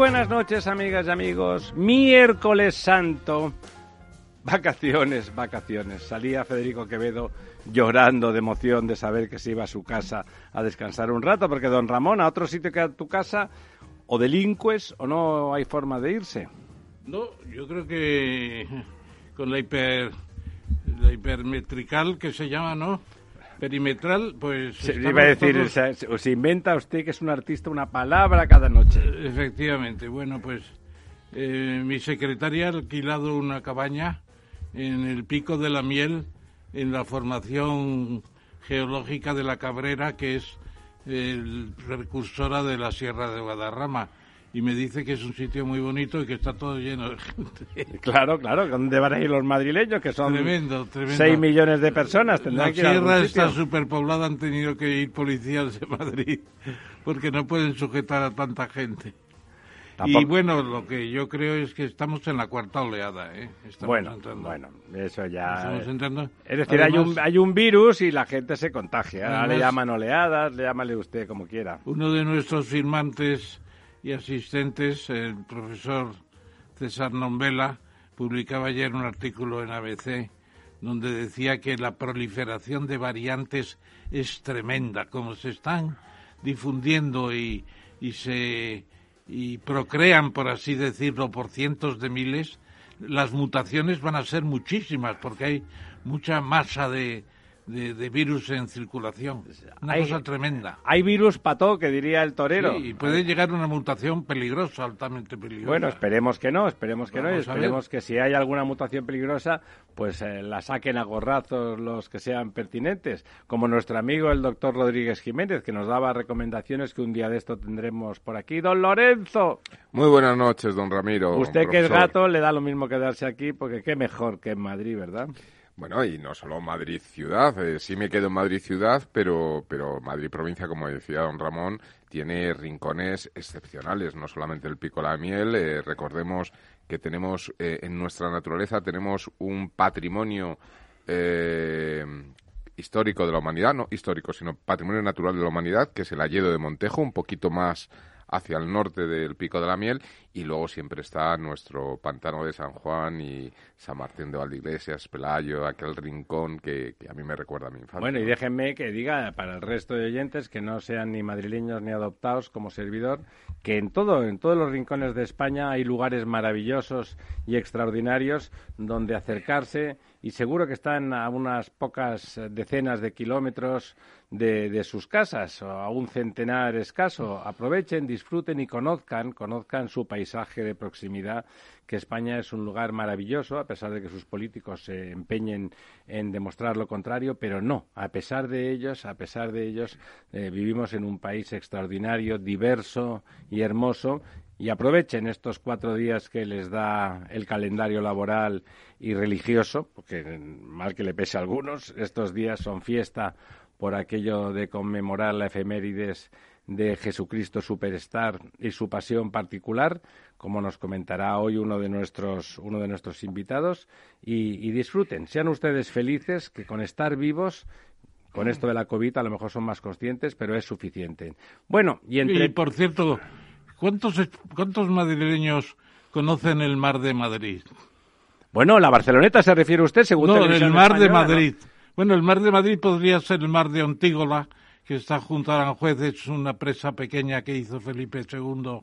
Buenas noches, amigas y amigos. Miércoles Santo. Vacaciones, vacaciones. Salía Federico Quevedo llorando de emoción de saber que se iba a su casa a descansar un rato, porque don Ramón, a otro sitio que a tu casa, o delincues o no hay forma de irse. No, yo creo que con la hiper la hipermetrical que se llama, ¿no? Perimetral, pues... Se, iba a decir, se, se, inventa usted que es un artista una palabra cada noche. Efectivamente. Bueno, pues eh, mi secretaria ha alquilado una cabaña en el Pico de la Miel, en la formación geológica de la Cabrera, que es el precursora de la Sierra de Guadarrama y me dice que es un sitio muy bonito y que está todo lleno de gente. Claro, claro, ¿dónde van a ir los madrileños? Que son tremendo, 6 millones de personas. La sierra está superpoblada, han tenido que ir policías de Madrid porque no pueden sujetar a tanta gente. Y bueno, lo que yo creo es que estamos en la cuarta oleada, ¿eh? bueno, bueno, eso ya... Estamos entrando. Es decir, hay, un, hay un virus y la gente se contagia. Ahora le llaman oleadas, le llámale usted como quiera. Uno de nuestros firmantes y asistentes, el profesor César Nombela publicaba ayer un artículo en ABC donde decía que la proliferación de variantes es tremenda, como se están difundiendo y, y se y procrean, por así decirlo, por cientos de miles, las mutaciones van a ser muchísimas porque hay mucha masa de, de, virus en circulación. Una cosa tremenda. Hay virus pato, que diría el torero. Sí, y puede llegar una mutación peligrosa, altamente peligrosa. Bueno, esperemos que no, esperemos que no, y esperemos que si hay alguna mutación peligrosa, pues eh, la saquen a gorrazos los que sean pertinentes, como nuestro amigo el doctor Rodríguez Jiménez, que nos daba recomendaciones que un día de esto tendremos por aquí. Don Lorenzo. Muy buenas noches, don Ramiro. Usted que es gato le da lo mismo quedarse aquí, porque qué mejor que en Madrid, ¿verdad? Bueno, y no solo Madrid ciudad, eh, sí me quedo en Madrid ciudad, pero, pero Madrid provincia, como decía don Ramón, tiene rincones excepcionales, no solamente el Pico la Miel, eh, recordemos que tenemos eh, en nuestra naturaleza, tenemos un patrimonio histórico de la humanidad, no histórico, sino patrimonio natural de la humanidad, que es el Alledo de Montejo, un poquito más hacia el norte del Pico de la Miel y luego siempre está nuestro pantano de San Juan y San Martín de Valdeiglesias, Pelayo, aquel rincón que, a mí me recuerda a mi infancia. Bueno, y déjenme que diga para el resto de oyentes que no sean ni madrileños ni adoptados como servidor, que en todo, en todos los rincones de España hay lugares maravillosos y extraordinarios donde acercarse y seguro que están a unas pocas decenas de kilómetros de, sus casas, o a un centenar escaso. Aprovechen, disfruten y conozcan, conozcan su paisaje de proximidad, que España es un lugar maravilloso, a pesar de que sus políticos se empeñen en demostrar lo contrario, pero no, a pesar de ellos, a pesar de ellos, eh, vivimos en un país extraordinario, diverso y hermoso, y aprovechen estos cuatro días que les da el calendario laboral y religioso, porque mal que le pese a algunos, estos días son fiesta por aquello de conmemorar la efemérides de Jesucristo Superstar y su pasión particular, como nos comentará hoy uno de nuestros, uno de nuestros invitados, y, disfruten, sean ustedes felices, que con estar vivos con esto de la COVID a lo mejor son más conscientes, pero es suficiente. Bueno, y entre... Y por cierto, ¿cuántos, cuántos madrileños conocen el mar de Madrid? Bueno, la Barceloneta se refiere usted, según No, el mar de Madrid. Bueno, el mar de Madrid podría ser el mar de Ontígola, que está junto a Aranjuez, es una presa pequeña que hizo Felipe II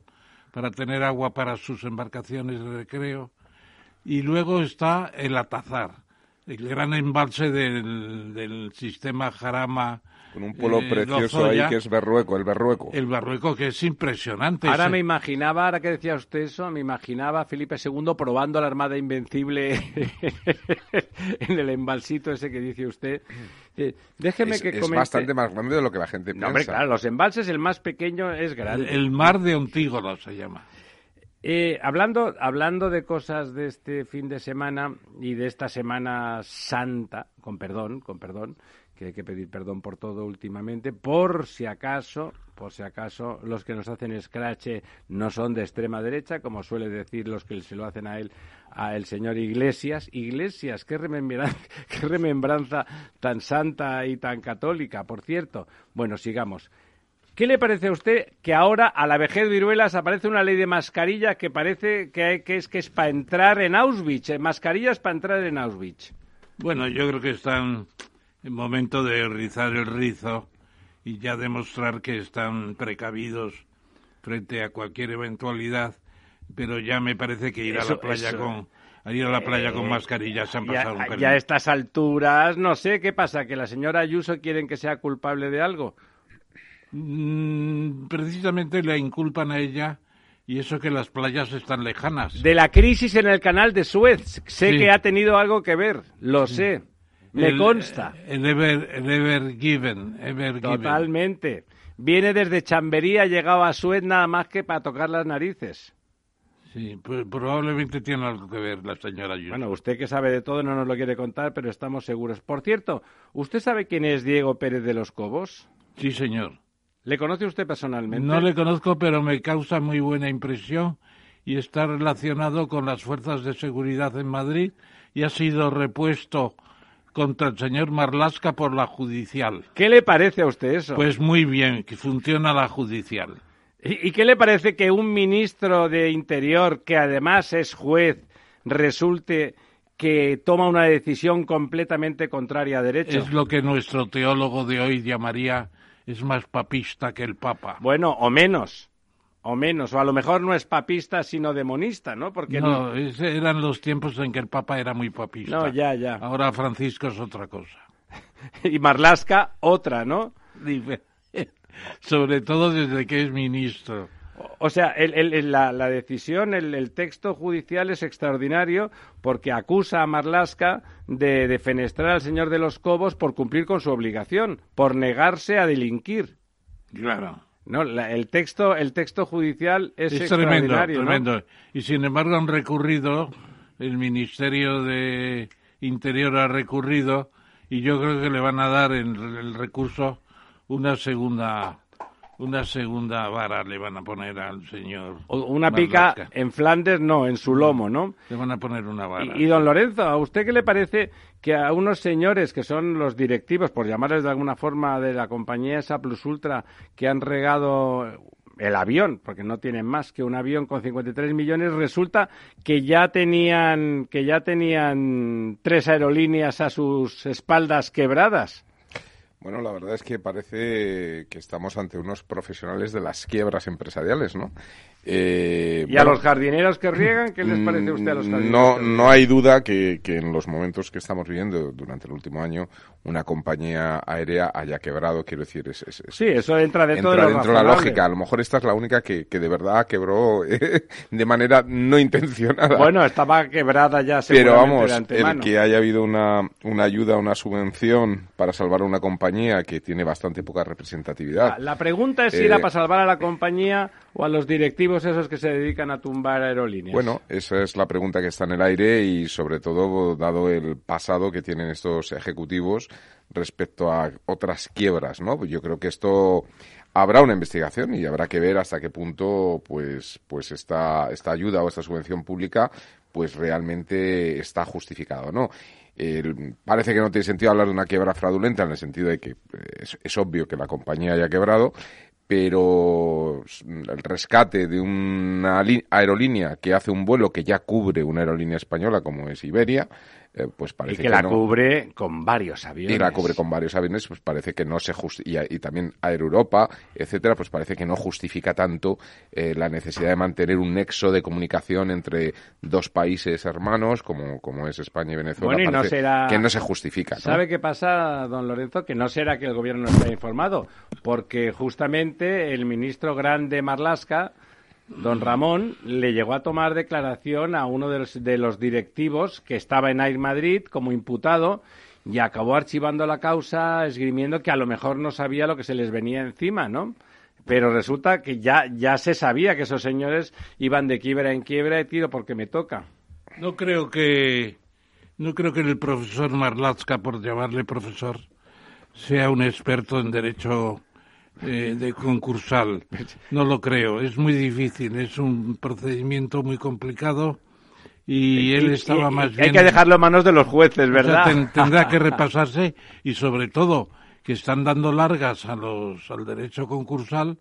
para tener agua para sus embarcaciones de recreo. Y luego está el Atazar, el gran embalse del, del sistema Jarama. Con un pueblo eh, precioso Lozoya. ahí que es Berrueco, el Berrueco. El Barrueco, que es impresionante. Ahora Ese- me imaginaba, ahora que decía usted eso, me imaginaba a Felipe II probando la Armada Invencible en el embalsito ese que dice usted. Eh, déjeme es que es comente... bastante más grande de lo que la gente No, hombre, piensa. claro, los embalses, el más pequeño es el, grande. el mar de Ontígolo se llama. Eh, hablando, hablando de cosas de este fin de semana y de esta semana santa, con perdón, con perdón, que hay que pedir perdón por todo últimamente, por si acaso, por si acaso, los que nos hacen escrache no son de extrema derecha, como suele decir los que se lo hacen a él, a el señor Iglesias. Iglesias, qué remembranza, qué remembranza tan santa y tan católica, por cierto. Bueno, sigamos. ¿Qué le parece a usted que ahora a la vejez viruelas aparece una ley de mascarilla que parece que es que es para entrar en Auschwitz, eh, mascarillas para entrar en Auschwitz? Bueno, yo creo que están en momento de rizar el rizo y ya demostrar que están precavidos frente a cualquier eventualidad, pero ya me parece que ir a la playa eso- con a ir a la playa con Eh, mascarillas se han Ya, pasado un pelín. ya a estas alturas, no sé qué pasa, que la señora Ayuso quieren que sea culpable de algo. Mm, precisamente le inculpan a ella y eso que las playas están lejanas. De la crisis en el canal de Suez, sé Sí. que ha tenido algo que ver, lo sé, me El- consta. El ever, el ever given, ever given. Totalmente. Viene desde Chamberí, ha llegado a Suez nada más que para tocar las narices. Sí, pues probablemente tiene algo que ver la señora Ayuso. Bueno, usted que sabe de todo no nos lo quiere contar, pero estamos seguros. Por cierto, ¿usted sabe quién es Diego Pérez de los Cobos? Sí, señor. ¿Le conoce usted personalmente? No le conozco, pero me causa muy buena impresión y está relacionado con las fuerzas de seguridad en Madrid y ha sido repuesto contra el señor Marlasca por la judicial. ¿Qué le parece a usted eso? Pues muy bien, que funciona la judicial. ¿Y, y qué le parece que un ministro de Interior, que además es juez, resulte que toma una decisión completamente contraria a derecho? Es lo que nuestro teólogo de hoy llamaría es más papista que el Papa. Bueno, o menos. O menos. O a lo mejor no es papista, sino demonista, ¿no? Porque No, eran los tiempos en que el Papa era muy papista. No, ya, ya. Ahora Francisco es otra cosa. y Marlasca, otra, ¿no? Sobre todo desde que es ministro. O sea, el- el- el- la, la decisión, el, el texto judicial es extraordinario porque acusa a Marlasca de defenestrar al señor de los Cobos por cumplir con su obligación, por negarse a delinquir. Claro. No, la- el texto, el texto judicial es, Es, tremendo, tremendo. Y sin embargo han recurrido, el Ministerio de Interior ha recurrido y yo creo que le van a dar en el recurso una segunda una segunda vara le van a poner al señor. O- Una pica en Flandes, no, en su lomo, ¿no? Le van a poner una vara. Y, y, don Lorenzo, ¿a usted qué le parece que a unos señores que son los directivos, por llamarles de alguna forma, de la compañía esa Plus Ultra, que han regado el avión, porque no tienen más que un avión con 53 millones, resulta que ya tenían que ya tenían tres aerolíneas a sus espaldas quebradas? Bueno, la verdad es que parece que estamos ante unos profesionales de las quiebras empresariales, ¿no? Eh, ¿Y a los jardineros que riegan? ¿Qué les parece a usted a los mm, jardineros? No, no hay duda que, que en los momentos que estamos viviendo durante el último año, una compañía aérea haya quebrado, quiero decir, es, es- es- Sí, eso entra dentro entra de dentro de la lógica. A lo mejor esta es la única que, que de verdad quebró eh, de manera no intencionada. Bueno, estaba quebrada ya Pero vamos, de el que haya habido una, una ayuda, una subvención para salvar a una compañía que tiene bastante poca representatividad. La pregunta es si Eh, era para salvar a la compañía o a los directivos esos que se dedican a tumbar aerolíneas. Bueno, esa es la pregunta que está en el aire y sobre todo dado el pasado que tienen estos ejecutivos respecto a otras quiebras, ¿no? Pues yo creo que esto habrá una investigación y habrá que ver hasta qué punto pues pues esta esta ayuda o esta subvención pública pues realmente está justificada o no. El- parece que no tiene sentido hablar de una quiebra fraudulenta en el sentido de que eh, es, obvio que la compañía haya quebrado, pero el rescate de una aerolínea que hace un vuelo que ya cubre una aerolínea española como es Iberia, eh, pues parece y que, la cubre con varios aviones. Y la cubre con varios aviones, pues parece que no se justifica, y, también Air Europa, etcétera, pues parece que no justifica tanto eh, la necesidad de mantener un nexo de comunicación entre dos países hermanos, como, como es España y Venezuela. Bueno, y no será... Que no se justifica. ¿Sabe qué pasa, don Lorenzo? Que no será que el gobierno no esté informado, porque justamente el ministro grande Marlasca Don Ramón le llegó a tomar declaración a uno de los, de los directivos que estaba en Air Madrid como imputado y acabó archivando la causa esgrimiendo que a lo mejor no sabía lo que se les venía encima, ¿no? Pero resulta que ya, ya se sabía que esos señores iban de quiebra en quiebra y tiro porque me toca. No creo que no creo que el profesor Marlaska, por llamarle profesor, sea un experto en derecho eh, de concursal. No lo creo, es muy difícil, es un procedimiento muy complicado y él estaba más bien... Hay que dejarlo en manos de los jueces, ¿verdad? tendrá que repasarse y sobre todo que están dando largas a los, al derecho concursal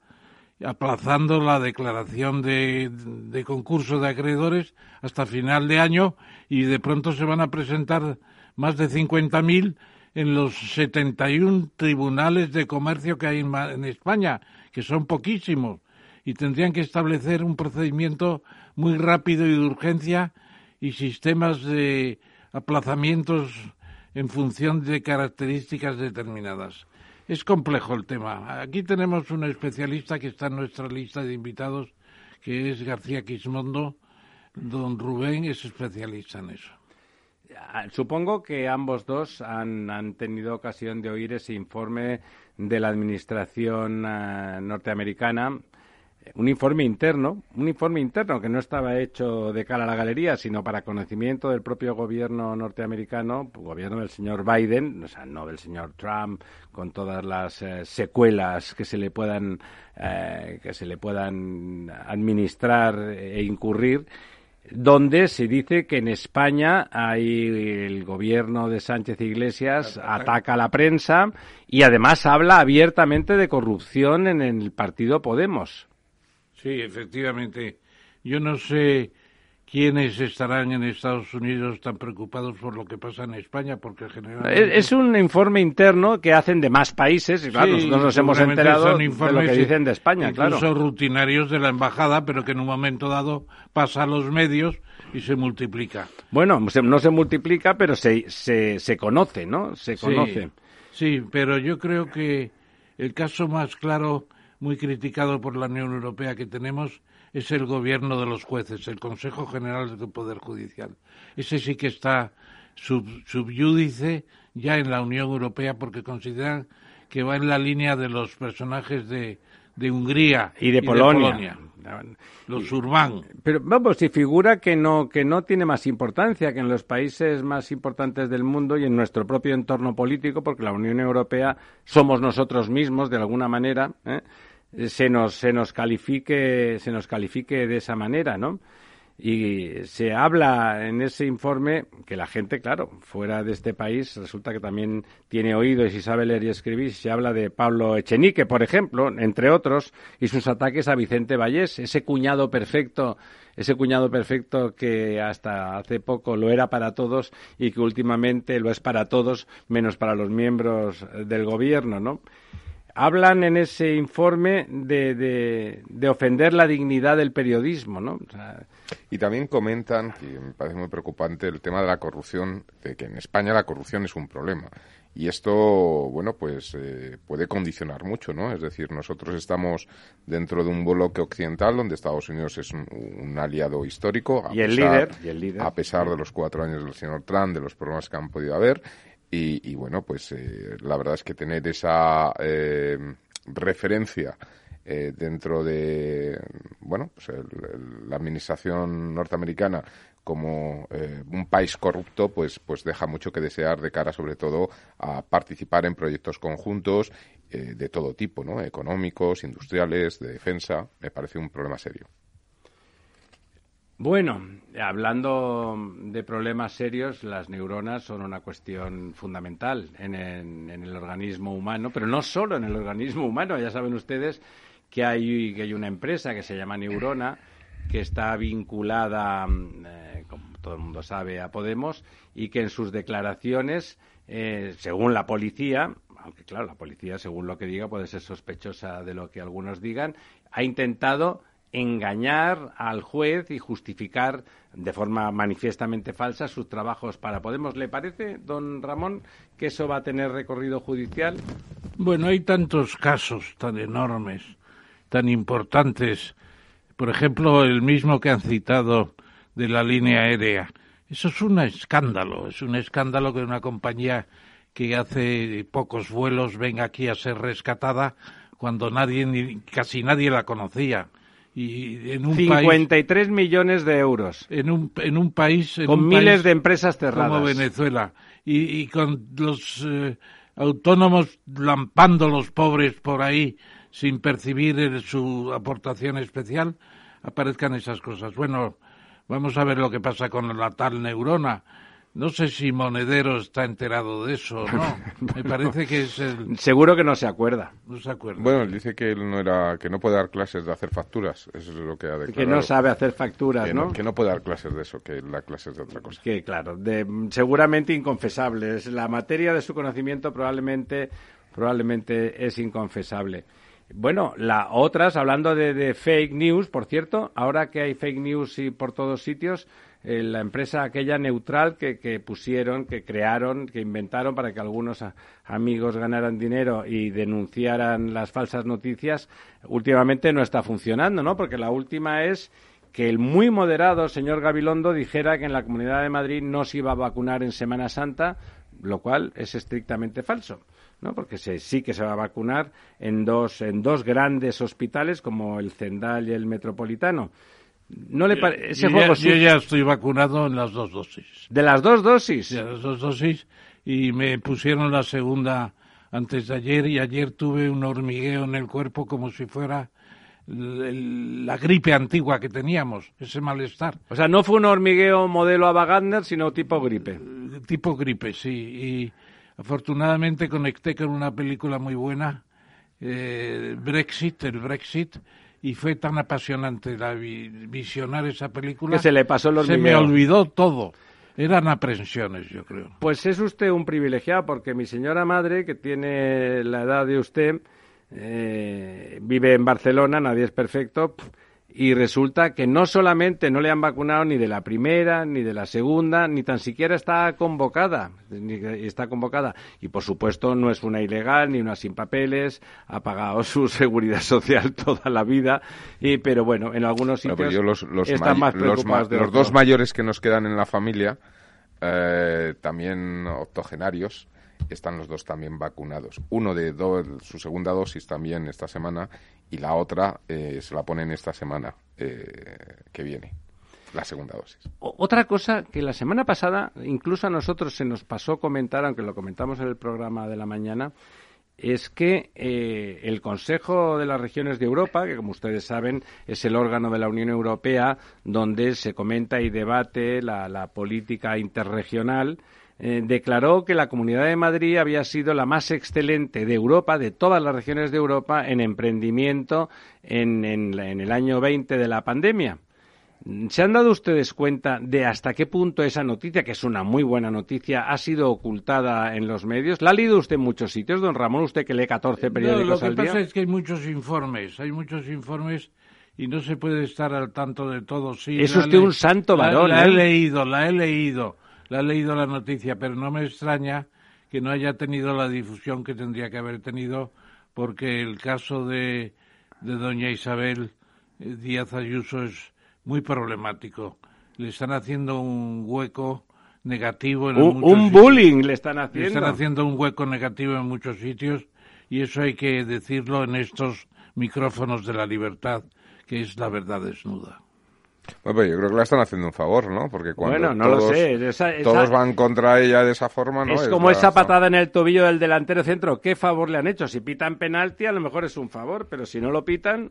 aplazando la declaración de, de, concurso de acreedores hasta final de año y de pronto se van a presentar más de 50.000 en los 71 tribunales de comercio que hay en, España, que son poquísimos, y tendrían que establecer un procedimiento muy rápido y de urgencia y sistemas de aplazamientos en función de características determinadas. Es complejo el tema. Aquí tenemos un especialista que está en nuestra lista de invitados, que es García Quismondo. Don Rubén es especialista en eso. Ah, supongo que ambos dos han, tenido ocasión de oír ese informe de la Administración ah, norteamericana, un informe interno, un informe interno que no estaba hecho de cara a la galería, sino para conocimiento del propio gobierno norteamericano, gobierno del señor Biden, o sea, no del señor Trump, con todas las eh, secuelas que se le puedan eh, que se le puedan administrar e incurrir donde se dice que en España hay el gobierno de Sánchez Iglesias ataca a la prensa y además habla abiertamente de corrupción en el partido Podemos. Sí, efectivamente. Yo no sé quiénes estarán en Estados Unidos tan preocupados por lo que pasa en España, porque generalmente... Es, un informe interno que hacen de más países, y claro, nosotros nos hemos enterado de lo que dicen de España, claro. Son rutinarios de la embajada, pero que en un momento dado pasa a los medios y se multiplica. Bueno, no se multiplica, pero se, se, se conoce, ¿no? Se conoce. sí, pero yo creo que el caso más claro, muy criticado por la Unión Europea que tenemos, es el gobierno de los jueces, el Consejo General del Poder Judicial. Ese sí que está sub, subyúdice ya en la Unión Europea porque consideran que va en la línea de los personajes de, de Hungría y de Polonia. Los Urbán. Pero vamos, si figura que no, que no tiene más importancia que en los países más importantes del mundo y en nuestro propio entorno político, porque la Unión Europea somos nosotros mismos de alguna manera, ¿eh? Se nos, se nos califique, se nos califique de esa manera, ¿no? Y se habla en ese informe que la gente, claro, fuera de este país, resulta que también tiene oídos y sabe leer y escribir. Se habla de Pablo Echenique, por ejemplo, entre otros, y sus ataques a Vicente Vallés, ese cuñado perfecto, ese cuñado perfecto que hasta hace poco lo era para todos y que últimamente lo es para todos, menos para los miembros del gobierno, ¿no? Hablan en ese informe de, de, ofender la dignidad del periodismo, ¿no? y también comentan, que me parece muy preocupante, el tema de la corrupción, de que en España la corrupción es un problema. Y esto, bueno, pues eh, puede condicionar mucho, ¿no? Es decir, nosotros estamos dentro de un bloque occidental donde Estados Unidos es un, aliado histórico. y, el líder, y el líder. A pesar de los cuatro años del señor Trump, de los problemas que han podido haber. Y, bueno, pues eh, la verdad es que tener esa eh, referencia eh, dentro de bueno, pues la administración norteamericana como un país corrupto, pues, pues deja mucho que desear de cara, sobre todo, a participar en proyectos conjuntos de todo tipo, ¿no? Económicos, industriales, de defensa. Me parece un problema serio. Bueno, hablando de problemas serios, las neuronas son una cuestión fundamental en, el organismo humano, pero no solo en el organismo humano. Ya saben ustedes que hay, que hay una empresa que se llama Neurona que está vinculada, eh, todo el mundo sabe, a Podemos, y que en sus declaraciones, eh, según la policía, aunque claro, la policía, según lo que diga, puede ser sospechosa de lo que algunos digan, ha intentado engañar al juez y justificar de forma manifiestamente falsa sus trabajos para Podemos. ¿Le parece, don Ramón, que eso va a tener recorrido judicial? Bueno, hay tantos casos tan enormes, tan importantes. Por ejemplo, el mismo que han citado de la línea aérea. Eso es un escándalo, es un escándalo que una compañía que hace pocos vuelos venga aquí a ser rescatada cuando nadie, ni, casi nadie la conocía. Y en un 53 millones de euros. En un, en un país. con miles de empresas cerradas. Como Venezuela. Y, y con los eh, autónomos lampando los pobres por ahí sin percibir su aportación especial, aparezcan esas cosas. Bueno, vamos a ver lo que pasa con la tal neurona no sé si Monedero está enterado de eso o no. Me parece que es el... Seguro que no se acuerda. No se acuerda. Bueno, él dice que él no era, que no puede dar clases de hacer facturas. Eso es lo que ha declarado. Que no sabe hacer facturas, que ¿no? Que no puede dar clases de eso, que da clases de otra cosa. Que claro, de, seguramente inconfesable. La materia de su conocimiento probablemente, probablemente es inconfesable. Bueno, la otras, hablando de, de, fake news, por cierto, ahora que hay fake news y por todos sitios, eh, la empresa aquella neutral que, que, pusieron, que crearon, que inventaron para que algunos amigos ganaran dinero y denunciaran las falsas noticias, últimamente no está funcionando, ¿no? Porque la última es que el muy moderado señor Gabilondo dijera que en la Comunidad de Madrid no se iba a vacunar en Semana Santa, lo cual es estrictamente falso. ¿no? porque se, sí que se va a vacunar en dos, en dos grandes hospitales como el Zendal y el Metropolitano. No le ese juego ya, yo ya estoy vacunado en las dos dosis. ¿De las dos dosis? De las dos dosis y me pusieron la segunda antes de ayer y ayer tuve un hormigueo en el cuerpo como si fuera la gripe antigua que teníamos, ese malestar. O sea, no fue un hormigueo modelo Ava sino tipo gripe. Eh, tipo gripe, sí. Y afortunadamente conecté con una película muy buena, eh, Brexit, el Brexit, y fue tan apasionante la visionar esa película que se le pasó el Se me olvidó todo. Eran aprensiones, yo creo. Pues es usted un privilegiado porque mi señora madre, que tiene la edad de usted, eh, vive en Barcelona, nadie es perfecto, y resulta que no solamente no le han vacunado ni de la primera, ni de la segunda, ni tan siquiera está convocada, está convocada. Y por supuesto no es una ilegal ni una sin papeles, ha pagado su seguridad social toda la vida, y, pero bueno, en algunos sitios los, están más preocupados de los dos mayores que nos quedan en la familia, eh, también octogenarios, están los dos también vacunados. Uno de su segunda dosis también esta semana y la otra eh, se la ponen esta semana eh, que viene, la segunda dosis. Otra cosa que la semana pasada incluso a nosotros se nos pasó comentar, aunque lo comentamos en el programa de la mañana, es que eh, el Consejo de las Regiones de Europa, que como ustedes saben es el órgano de la Unión Europea donde se comenta y debate la política interregional, eh, declaró que la Comunidad de Madrid había sido la más excelente de Europa, de todas las regiones de Europa, en emprendimiento en, el año 20 de la pandemia. ¿Se han dado ustedes cuenta de hasta qué punto esa noticia, que es una muy buena noticia, ha sido ocultada en los medios? ¿La ha leído usted en muchos sitios, don Ramón? Usted que lee 14 periódicos al día. Lo que pasa es que hay muchos informes, hay muchos informes y no se puede estar al tanto de todo. Sí, es usted un santo varón. La, la he ¿eh? leído, la he leído la he leído la noticia, pero no me extraña que no haya tenido la difusión que tendría que haber tenido, porque el caso de, de doña Isabel eh, Díaz Ayuso es muy problemático. Le están haciendo un hueco negativo en un, un bullying le están haciendo. Le están haciendo un hueco negativo en muchos sitios y eso hay que decirlo en estos micrófonos de la libertad, que es la verdad desnuda. Bueno, yo creo que la están haciendo un favor, ¿no? Porque cuando bueno, no todos, lo sé. todos van contra ella de esa forma, ¿no? Es, como esa patada en el tobillo del delantero centro. ¿Qué favor le han hecho? Si pitan penalti, a lo mejor es un favor, pero si no lo pitan...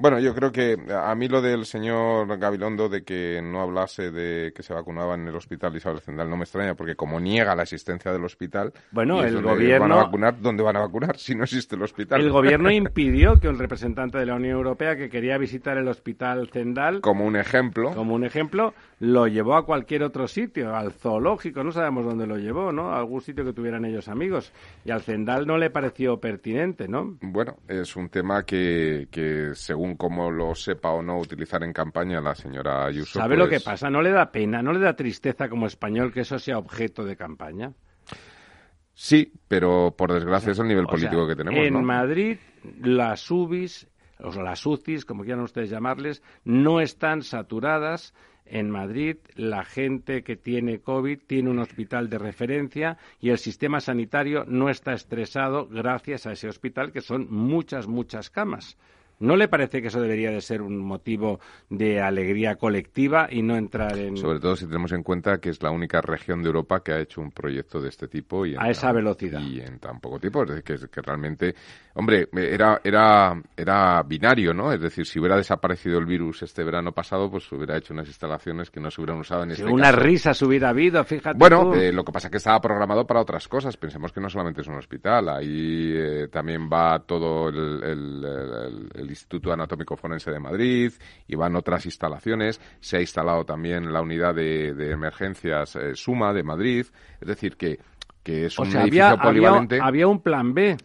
Bueno, yo creo que a mí lo del señor Gabilondo de que no hablase de que se vacunaba en el hospital Isabel Zendal no me extraña, porque como niega la existencia del hospital, bueno, el gobierno van a vacunar, ¿dónde van a vacunar si no existe el hospital? El gobierno impidió que un representante de la Unión Europea que quería visitar el hospital Zendal, como un ejemplo, como un ejemplo, lo llevó a cualquier otro sitio, al zoológico, no sabemos dónde lo llevó, ¿no? A algún sitio que tuvieran ellos amigos y al Zendal no le pareció pertinente, ¿no? Bueno, es un tema que, que según como lo sepa o no utilizar en campaña la señora Ayuso. ¿Sabe lo que pues pasa? ¿No le da pena, no le da tristeza como español que eso sea objeto de campaña? Sí, pero por desgracia es el nivel político que tenemos. En Madrid, las UBIs, o las UCIs, como quieran ustedes llamarles, no están saturadas. En Madrid, la gente que tiene COVID tiene un hospital de referencia y el sistema sanitario no está estresado gracias a ese hospital, que son muchas, muchas camas. ¿No le parece que eso debería de ser un motivo de alegría colectiva y no entrar en... Sobre todo si tenemos en cuenta que es la única región de Europa que ha hecho un proyecto de este tipo y a esa velocidad. Y en tan poco tiempo. Es decir, que, realmente... Hombre, era, era, era binario, ¿no? Es decir, si hubiera desaparecido el virus este verano pasado, pues hubiera hecho unas instalaciones que no se hubieran usado en este Una risa hubiera habido, fíjate Bueno, eh, lo que pasa es que estaba programado para otras cosas. Pensemos que no solamente es un hospital. Ahí eh, también va todo el Instituto Anatómico Forense de Madrid y van otras instalaciones. Se ha instalado también la unidad de, emergencias eh, Suma de Madrid. Es decir, que, que es un edificio polivalente. había un plan B.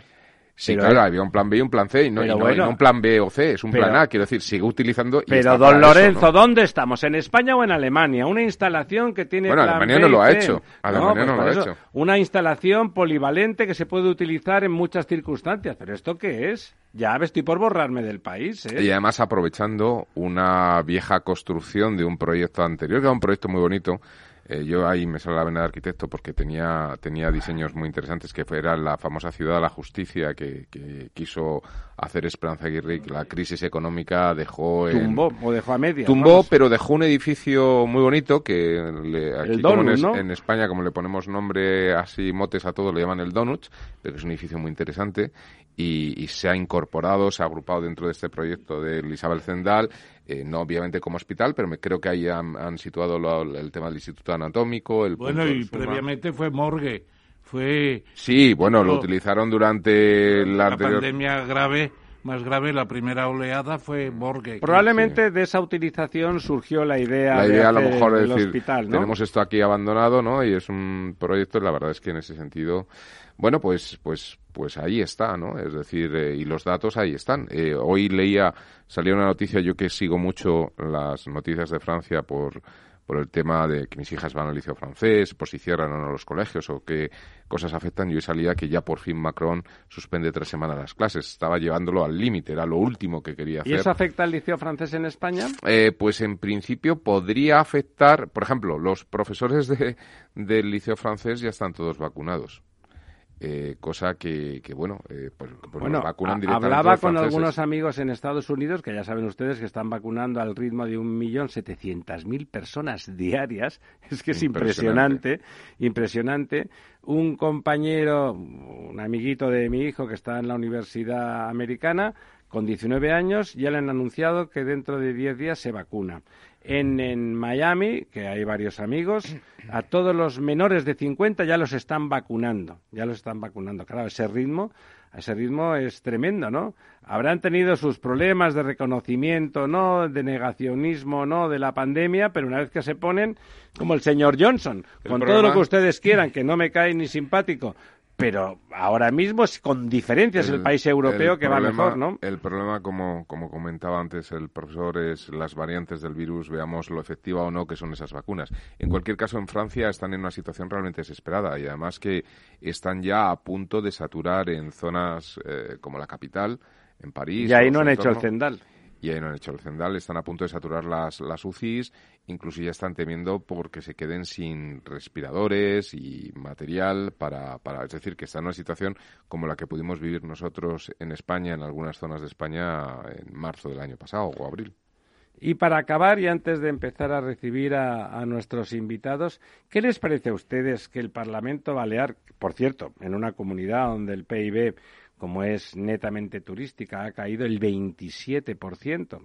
Sí, claro, había un plan B y un plan C, y no, un plan B o C, es un plan A, quiero decir, sigue utilizando... pero, don Lorenzo, ¿dónde estamos? ¿En España o en Alemania? Una instalación que tiene Bueno, Alemania no lo ha hecho, Alemania no, pues lo ha hecho. Una instalación polivalente que se puede utilizar en muchas circunstancias, pero ¿esto qué es? Ya estoy por borrarme del país, ¿eh? Y además aprovechando una vieja construcción de un proyecto anterior, que era un proyecto muy bonito, eh, yo ahí me sale la vena de arquitecto porque tenía, tenía diseños muy interesantes que era la famosa ciudad de la justicia que, quiso hacer Esperanza Aguirre que la crisis económica dejó en, tumbó o dejó a media tumbó pero dejó un edificio muy bonito que aquí en, España como le ponemos nombre así motes a todo le llaman el Donuts pero es un edificio muy interesante y, se ha incorporado, se ha agrupado dentro de este proyecto de Isabel Zendal, eh, no obviamente como hospital, pero me creo que ahí han, situado el tema del Instituto Anatómico. El bueno, y previamente fue morgue. Fue. Sí, bueno, lo utilizaron durante la, la pandemia grave más grave, la primera oleada fue morgue. Probablemente de esa utilización surgió la idea, la idea de a lo mejor del decir, hospital, ¿no? Tenemos esto aquí abandonado, ¿no? Y es un proyecto, la verdad es que en ese sentido bueno, pues, pues, pues ahí está, ¿no? Es decir, eh, y los datos ahí están. Eh, hoy leía, salió una noticia, yo que sigo mucho las noticias de Francia por, por el tema de que mis hijas van al liceo francés, por si cierran o no los colegios o qué cosas afectan. Yo hoy salía que ya por fin Macron suspende tres semanas las clases. Estaba llevándolo al límite, era lo último que quería hacer. ¿Y eso afecta al liceo francés en España? Eh, pues en principio podría afectar, por ejemplo, los profesores de, del liceo francés ya están todos vacunados. Eh, cosa que, bueno, eh, pues, pues bueno, vacunan directamente Hablaba con algunos amigos en Estados Unidos, que ya saben ustedes que están vacunando al ritmo de un millón setecientas mil personas diarias. Es que es impresionante, impresionante. Un compañero, un amiguito de mi hijo que está en la Universidad Americana, con 19 años, ya le han anunciado que dentro de 10 días se vacuna. En, en, Miami, que hay varios amigos, a todos los menores de 50 ya los están vacunando, ya los están vacunando. Claro, ese ritmo, ese ritmo es tremendo, ¿no? Habrán tenido sus problemas de reconocimiento, ¿no? De negacionismo, ¿no? De la pandemia, pero una vez que se ponen, como el señor Johnson, con todo lo que ustedes quieran, que no me cae ni simpático, pero ahora mismo es con diferencias el, país europeo que va mejor, ¿no? El problema, como, como comentaba antes el profesor, es las variantes del virus, veamos lo efectiva o no que son esas vacunas. En cualquier caso, en Francia están en una situación realmente desesperada y además que están ya a punto de saturar en zonas eh, como la capital, en París. Y ahí no han hecho el cendal y ahí no han hecho el cendal, están a punto de saturar las, las UCIs, incluso ya están temiendo porque se queden sin respiradores y material para, para, es decir, que está en una situación como la que pudimos vivir nosotros en España, en algunas zonas de España, en marzo del año pasado o abril. Y para acabar, y antes de empezar a recibir a, a, nuestros invitados, ¿qué les parece a ustedes que el Parlamento Balear, por cierto, en una comunidad donde el PIB como es netamente turística, ha caído el 27%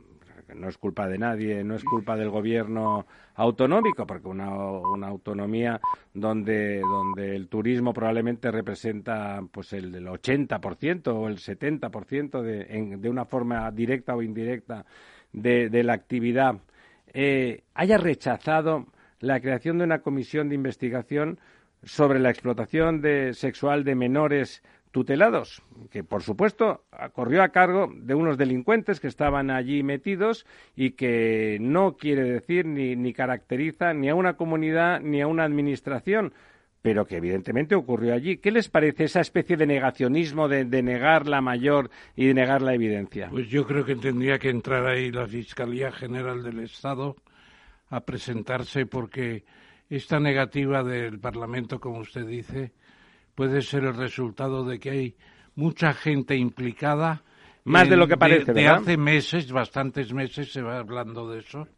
no es culpa de nadie, no es culpa del gobierno autonómico, porque una, una autonomía donde, donde el turismo probablemente representa pues el, el 80% o el 70% de, de una forma directa o indirecta de, de la actividad, eh, haya rechazado la creación de una comisión de investigación sobre la explotación de, sexual de menores tutelados, que por supuesto corrió a cargo de unos delincuentes que estaban allí metidos y que no quiere decir ni, ni caracteriza ni a una comunidad ni a una administración, pero que evidentemente ocurrió allí. ¿Qué les parece esa especie de negacionismo de, de, negar la mayor y de negar la evidencia? Pues yo creo que tendría que entrar ahí la Fiscalía General del Estado a presentarse porque esta negativa del Parlamento, como usted dice, puede ser el resultado de que hay mucha gente implicada. Más de lo que parece, de, de hace meses, bastantes meses se va hablando de eso,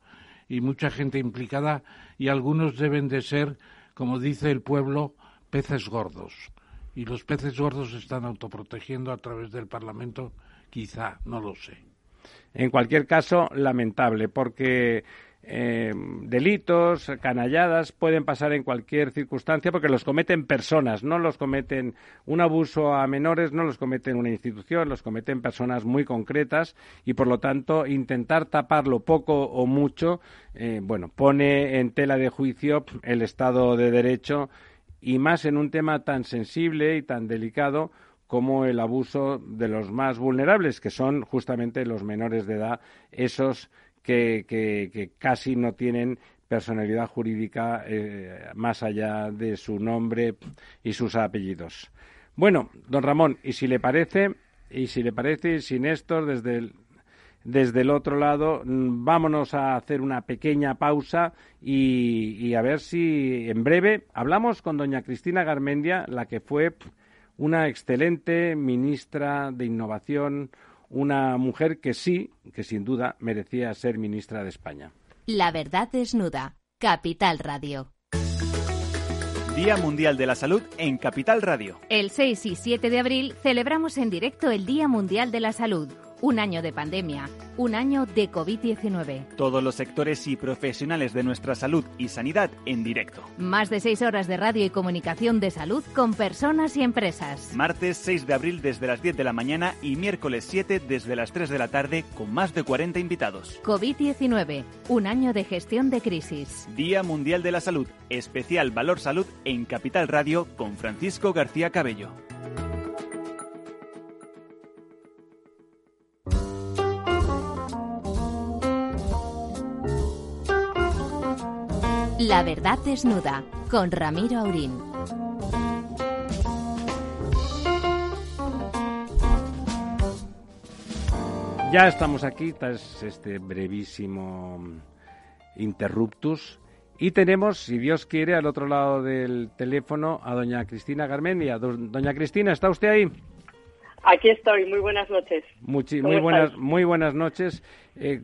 y mucha gente implicada, y algunos deben de ser, como dice el pueblo, peces gordos. Y los peces gordos se están autoprotegiendo a través del Parlamento, quizá, no lo sé. En cualquier caso, lamentable, porque eh, delitos, canalladas, pueden pasar en cualquier circunstancia porque los cometen personas, no los cometen un abuso a menores, no los cometen una institución, los cometen personas muy concretas y por lo tanto intentar taparlo poco o mucho, eh, bueno, pone en tela de juicio el Estado de Derecho y más en un tema tan sensible y tan delicado como el abuso de los más vulnerables, que son justamente los menores de edad, esos que, que, casi no tienen personalidad jurídica eh, más allá de su nombre y sus apellidos. Bueno, don Ramón, y si le parece, y si le parece, sin Néstor, desde el, desde el otro lado, vámonos a hacer una pequeña pausa y, y, a ver si en breve hablamos con doña Cristina Garmendia, la que fue una excelente ministra de Innovación, una mujer que sí, que sin duda merecía ser ministra de España. La verdad desnuda. Capital Radio. Día Mundial de la Salud en Capital Radio. El 6 y 7 de abril celebramos en directo el Día Mundial de la Salud un año de pandemia, un año de COVID-19. Todos los sectores y profesionales de nuestra salud y sanidad en directo. Más de seis horas de radio y comunicación de salud con personas y empresas. Martes 6 de abril desde las 10 de la mañana y miércoles 7 desde las 3 de la tarde con más de 40 invitados. COVID-19, un año de gestión de crisis. Día Mundial de la Salud, especial Valor Salud en Capital Radio con Francisco García Cabello. La verdad desnuda con Ramiro Aurín. Ya estamos aquí tras este brevísimo interruptus y tenemos, si Dios quiere, al otro lado del teléfono a doña Cristina Garmendia. Doña Cristina, ¿está usted ahí? Aquí estoy, muy buenas noches. Muchi muy, buenas, muy buenas noches. Eh,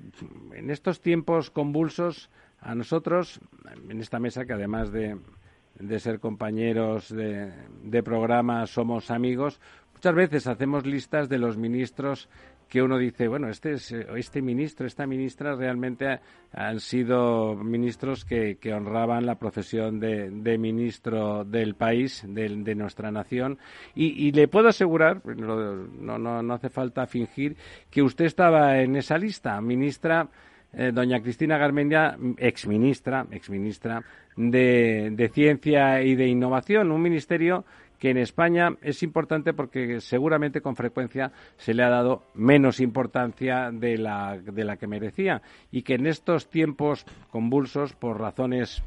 en estos tiempos convulsos, a nosotros, en esta mesa, que además de, de ser compañeros de, programa, somos amigos, muchas veces hacemos listas de los ministros que uno dice, bueno, este, es, este ministro, esta ministra realmente han sido ministros que, que honraban la profesión de, de ministro del país, de, de nuestra nación. Y, y, le puedo asegurar, no, no, no hace falta fingir, que usted estaba en esa lista, ministra eh, doña Cristina Garmendia, exministra, exministra de, de Ciencia y de Innovación, un ministerio que en España es importante porque seguramente con frecuencia se le ha dado menos importancia de la, de la que merecía y que en estos tiempos convulsos por razones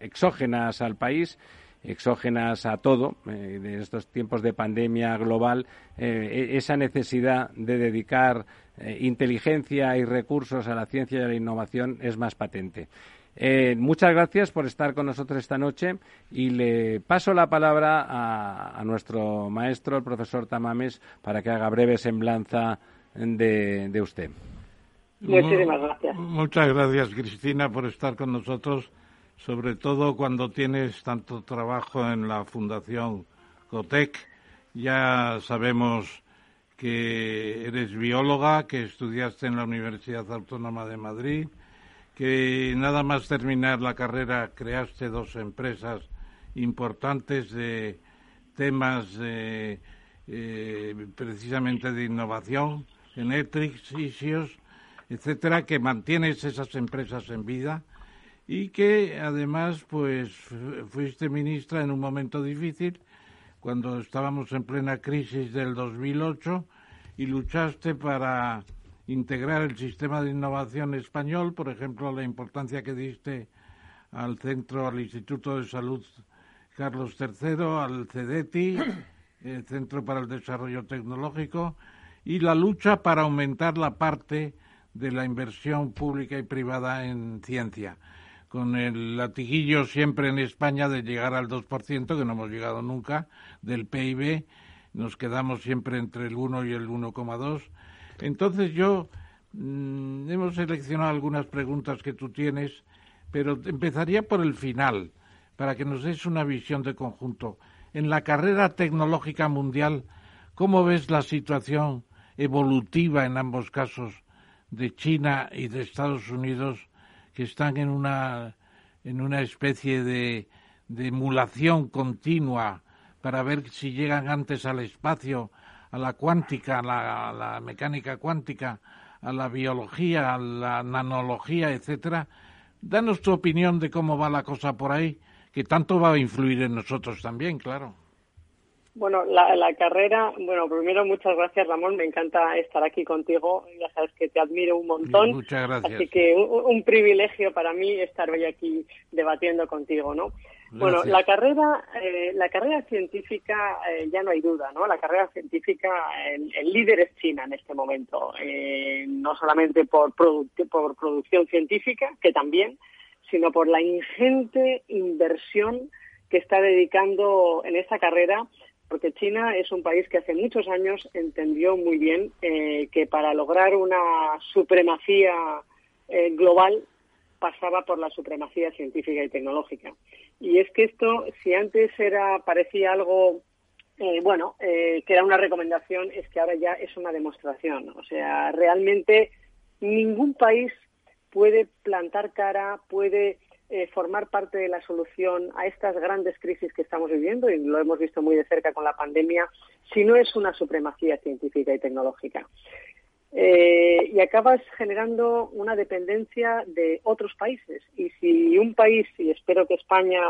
exógenas al país exógenas a todo, eh, en estos tiempos de pandemia global, eh, esa necesidad de dedicar eh, inteligencia y recursos a la ciencia y a la innovación es más patente. Eh, muchas gracias por estar con nosotros esta noche y le paso la palabra a, a nuestro maestro, el profesor Tamames, para que haga breve semblanza de, de usted. Muchísimas gracias. Muchas gracias, Cristina, por estar con nosotros, sobre todo cuando tienes tanto trabajo en la Fundación Cotec. Ya sabemos que eres bióloga, que estudiaste en la Universidad Autónoma de Madrid, que nada más terminar la carrera creaste dos empresas importantes de temas eh, precisamente de innovación, Genetrix, Isios, etcétera, que mantienes esas empresas en vida y que además pues fuiste ministra en un momento difícil cuando estábamos en plena crisis del 2008 y luchaste para integrar el sistema de innovación español, por ejemplo, la importancia que diste al centro, al Instituto de Salud Carlos III, al CEDETI, el Centro para el Desarrollo Tecnológico, y la lucha para aumentar la parte de la inversión pública y privada en ciencia, con el latiguillo siempre en España de llegar al 2%, que no hemos llegado nunca, del PIB, nos quedamos siempre entre el 1 y el 1,2. Entonces yo mm, hemos seleccionado algunas preguntas que tú tienes, pero empezaría por el final, para que nos des una visión de conjunto. En la carrera tecnológica mundial, ¿cómo ves la situación evolutiva en ambos casos de China y de Estados Unidos que están en una, en una especie de, de emulación continua para ver si llegan antes al espacio, a la cuántica, a la, a la mecánica cuántica, a la biología, a la nanología, etcétera. Danos tu opinión de cómo va la cosa por ahí, que tanto va a influir en nosotros también, claro. Bueno, la, carrera, bueno, primero muchas gracias Ramón, me encanta estar aquí contigo, ya sabes que te admiro un montón. Muchas gracias. Así que un, privilegio para mí estar hoy aquí debatiendo contigo, ¿no? Bueno, la carrera, eh, la carrera científica eh, ya no hay duda, ¿no? La carrera científica, el, líder es China en este momento, eh, no solamente por, por producción científica, que también, sino por la ingente inversión que está dedicando en esta carrera porque China es un país que hace muchos años entendió muy bien eh, que para lograr una supremacía eh, global pasaba por la supremacía científica y tecnológica. Y es que esto, si antes era parecía algo eh, bueno, que era una recomendación, es que ahora ya es una demostración. O sea, realmente ningún país puede plantar cara, puede eh, formar parte de la solución a estas grandes crisis que estamos viviendo, y lo hemos visto muy de cerca con la pandemia, si no es una supremacía científica y tecnológica. Eh, y acabas generando una dependencia de otros países. Y si un país, y espero que España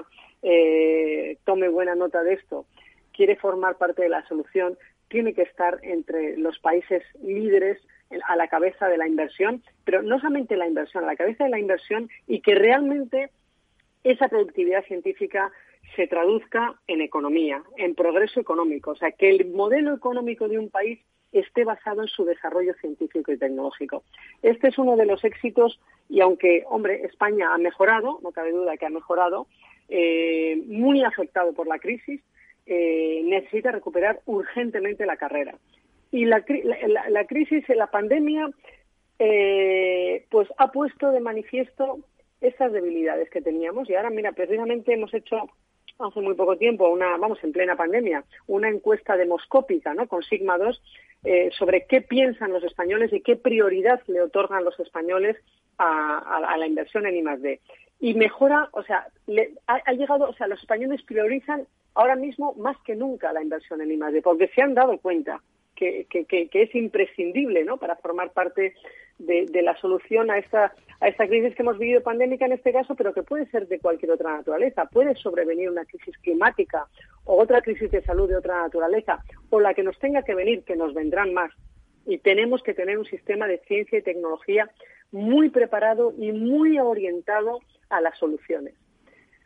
eh, tome buena nota de esto, quiere formar parte de la solución, tiene que estar entre los países líderes a la cabeza de la inversión, pero no solamente la inversión, a la cabeza de la inversión y que realmente esa productividad científica se traduzca en economía, en progreso económico, o sea, que el modelo económico de un país esté basado en su desarrollo científico y tecnológico. Este es uno de los éxitos y aunque, hombre, España ha mejorado, no cabe duda que ha mejorado, eh, muy afectado por la crisis, eh, necesita recuperar urgentemente la carrera. Y la, la, crisis, la pandemia, eh, pues ha puesto de manifiesto esas debilidades que teníamos. Y ahora, mira, precisamente hemos hecho hace muy poco tiempo, una, vamos, en plena pandemia, una encuesta demoscópica, ¿no? Con Sigma 2, eh, sobre qué piensan los españoles y qué prioridad le otorgan los españoles a, la inversión en I+D. Y mejora, o sea, ha, ha, llegado, o sea, los españoles priorizan ahora mismo más que nunca la inversión en I+D, porque se han dado cuenta que, es imprescindible ¿no? para formar parte de, la solución a esta, a esta crisis que hemos vivido pandémica en este caso, pero que puede ser de cualquier otra naturaleza. Puede sobrevenir una crisis climática o otra crisis de salud de otra naturaleza, o la que nos tenga que venir, que nos vendrán más. Y tenemos que tener un sistema de ciencia y tecnología muy preparado y muy orientado a las soluciones.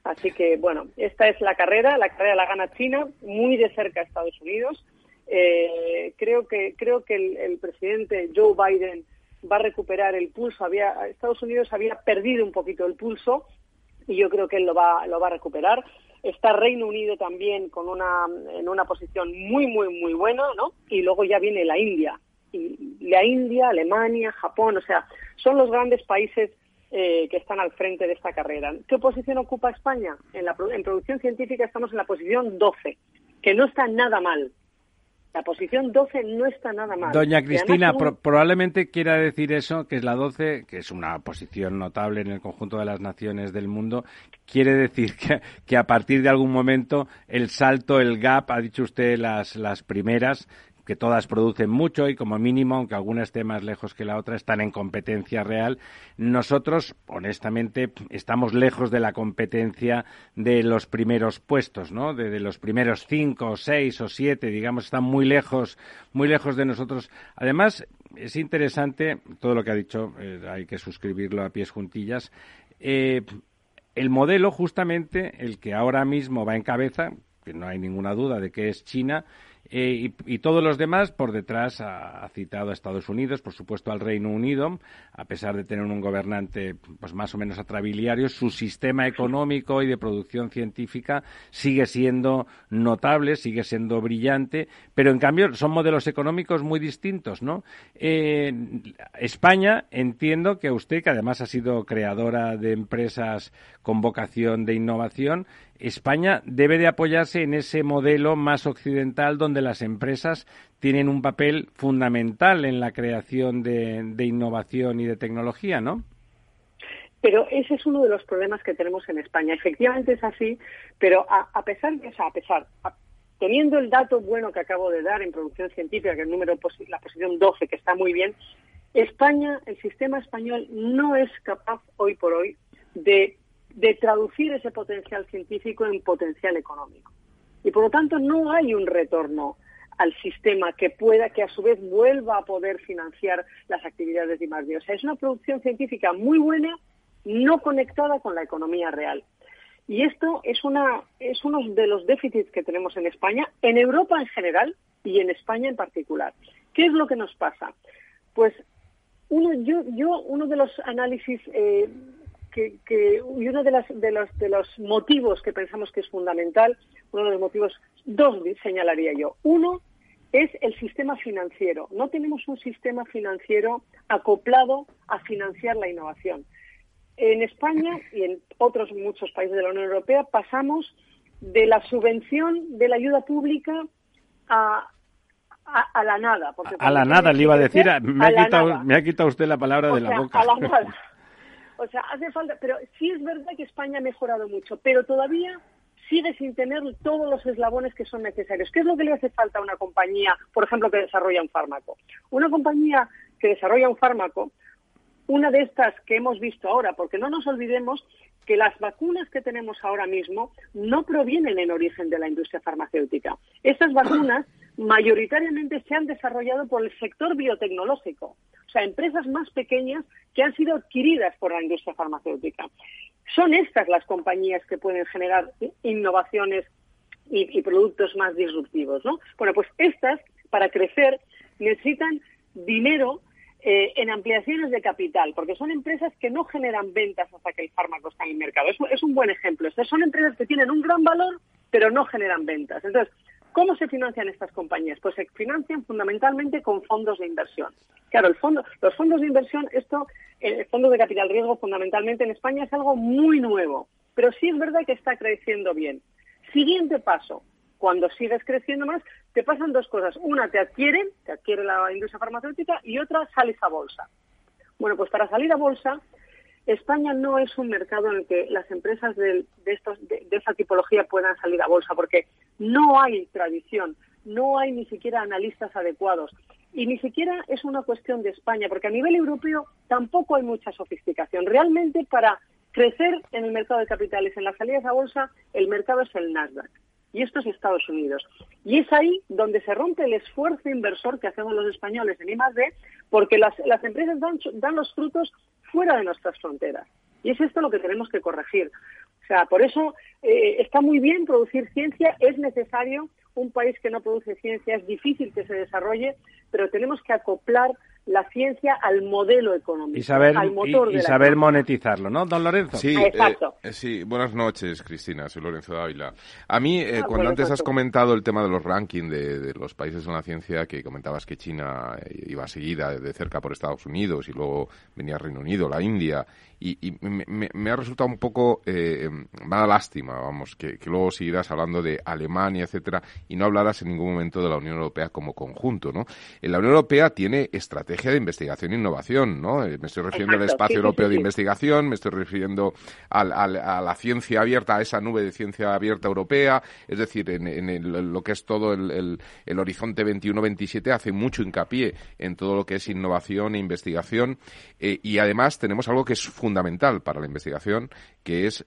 Así que, bueno, esta es la carrera, la carrera la gana China, muy de cerca Estados Unidos eh, creo que creo que el, presidente Joe Biden va a recuperar el pulso. Había Estados Unidos había perdido un poquito el pulso y yo creo que él lo va lo va a recuperar. Está Reino Unido también con una en una posición muy muy muy buena, ¿no? Y luego ya viene la India y la India, Alemania, Japón, o sea, son los grandes países eh, que están al frente de esta carrera. ¿Qué posición ocupa España? En, la, en producción científica estamos en la posición 12, que no está nada mal, La posición 12 no está nada mal. Doña Cristina, probablemente quiera decir eso, que es la 12, que es una posición notable en el conjunto de las naciones del mundo. Quiere decir que, que a partir de algún momento el salto, el gap, ha dicho usted las, las primeras, que todas producen mucho y como mínimo, aunque alguna esté más lejos que la otra, están en competencia real. Nosotros, honestamente, estamos lejos de la competencia de los primeros puestos, ¿no? De, los primeros cinco, o seis o siete, digamos, están muy lejos, muy lejos de nosotros. Además, es interesante todo lo que ha dicho, eh, hay que suscribirlo a pies juntillas. Eh, el modelo, justamente, el que ahora mismo va en cabeza, que no hay ninguna duda de que es China, eh, y, todos los demás, por detrás, ha, citado a Estados Unidos, por supuesto al Reino Unido, a pesar de tener un gobernante pues más o menos atrabiliario, su sistema económico y de producción científica sigue siendo notable, sigue siendo brillante, pero en cambio son modelos económicos muy distintos, ¿no? Eh, España, entiendo que usted, que además ha sido creadora de empresas con vocación de innovación, España debe de apoyarse en ese modelo más occidental donde las empresas tienen un papel fundamental en la creación de, innovación y de tecnología, ¿no? Pero ese es uno de los problemas que tenemos en España. Efectivamente es así, pero a, pesar de eso, a pesar, teniendo el dato bueno que acabo de dar en producción científica, que el número, la posición 12, que está muy bien, España, el sistema español no es capaz hoy por hoy de de traducir ese potencial científico en potencial económico. Y por lo tanto no hay un retorno al sistema que pueda, que a su vez vuelva a poder financiar las actividades de I+.D. O es una producción científica muy buena, no conectada con la economía real. Y esto es, una, es uno de los déficits que tenemos en España, en Europa en general y en España en particular. ¿Qué es lo que nos pasa? Pues uno, yo, yo uno de los análisis eh, que, y uno de, las, de, los, de los motivos que pensamos que es fundamental, uno de los motivos, dos señalaría yo. Uno es el sistema financiero. No tenemos un sistema financiero acoplado a financiar la innovación. En España y en otros muchos países de la Unión Europea pasamos de la subvención de la ayuda pública a, a, la nada. a la nada, le iba a decir, me ha, quitado, me ha quitado usted la palabra de la boca. A la nada. O sea, hace falta, pero sí es verdad que España ha mejorado mucho, pero todavía sigue sin tener todos los eslabones que son necesarios. ¿Qué es lo que le hace falta a una compañía, por ejemplo, que desarrolla un fármaco? Una compañía que desarrolla un fármaco, una de estas que hemos visto ahora, porque no nos olvidemos que las vacunas que tenemos ahora mismo no provienen en origen de la industria farmacéutica. Estas vacunas mayoritariamente se han desarrollado por el sector biotecnológico, o sea, empresas más pequeñas que han sido adquiridas por la industria farmacéutica. Son estas las compañías que pueden generar innovaciones y, productos más disruptivos, ¿no? Bueno, pues estas, para crecer, necesitan dinero eh, en ampliaciones de capital, porque son empresas que no generan ventas hasta que el fármaco está en el mercado. Es, es un buen ejemplo. son empresas que tienen un gran valor, pero no generan ventas. Entonces, ¿Cómo se financian estas compañías? Pues se financian fundamentalmente con fondos de inversión. Claro, el fondo, los fondos de inversión, esto, el fondo de capital riesgo fundamentalmente en España es algo muy nuevo, pero sí es verdad que está creciendo bien. Siguiente paso, cuando sigues creciendo más, te pasan dos cosas. Una, te adquieren, te adquiere la industria farmacéutica, y otra, sales a bolsa. Bueno, pues para salir a bolsa España no es un mercado en el que las empresas de, estos, de, esa tipología puedan salir a bolsa, porque no hay tradición, no hay ni siquiera analistas adecuados. Y ni siquiera es una cuestión de España, porque a nivel europeo tampoco hay mucha sofisticación. Realmente para crecer en el mercado de capitales, en las salidas a bolsa, el mercado es el Nasdaq. Y esto es Estados Unidos. Y es ahí donde se rompe el esfuerzo inversor que hacemos los españoles en I+.D., porque las, las empresas dan, dan los frutos fuera de nuestras fronteras. Y es esto lo que tenemos que corregir. O sea, por eso eh, está muy bien producir ciencia, es necesario. Un país que no produce ciencia es difícil que se desarrolle, pero tenemos que acoplar la ciencia al modelo económico, y saber, al motor y, saber monetizarlo, ¿no, don Lorenzo? Sí, Exacto. Eh, sí, buenas noches, Cristina, soy Lorenzo Dávila. A mí, eh, ah, cuando antes has comentado el tema de los rankings de, los países en la ciencia, que comentabas que China eh, iba seguida de cerca por Estados Unidos y luego venía Reino Unido, la India, y, me, ha resultado un poco, eh, da lástima, vamos, que, luego seguirás hablando de Alemania, etcétera, y no hablarás en ningún momento de la Unión Europea como conjunto, ¿no? La Unión Europea tiene estrategia de investigación e innovación, ¿no? Eh, me estoy refiriendo al espacio europeo de investigación, me estoy refiriendo a la ciencia abierta, a esa nube de ciencia abierta europea, es decir, en, lo que es todo el, el horizonte 21-27 hace mucho hincapié en todo lo que es innovación e investigación, eh, y además tenemos algo que es fundamental para la investigación, que es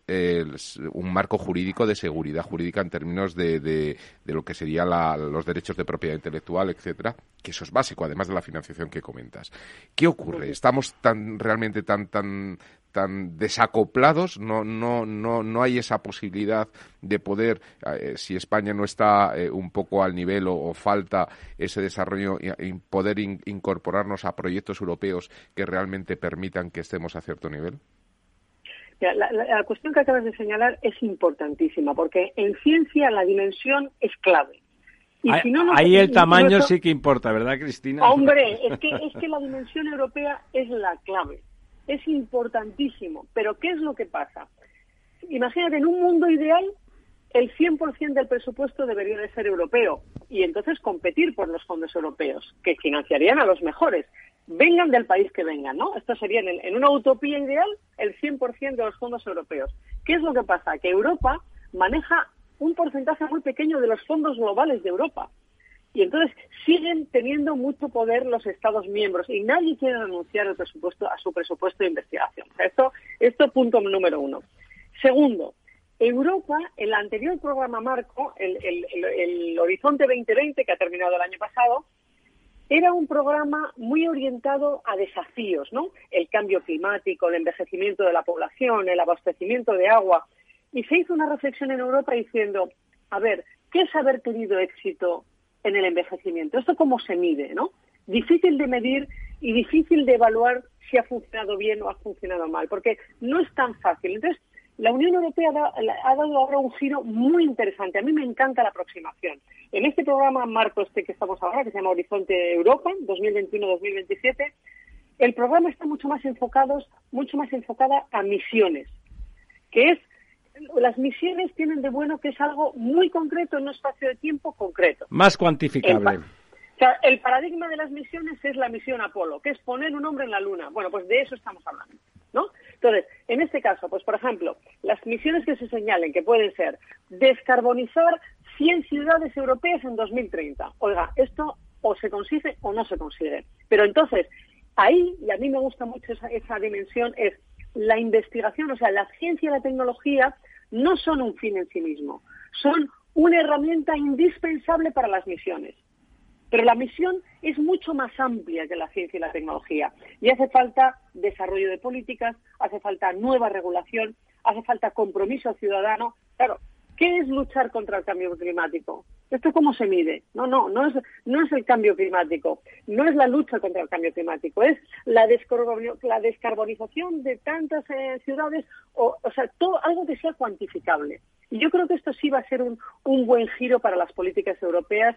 un marco jurídico de seguridad jurídica en términos de, de, lo que serían los derechos de propiedad intelectual, etcétera, que eso es básico, además de la financiación que comentas. ¿Qué ocurre? ¿Estamos tan realmente tan tan tan desacoplados, no, no, no, no hay esa posibilidad de poder, eh, si España no está eh, un poco al nivel o, falta ese desarrollo, y, poder incorporarnos a proyectos europeos que realmente permitan que estemos a cierto nivel? La, cuestión que acabas de señalar es importantísima, porque en ciencia la dimensión es clave. Y ahí, si no, ahí el tamaño sí que importa, ¿verdad, Cristina? Hombre, es que, es que la dimensión europea es la clave es importantísimo. Pero ¿qué es lo que pasa? Imagínate, en un mundo ideal, el 100% del presupuesto debería de ser europeo y entonces competir por los fondos europeos, que financiarían a los mejores, vengan del país que vengan, ¿no? Esto sería, en, en una utopía ideal, el 100% de los fondos europeos. ¿Qué es lo que pasa? Que Europa maneja un porcentaje muy pequeño de los fondos globales de Europa. Y entonces siguen teniendo mucho poder los Estados miembros y nadie quiere renunciar al presupuesto, a su presupuesto de investigación. esto, esto punto número uno. Segundo, Europa, el anterior programa marco, el, el, Horizonte 2020, que ha terminado el año pasado, era un programa muy orientado a desafíos, ¿no? El cambio climático, el envejecimiento de la población, el abastecimiento de agua. Y se hizo una reflexión en Europa diciendo, a ver, ¿qué es haber tenido éxito en el envejecimiento. ¿Esto cómo se mide? ¿no? Difícil de medir y difícil de evaluar si ha funcionado bien o ha funcionado mal, porque no es tan fácil. Entonces, la Unión Europea ha dado ahora un giro muy interesante. A mí me encanta la aproximación. En este programa marco este que estamos ahora, que se llama Horizonte Europa 2021-2027, el programa está mucho más enfocado, mucho más enfocada a misiones, que es las misiones tienen de bueno que es algo muy concreto en un espacio de tiempo concreto. Más cuantificable. El, o sea, el paradigma de las misiones es la misión Apolo, que es poner un hombre en la Luna. Bueno, pues de eso estamos hablando, ¿no? Entonces, en este caso, pues por ejemplo, las misiones que se señalen, que pueden ser descarbonizar 100 ciudades europeas en 2030. Oiga, esto o se consigue o no se consigue. Pero entonces, ahí, y a mí me gusta mucho esa, esa dimensión, es la investigación, o sea, la ciencia y la tecnología no son un fin en sí mismo, son una herramienta indispensable para las misiones. Pero la misión es mucho más amplia que la ciencia y la tecnología. Y hace falta desarrollo de políticas, hace falta nueva regulación, hace falta compromiso ciudadano. Claro, ¿qué es luchar contra el cambio climático? ¿Esto cómo se mide? No, no, no es, no es el cambio climático, no es la lucha contra el cambio climático, es la, la descarbonización de tantas eh, ciudades, o, o sea, todo, algo que sea cuantificable. Y yo creo que esto sí va a ser un, un buen giro para las políticas europeas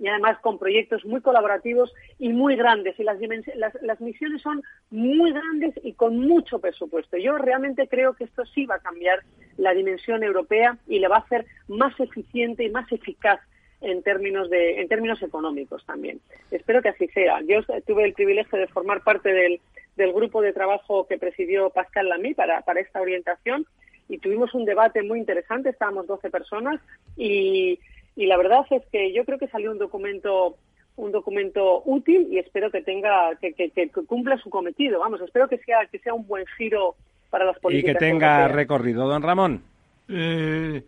y además con proyectos muy colaborativos y muy grandes. Y las, las, las, misiones son muy grandes y con mucho presupuesto. Yo realmente creo que esto sí va a cambiar la dimensión europea y le va a hacer más eficiente y más eficaz en términos de en términos económicos también. Espero que así sea. Yo tuve el privilegio de formar parte del, del grupo de trabajo que presidió Pascal Lamy para, para esta orientación y tuvimos un debate muy interesante, estábamos 12 personas y y la verdad es que yo creo que salió un documento un documento útil y espero que tenga que, que, cumpla su cometido. Vamos espero que sea que sea un buen giro para las políticas y que tenga recorrido don Ramón. Eh,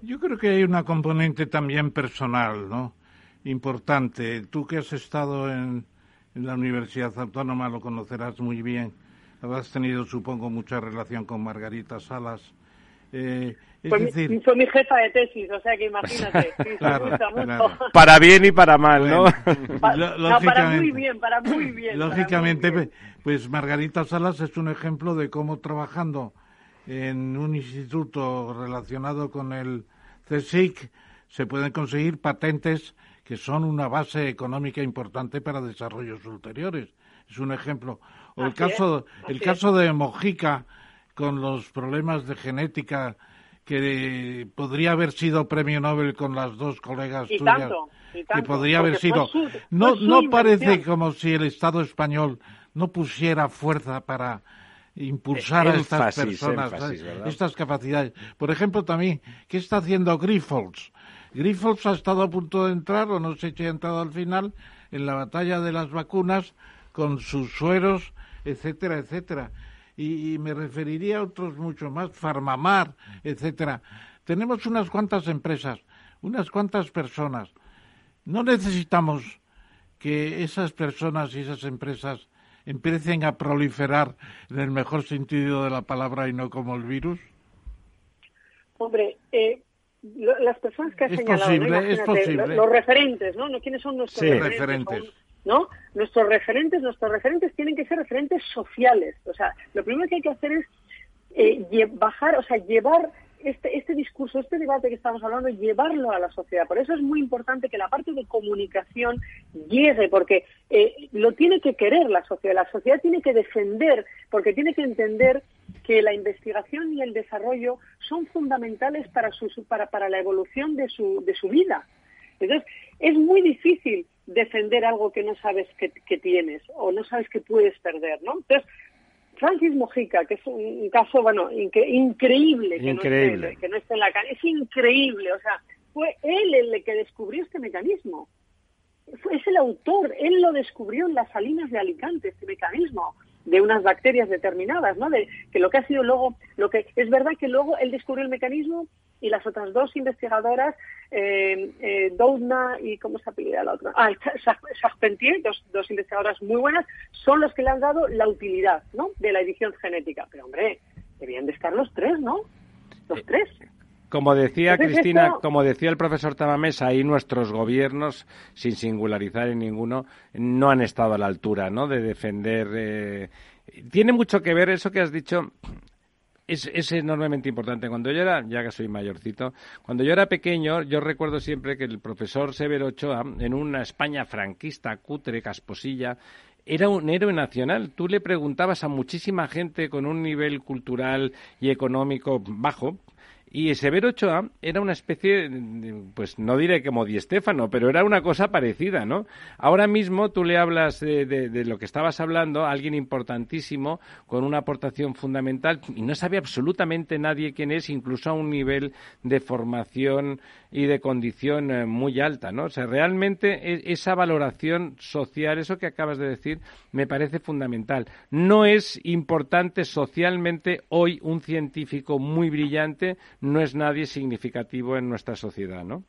yo creo que hay una componente también personal no importante. Tú que has estado en, en la Universidad Autónoma lo conocerás muy bien. Has tenido supongo mucha relación con Margarita Salas Eh, fue, fue, mi jefa de tesis, o sea que imagínate. Para bien y para mal, ¿no? para muy bien, para muy bien. Lógicamente, pues Margarita Salas es un ejemplo de cómo trabajando en un instituto relacionado con el CSIC se pueden conseguir patentes que son una base económica importante para desarrollos ulteriores. Es un ejemplo. O el caso, el caso de Mojica con los problemas de genética que podría haber sido premio Nobel con las dos colegas tuyas. que podría haber sido. no, no parece como si el Estado español no pusiera fuerza para impulsar a estas personas, estas capacidades. Por ejemplo, también, ¿qué está haciendo Grifols? Grifols ha estado a punto de entrar, o no sé si ha entrado al final, en la batalla de las vacunas con sus sueros, etcétera, etcétera y, me referiría a otros mucho más, Farmamar, etcétera. Tenemos unas cuantas empresas, unas cuantas personas. No necesitamos que esas personas y esas empresas empiecen a proliferar en el mejor sentido de la palabra y no como el virus? Hombre, eh, las personas que has señalado, posible, es posible. Los, referentes, ¿no? ¿Quiénes son nuestros sí, referentes? ¿No? Nuestros referentes, nuestros referentes tienen que ser referentes sociales. O sea, lo primero que hay que hacer es eh, bajar, o sea, llevar este, este discurso, este debate que estamos hablando, llevarlo a la sociedad. Por eso es muy importante que la parte de comunicación llegue, porque eh, lo tiene que querer la sociedad. La sociedad tiene que defender, porque tiene que entender que la investigación y el desarrollo son fundamentales para, su, para, para la evolución de su, de su vida. Entonces, es muy difícil defender algo que no sabes que, tienes o no sabes que puedes perder, ¿no? Entonces, Francis Mojica, que es un caso, bueno, increíble, que, No esté, que no esté en la calle, es increíble, o sea, fue él el que descubrió este mecanismo. es el autor, él lo descubrió en las salinas de Alicante, este mecanismo de unas bacterias determinadas, ¿no? De que lo que ha sido luego, lo que es verdad que luego él descubrió el mecanismo y las otras dos investigadoras, eh, eh, Doudna y ¿cómo se apellida la otra? Ah, Charpentier, dos, dos investigadoras muy buenas, son los que le han dado la utilidad, ¿no? De la edición genética. Pero hombre, debían de estar los tres, ¿no? Los tres. Como decía Cristina, como decía el profesor Tamamés, ahí nuestros gobiernos, sin singularizar en ninguno, no han estado a la altura, ¿no? De defender. Eh, tiene mucho que ver eso que has dicho. Es, es, enormemente importante. Cuando yo era, ya que soy mayorcito, cuando yo era pequeño, yo recuerdo siempre que el profesor Severo Ochoa, en una España franquista, cutre, casposilla, era un héroe nacional. Tú le preguntabas a muchísima gente con un nivel cultural y económico bajo, y Severo Ochoa era una especie, pues no diré como Di Stéfano, pero era una cosa parecida, ¿no? Ahora mismo tú le hablas de, de, lo que estabas hablando, a alguien importantísimo, con una aportación fundamental, y no sabe absolutamente nadie quién es, incluso a un nivel de formación y de condición eh, muy alta, ¿no? O sea, realmente e, esa valoración social, eso que acabas de decir, me parece fundamental. No es importante socialmente hoy un científico muy brillante, no es nadie significativo en nuestra sociedad, ¿no?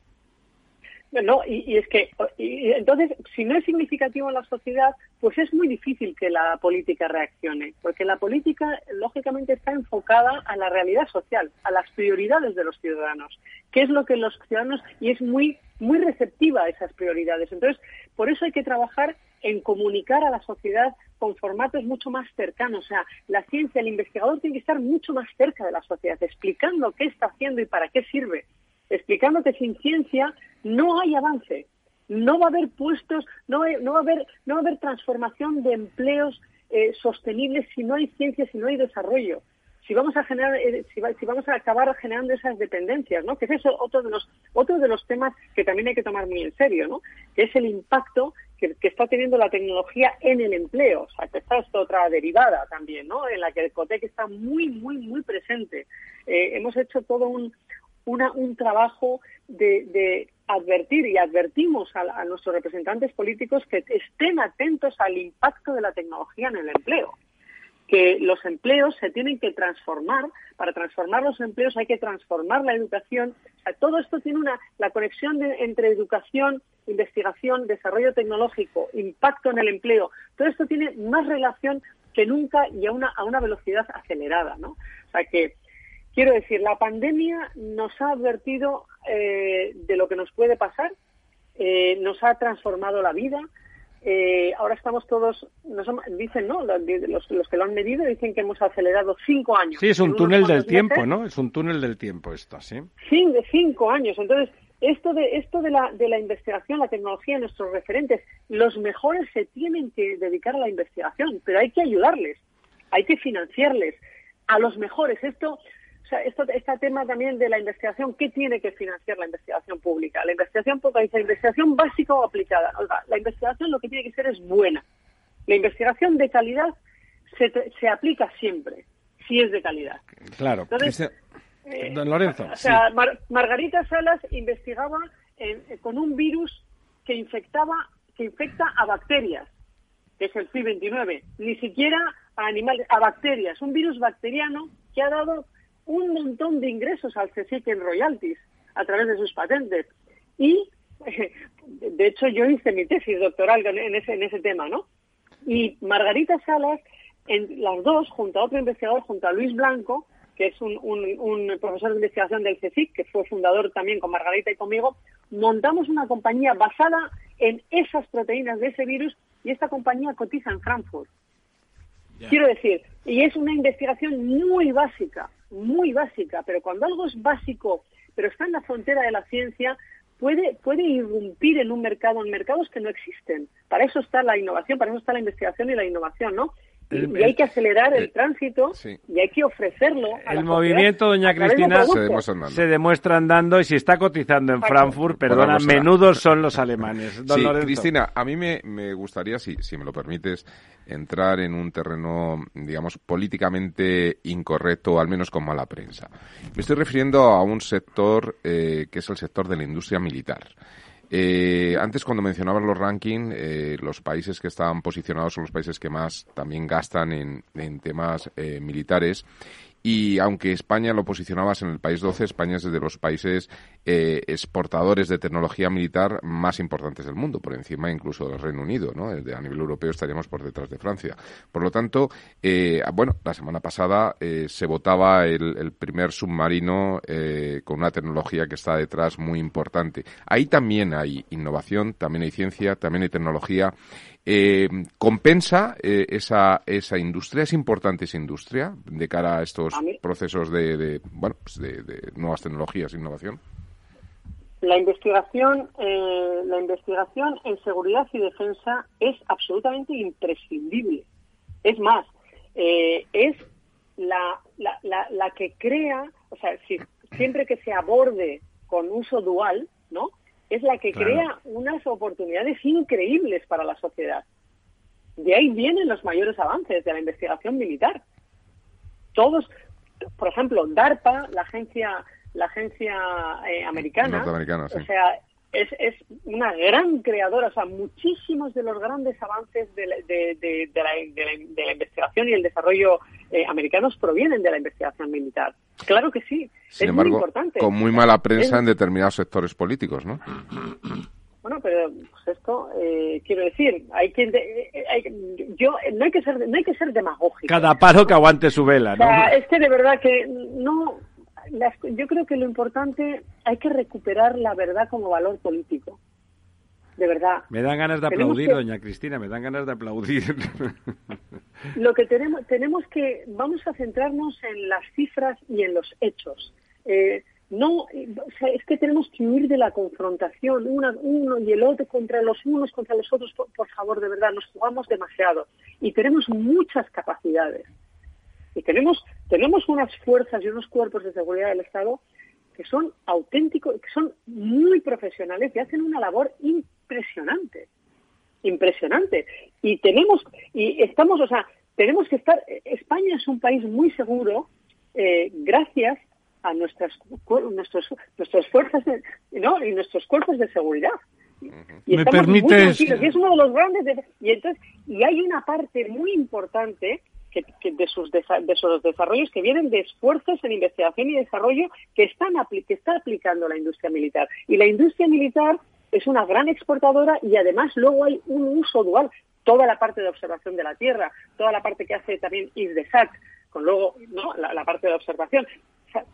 No, y, es que, entonces, si no es significativo en la sociedad, pues es muy difícil que la política reaccione, porque la política, lógicamente, está enfocada a la realidad social, a las prioridades de los ciudadanos, qué es lo que los ciudadanos, y es muy, muy receptiva a esas prioridades. Entonces, por eso hay que trabajar en comunicar a la sociedad con formatos mucho más cercanos. O sea, la ciencia, el investigador tiene que estar mucho más cerca de la sociedad, explicando qué está haciendo y para qué sirve explicando que sin ciencia no hay avance, no va a haber puestos, no, va a haber, no va a haber transformación de empleos eh, sostenibles si no hay ciencia, si no hay desarrollo. Si vamos a generar, eh, si, vamos a acabar generando esas dependencias, ¿no? Que es eso otro de los otro de los temas que también hay que tomar muy en serio, ¿no? Que es el impacto que, está teniendo la tecnología en el empleo. O sea, que está esta otra derivada también, ¿no? En la que el COTEC está muy, muy, muy presente. Eh, hemos hecho todo un, un trabajo de, advertir y advertimos a, nuestros representantes políticos que estén atentos al impacto de la tecnología en el empleo que los empleos se tienen que transformar. Para transformar los empleos hay que transformar la educación. todo esto tiene una la conexión entre educación, investigación, desarrollo tecnológico, impacto en el empleo. Todo esto tiene más relación que nunca y a una a una velocidad acelerada, ¿no? O sea que Quiero decir, la pandemia nos ha advertido eh, de lo que nos puede pasar, eh, nos ha transformado la vida. Eh, ahora estamos todos, nos, dicen, ¿no? Los, los, que lo han medido dicen que hemos acelerado cinco años. Sí, es un túnel del tiempo, ¿no? Es un túnel del tiempo esto, ¿sí? Sí, de cinco años. Entonces, esto de esto de la, de la investigación, la tecnología, nuestros referentes, los mejores se tienen que dedicar a la investigación, pero hay que ayudarles, hay que financiarles a los mejores. Esto esto, este tema también de la investigación, ¿qué tiene que financiar la investigación pública? La investigación pública dice investigación básica o aplicada. la investigación lo que tiene que ser es buena. La investigación de calidad se, se aplica siempre, si es de calidad. Claro. Entonces, eh, Don Lorenzo. O sea, Margarita Salas investigaba con un virus que infectaba, que infecta a bacterias, que es el FI-29, ni siquiera a animales, a bacterias, un virus bacteriano que ha dado un montón de ingresos al CSIC en royalties a través de sus patentes. Y, de hecho, yo hice mi tesis doctoral en ese, en ese tema, ¿no? Y Margarita Salas, en las dos, junto a otro investigador, junto a Luis Blanco, que es un, un, profesor de investigación del CSIC, que fue fundador también con Margarita y conmigo, montamos una compañía basada en esas proteínas de ese virus y esta compañía cotiza en Frankfurt. Quiero decir, y es una investigación muy básica, muy básica, pero cuando algo es básico, pero está en la frontera de la ciencia, puede, puede irrumpir en un mercado, en mercados que no existen. Para eso está la innovación, para eso está la investigación y la innovación, ¿no? Y hay que acelerar el tránsito y hay que ofrecerlo. A el movimiento, doña Cristina, se demuestra, andando y si está cotizando en Frankfurt, perdona, menudos son los alemanes. sí, Cristina, a mí me, me gustaría, si, si me lo permites, entrar en un terreno, digamos, políticamente incorrecto, o al menos con mala prensa. Me estoy refiriendo a un sector eh, que es el sector de la industria militar. Eh, antes, cuando mencionabas los rankings, eh, los países que están posicionados son los países que más también gastan en, en temas eh, militares y aunque España lo posicionabas en el país 12, España es de los países eh, exportadores de tecnología militar más importantes del mundo, por encima incluso del Reino Unido, ¿no? A nivel europeo estaríamos por detrás de Francia. Por lo tanto, eh, bueno, la semana pasada eh, se votaba el, el primer submarino con una tecnología que está detrás muy importante. Ahí también hay innovación, también hay ciencia, también hay tecnología. Eh, ¿Compensa eh, esa, esa industria? ¿Es importante esa industria de cara a estos procesos de, bueno, pues de, nuevas tecnologías e innovación? La investigación, eh, la investigación en seguridad y defensa es absolutamente imprescindible. Es más, es la, la, la, la, que crea, o sea, si, siempre que se aborde con uso dual, ¿no? Es la que crea unas oportunidades increíbles para la sociedad. De ahí vienen los mayores avances de la investigación militar. Todos, por ejemplo, DARPA, la agencia, la agencia eh, americana, o sea, es, es una gran creadora, o sea, muchísimos de los grandes avances de, de, la, de la, investigación y el desarrollo eh, americanos provienen de la investigación militar. Claro que sí, Sin es embargo, muy importante. Con muy mala prensa en determinados sectores políticos, ¿no? Bueno, pero pues esto eh, quiero decir, hay que eh, yo no hay que ser no hay que ser demagógico. Cada paro que aguante su vela, ¿no? O sea, es que de verdad que no yo creo que lo importante hay que recuperar la verdad como valor político. De verdad. Me dan ganas de aplaudir, doña Cristina, me dan ganas de aplaudir. Lo que tenemos, tenemos que, vamos a centrarnos en las cifras y en los hechos. Eh, no, es que tenemos que huir de la confrontación, uno y el otro contra los unos, contra los otros, por favor, de verdad, nos jugamos demasiado y tenemos muchas capacidades. Y tenemos, tenemos unas fuerzas y unos cuerpos de seguridad del Estado que son auténticos, que son muy profesionales y hacen una labor impresionante. Impresionante. Y tenemos, y estamos, o sea, tenemos que estar, España es un país muy seguro eh, gracias a nuestras nuestros nuestras fuerzas ¿no? y nuestros cuerpos de seguridad y ¿Me permites... y es uno de los grandes y entonces y hay una parte muy importante que, de, sus de sus desarrollos que vienen de esfuerzos en investigación y desarrollo que están que está aplicando la industria militar. Y la industria militar es una gran exportadora y además luego hay un uso dual. Toda la parte de observación de la Tierra, toda la parte que hace también ISDESAT, con luego ¿no? la, parte de observación.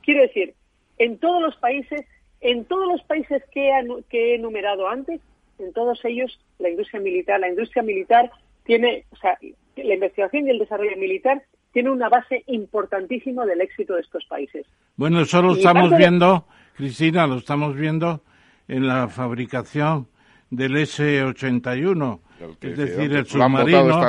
quiero decir, en todos los países, en todos los países que he, enumerado antes, en todos ellos la industria militar, la industria militar tiene, o sea, la investigación y el desarrollo militar tiene una base importantísima del éxito de estos países. Bueno, eso lo estamos viendo, Cristina, lo estamos viendo en la fabricación del S-81 es decir, el submarino,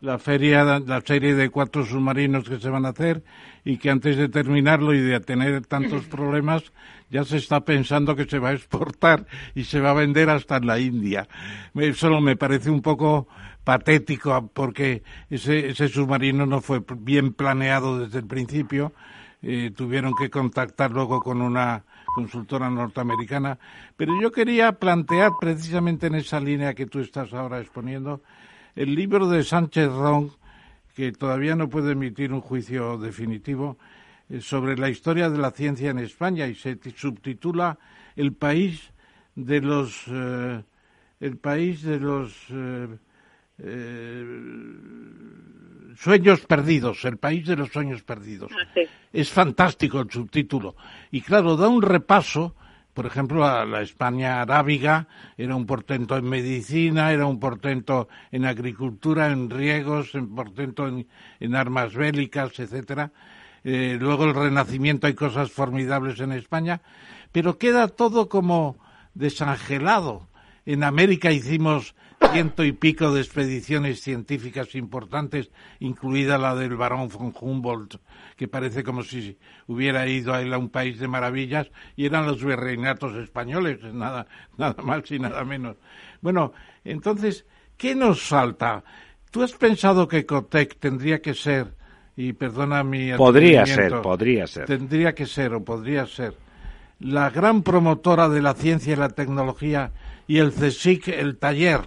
la feria, la serie de cuatro submarinos que se van a hacer y que antes de terminarlo y de tener tantos problemas ya se está pensando que se va a exportar y se va a vender hasta en la India. Eso me parece un poco patético porque ese, ese submarino no fue bien planeado desde el principio. Eh, tuvieron que contactar luego con una consultora norteamericana, pero yo quería plantear precisamente en esa línea que tú estás ahora exponiendo el libro de Sánchez Ron, que todavía no puede emitir un juicio definitivo, eh, sobre la historia de la ciencia en España y se subtitula El país de los eh, el país de los eh, Sueños perdidos, el país de los sueños perdidos. Ah, es fantástico el subtítulo. Y claro, da un repaso, por ejemplo, a la España arábiga, era un portento en medicina, era un portento en agricultura, en riegos, un portento en, armas bélicas, etcétera. Eh, luego el Renacimiento hay cosas formidables en España, pero queda todo como desangelado. En América hicimos ciento y pico de expediciones científicas importantes, incluida la del barón von Humboldt, que parece como si hubiera ido a él a un país de maravillas, y eran los virreinatos españoles, nada, nada más y nada menos. Bueno, entonces, ¿qué nos falta? ¿Tú has pensado que Cotec tendría que ser, y perdona mi... Podría ser, podría ser. Tendría que ser o podría ser la gran promotora de la ciencia y la tecnología y el CSIC, el taller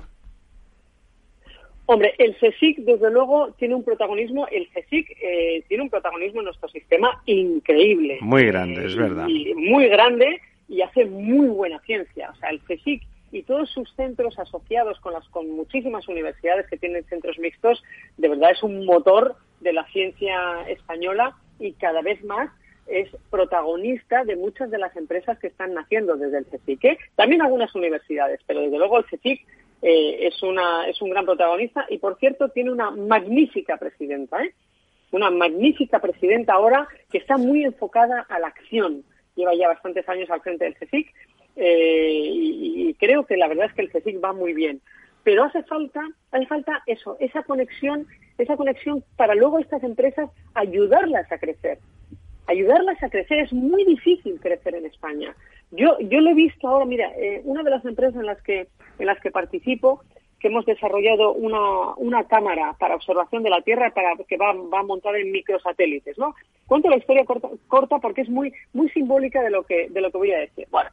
Hombre, el CSIC, desde luego, tiene un protagonismo, el CSIC eh, tiene un protagonismo en nuestro sistema increíble. Muy grande, es verdad. muy grande y hace muy buena ciencia. O sea, el CSIC y todos sus centros asociados con, las, con muchísimas universidades que tienen centros mixtos, de verdad es un motor de la ciencia española y cada vez más es protagonista de muchas de las empresas que están naciendo desde el CSIC. ¿eh? También algunas universidades, pero desde luego el CSIC eh, es, una, es un gran protagonista y, por cierto, tiene una magnífica presidenta, ¿eh? una magnífica presidenta ahora que está muy enfocada a la acción. Lleva ya bastantes años al frente del CSIC eh, y, creo que la verdad es que el CSIC va muy bien. Pero hace falta, hace falta eso, esa conexión, esa conexión para luego estas empresas ayudarlas a crecer. Ayudarlas a crecer es muy difícil crecer en España. Yo, yo lo he visto ahora, mira, eh, una de las empresas en las que, en las que participo, que hemos desarrollado una, una cámara para observación de la Tierra para que va, va montada en microsatélites, ¿no? Cuento la historia corta, corta porque es muy, muy simbólica de lo que, de lo que voy a decir. Bueno,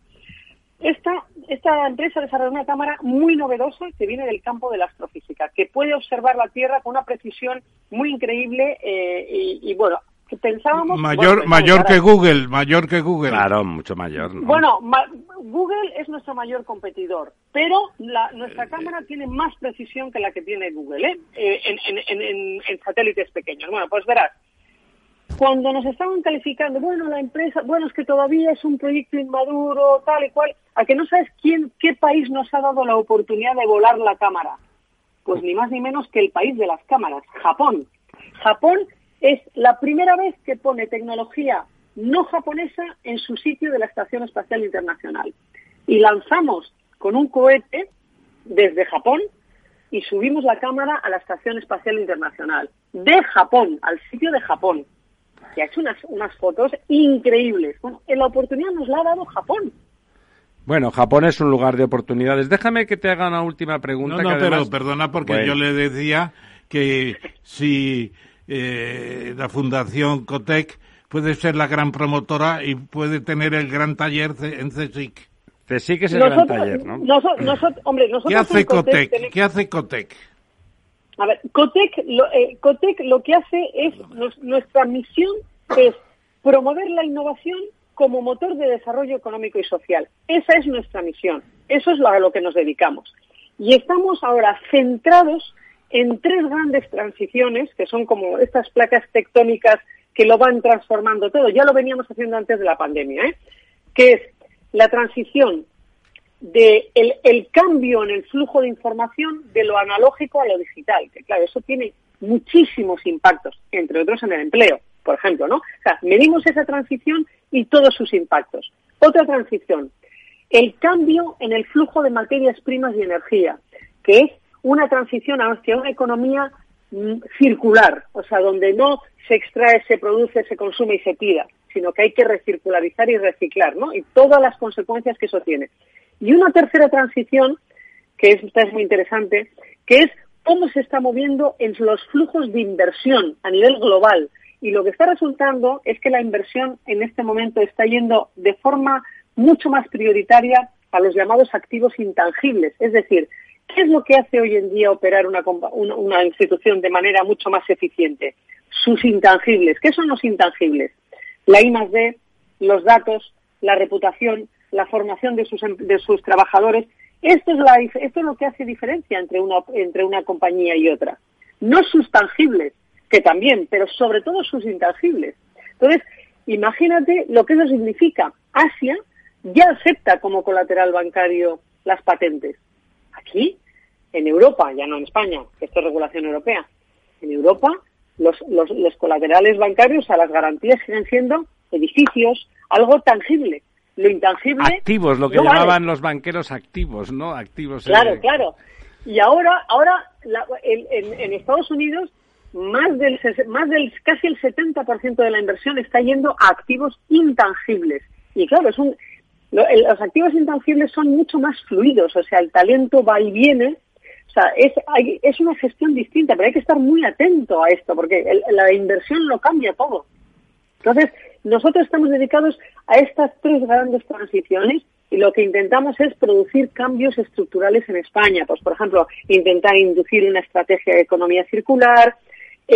esta, esta empresa desarrolló una cámara muy novedosa que viene del campo de la astrofísica, que puede observar la Tierra con una precisión muy increíble eh, y, y, bueno, pensábamos... Mayor, mayor que Google, mayor que Google. Claro, mucho mayor. Bueno, Google es nuestro mayor competidor, pero la, nuestra cámara tiene más precisión que la que tiene Google ¿eh? eh en, satélites pequeños. Bueno, pues verás, cuando nos estaban calificando, bueno, la empresa, bueno, es que todavía es un proyecto inmaduro, tal y cual, a que no sabes quién, qué país nos ha dado la oportunidad de volar la cámara. Pues ni más ni menos que el país de las cámaras, Japón. Japón es la primera vez que pone tecnología no japonesa en su sitio de la Estación Espacial Internacional. Y lanzamos con un cohete desde Japón y subimos la cámara a la Estación Espacial Internacional. De Japón, al sitio de Japón. Y ha hecho unas, unas fotos increíbles. Bueno, la oportunidad nos la ha dado Japón. Bueno, Japón es un lugar de oportunidades. Déjame que te haga una última pregunta. No, no, pero perdona porque yo le decía que si eh, la Fundación Cotec puede ser la gran promotora y puede tener el gran taller en CSIC. CSIC es el gran taller, ¿no? hombre, ¿Qué hace Cotec? ¿Qué hace Cotec? A ver, Cotec lo, eh, Cotec lo que hace es, nuestra misión es promover la innovación como motor de desarrollo económico y social. Esa es nuestra misión. Eso es a lo que nos dedicamos. Y estamos ahora centrados en tres grandes transiciones, que son como estas placas tectónicas que lo van transformando todo. Ya lo veníamos haciendo antes de la pandemia, ¿eh? que es la transición de el, cambio en el flujo de información de lo analógico a lo digital. Que claro, eso tiene muchísimos impactos, entre otros en el empleo, por ejemplo, ¿no? O sea, medimos esa transición y todos sus impactos. Otra transición, el cambio en el flujo de materias primas y energía, que es una transición hacia una economía mm, circular, o sea, donde no se extrae, se produce, se consume y se tira, sino que hay que recircularizar y reciclar, ¿no? Y todas las consecuencias que eso tiene. Y una tercera transición, que es, esta es muy interesante, que es cómo se está moviendo en los flujos de inversión a nivel global. Y lo que está resultando es que la inversión en este momento está yendo de forma mucho más prioritaria a los llamados activos intangibles. Es decir, ¿qué es lo que hace hoy en día operar una, una, institución de manera mucho más eficiente? Sus intangibles. ¿Qué son los intangibles? La I D, los datos, la reputación, la formación de sus, em, de sus trabajadores. Esto es, la, esto es lo que hace diferencia entre una, entre una compañía y otra. No sus tangibles, que también, pero sobre todo sus intangibles. Entonces, imagínate lo que eso significa. Asia ya acepta como colateral bancario las patentes. Aquí, en Europa, ya no en España, que esto es regulación europea, en Europa los, los, los colaterales bancarios a las garantías siguen siendo edificios, algo tangible. Lo intangible. Activos, lo que llamaban los banqueros activos, ¿no? Activos. Claro, claro. Y ahora, ahora en, en, Estados Unidos, más del, más del casi el 70% de la inversión está yendo a activos intangibles. Y claro, es un, los activos intangibles son mucho más fluidos, o sea, el talento va y viene. O sea, es, es una gestión distinta, pero hay que estar muy atento a esto, porque la inversión lo cambia todo. Entonces, nosotros estamos dedicados a estas tres grandes transiciones y lo que intentamos es producir cambios estructurales en España. Pues, por ejemplo, intentar inducir una estrategia de economía circular,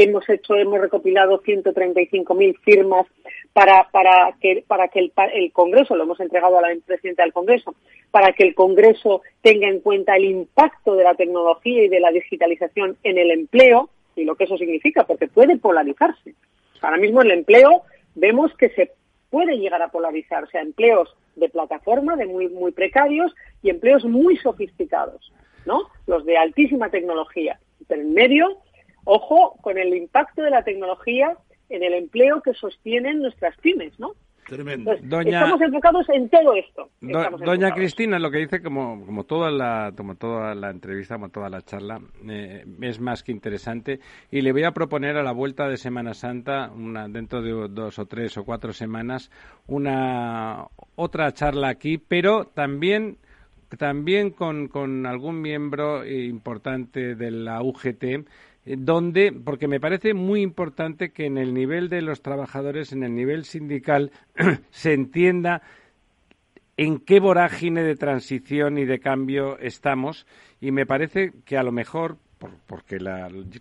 hemos hecho, hemos recopilado 135.000 firmas para, para que, para que el, Congreso, lo hemos entregado a la presidenta del Congreso, para que el Congreso tenga en cuenta el impacto de la tecnología y de la digitalización en el empleo y lo que eso significa, porque puede polarizarse. Ahora mismo el empleo vemos que se puede llegar a polarizar, o sea, empleos de plataforma, de muy, muy precarios y empleos muy sofisticados, ¿no? Los de altísima tecnología. Pero en medio Ojo con el impacto de la tecnología en el empleo que sostienen nuestras pymes, ¿no? Tremendo. Estamos enfocados en todo esto. doña Cristina, lo que dice, como, como, toda la, como toda la entrevista, como toda la charla, eh, es más que interesante. Y le voy a proponer a la vuelta de Semana Santa, una, dentro de dos o tres o cuatro semanas, una otra charla aquí, pero también también con, con algún miembro importante de la UGT donde, porque me parece muy importante que en el nivel de los trabajadores, en el nivel sindical, se entienda en qué vorágine de transición y de cambio estamos. Y me parece que a lo mejor porque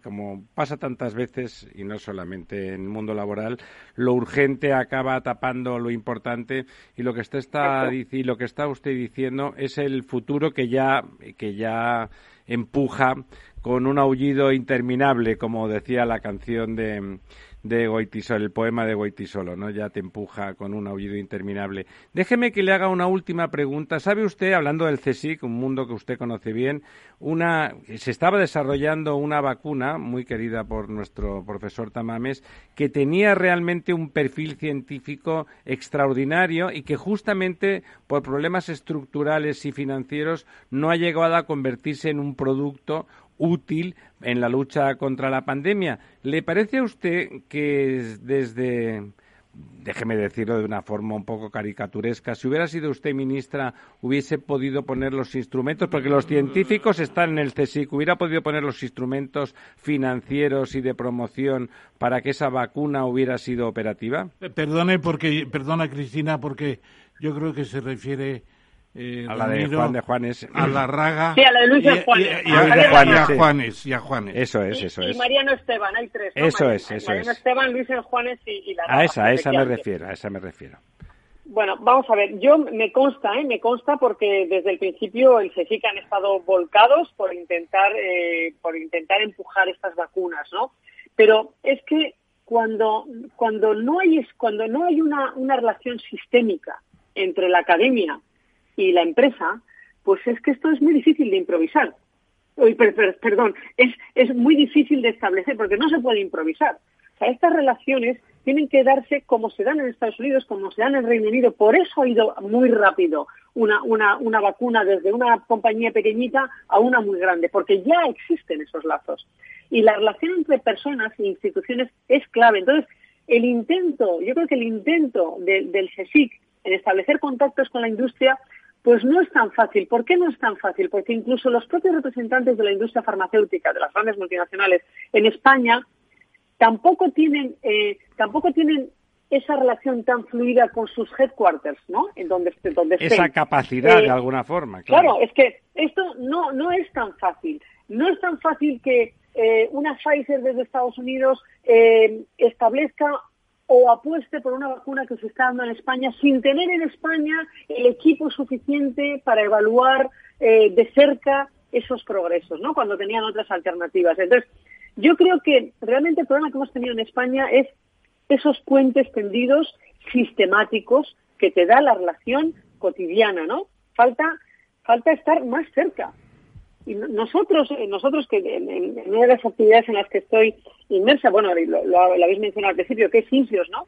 como pasa tantas veces y no solamente en el mundo laboral lo urgente acaba tapando lo importante. Y lo que está, está y lo que está usted diciendo es el futuro que ya que ya empuja con un aullido interminable, como decía la canción de, de Goitisolo, el poema de Goitisolo, ¿no? Ya te empuja con un aullido interminable. Déjeme que le haga una última pregunta. ¿Sabe usted, hablando del CSIC, un mundo que usted conoce bien, una, se estaba desarrollando una vacuna muy querida por nuestro profesor Tamames que tenía realmente un perfil científico extraordinario y que justamente por problemas estructurales y financieros no ha llegado a convertirse en un producto útil en la lucha contra la pandemia. ¿Le parece a usted que desde, déjeme decirlo de una forma un poco caricaturesca, si hubiera sido usted ministra, hubiese podido poner los instrumentos, porque los científicos están en el CSIC, hubiera podido poner los instrumentos financieros y de promoción para que esa vacuna hubiera sido operativa? Perdone porque, perdona Cristina, porque yo creo que se refiere eh, a la de Juan de Juanes. A la Raga. Sí, a la de Luis de Juanes. Y, a, Juanes, y a Juanes. Eso es, eso es. Y Mariano Esteban, hay tres. Eso es, eso Mariano Esteban, Luis de Juanes y, la Raga. A esa, a esa me refiero, a esa me refiero. Bueno, vamos a ver, yo me consta, ¿eh? me consta porque desde el principio el CSIC han estado volcados por intentar, eh, por intentar empujar estas vacunas, ¿no? Pero es que cuando, cuando no hay, cuando no hay una, una relación sistémica entre la academia y la empresa, pues es que esto es muy difícil de improvisar. perdón, es, es muy difícil de establecer porque no se puede improvisar. O sea, estas relaciones tienen que darse como se dan en Estados Unidos, como se dan en Reino Unido. Por eso ha ido muy rápido una, una, una vacuna desde una compañía pequeñita a una muy grande, porque ya existen esos lazos. Y la relación entre personas e instituciones es clave. Entonces, el intento, yo creo que el intento del CSIC en establecer contactos con la industria, pues no es tan fácil. ¿Por qué no es tan fácil? Porque incluso los propios representantes de la industria farmacéutica, de las grandes multinacionales en España, tampoco tienen, eh, tampoco tienen esa relación tan fluida con sus headquarters, ¿no? En donde, donde Esa capacidad, de eh, alguna forma. Claro. es que esto no, no es tan fácil. No es tan fácil que eh, una Pfizer desde Estados Unidos establezca o apueste por una vacuna que se está dando en España sin tener en España el equipo suficiente para evaluar de cerca esos progresos, ¿no? Cuando tenían otras alternativas. Entonces, yo creo que realmente el problema que hemos tenido en España es esos puentes tendidos sistemáticos que te da la relación cotidiana, ¿no? Falta, falta estar más cerca. Y nosotros, eh, nosotros que en, una de las actividades en las que estoy inmersa, bueno, lo, habéis mencionado al principio, que es INSIOS, ¿no?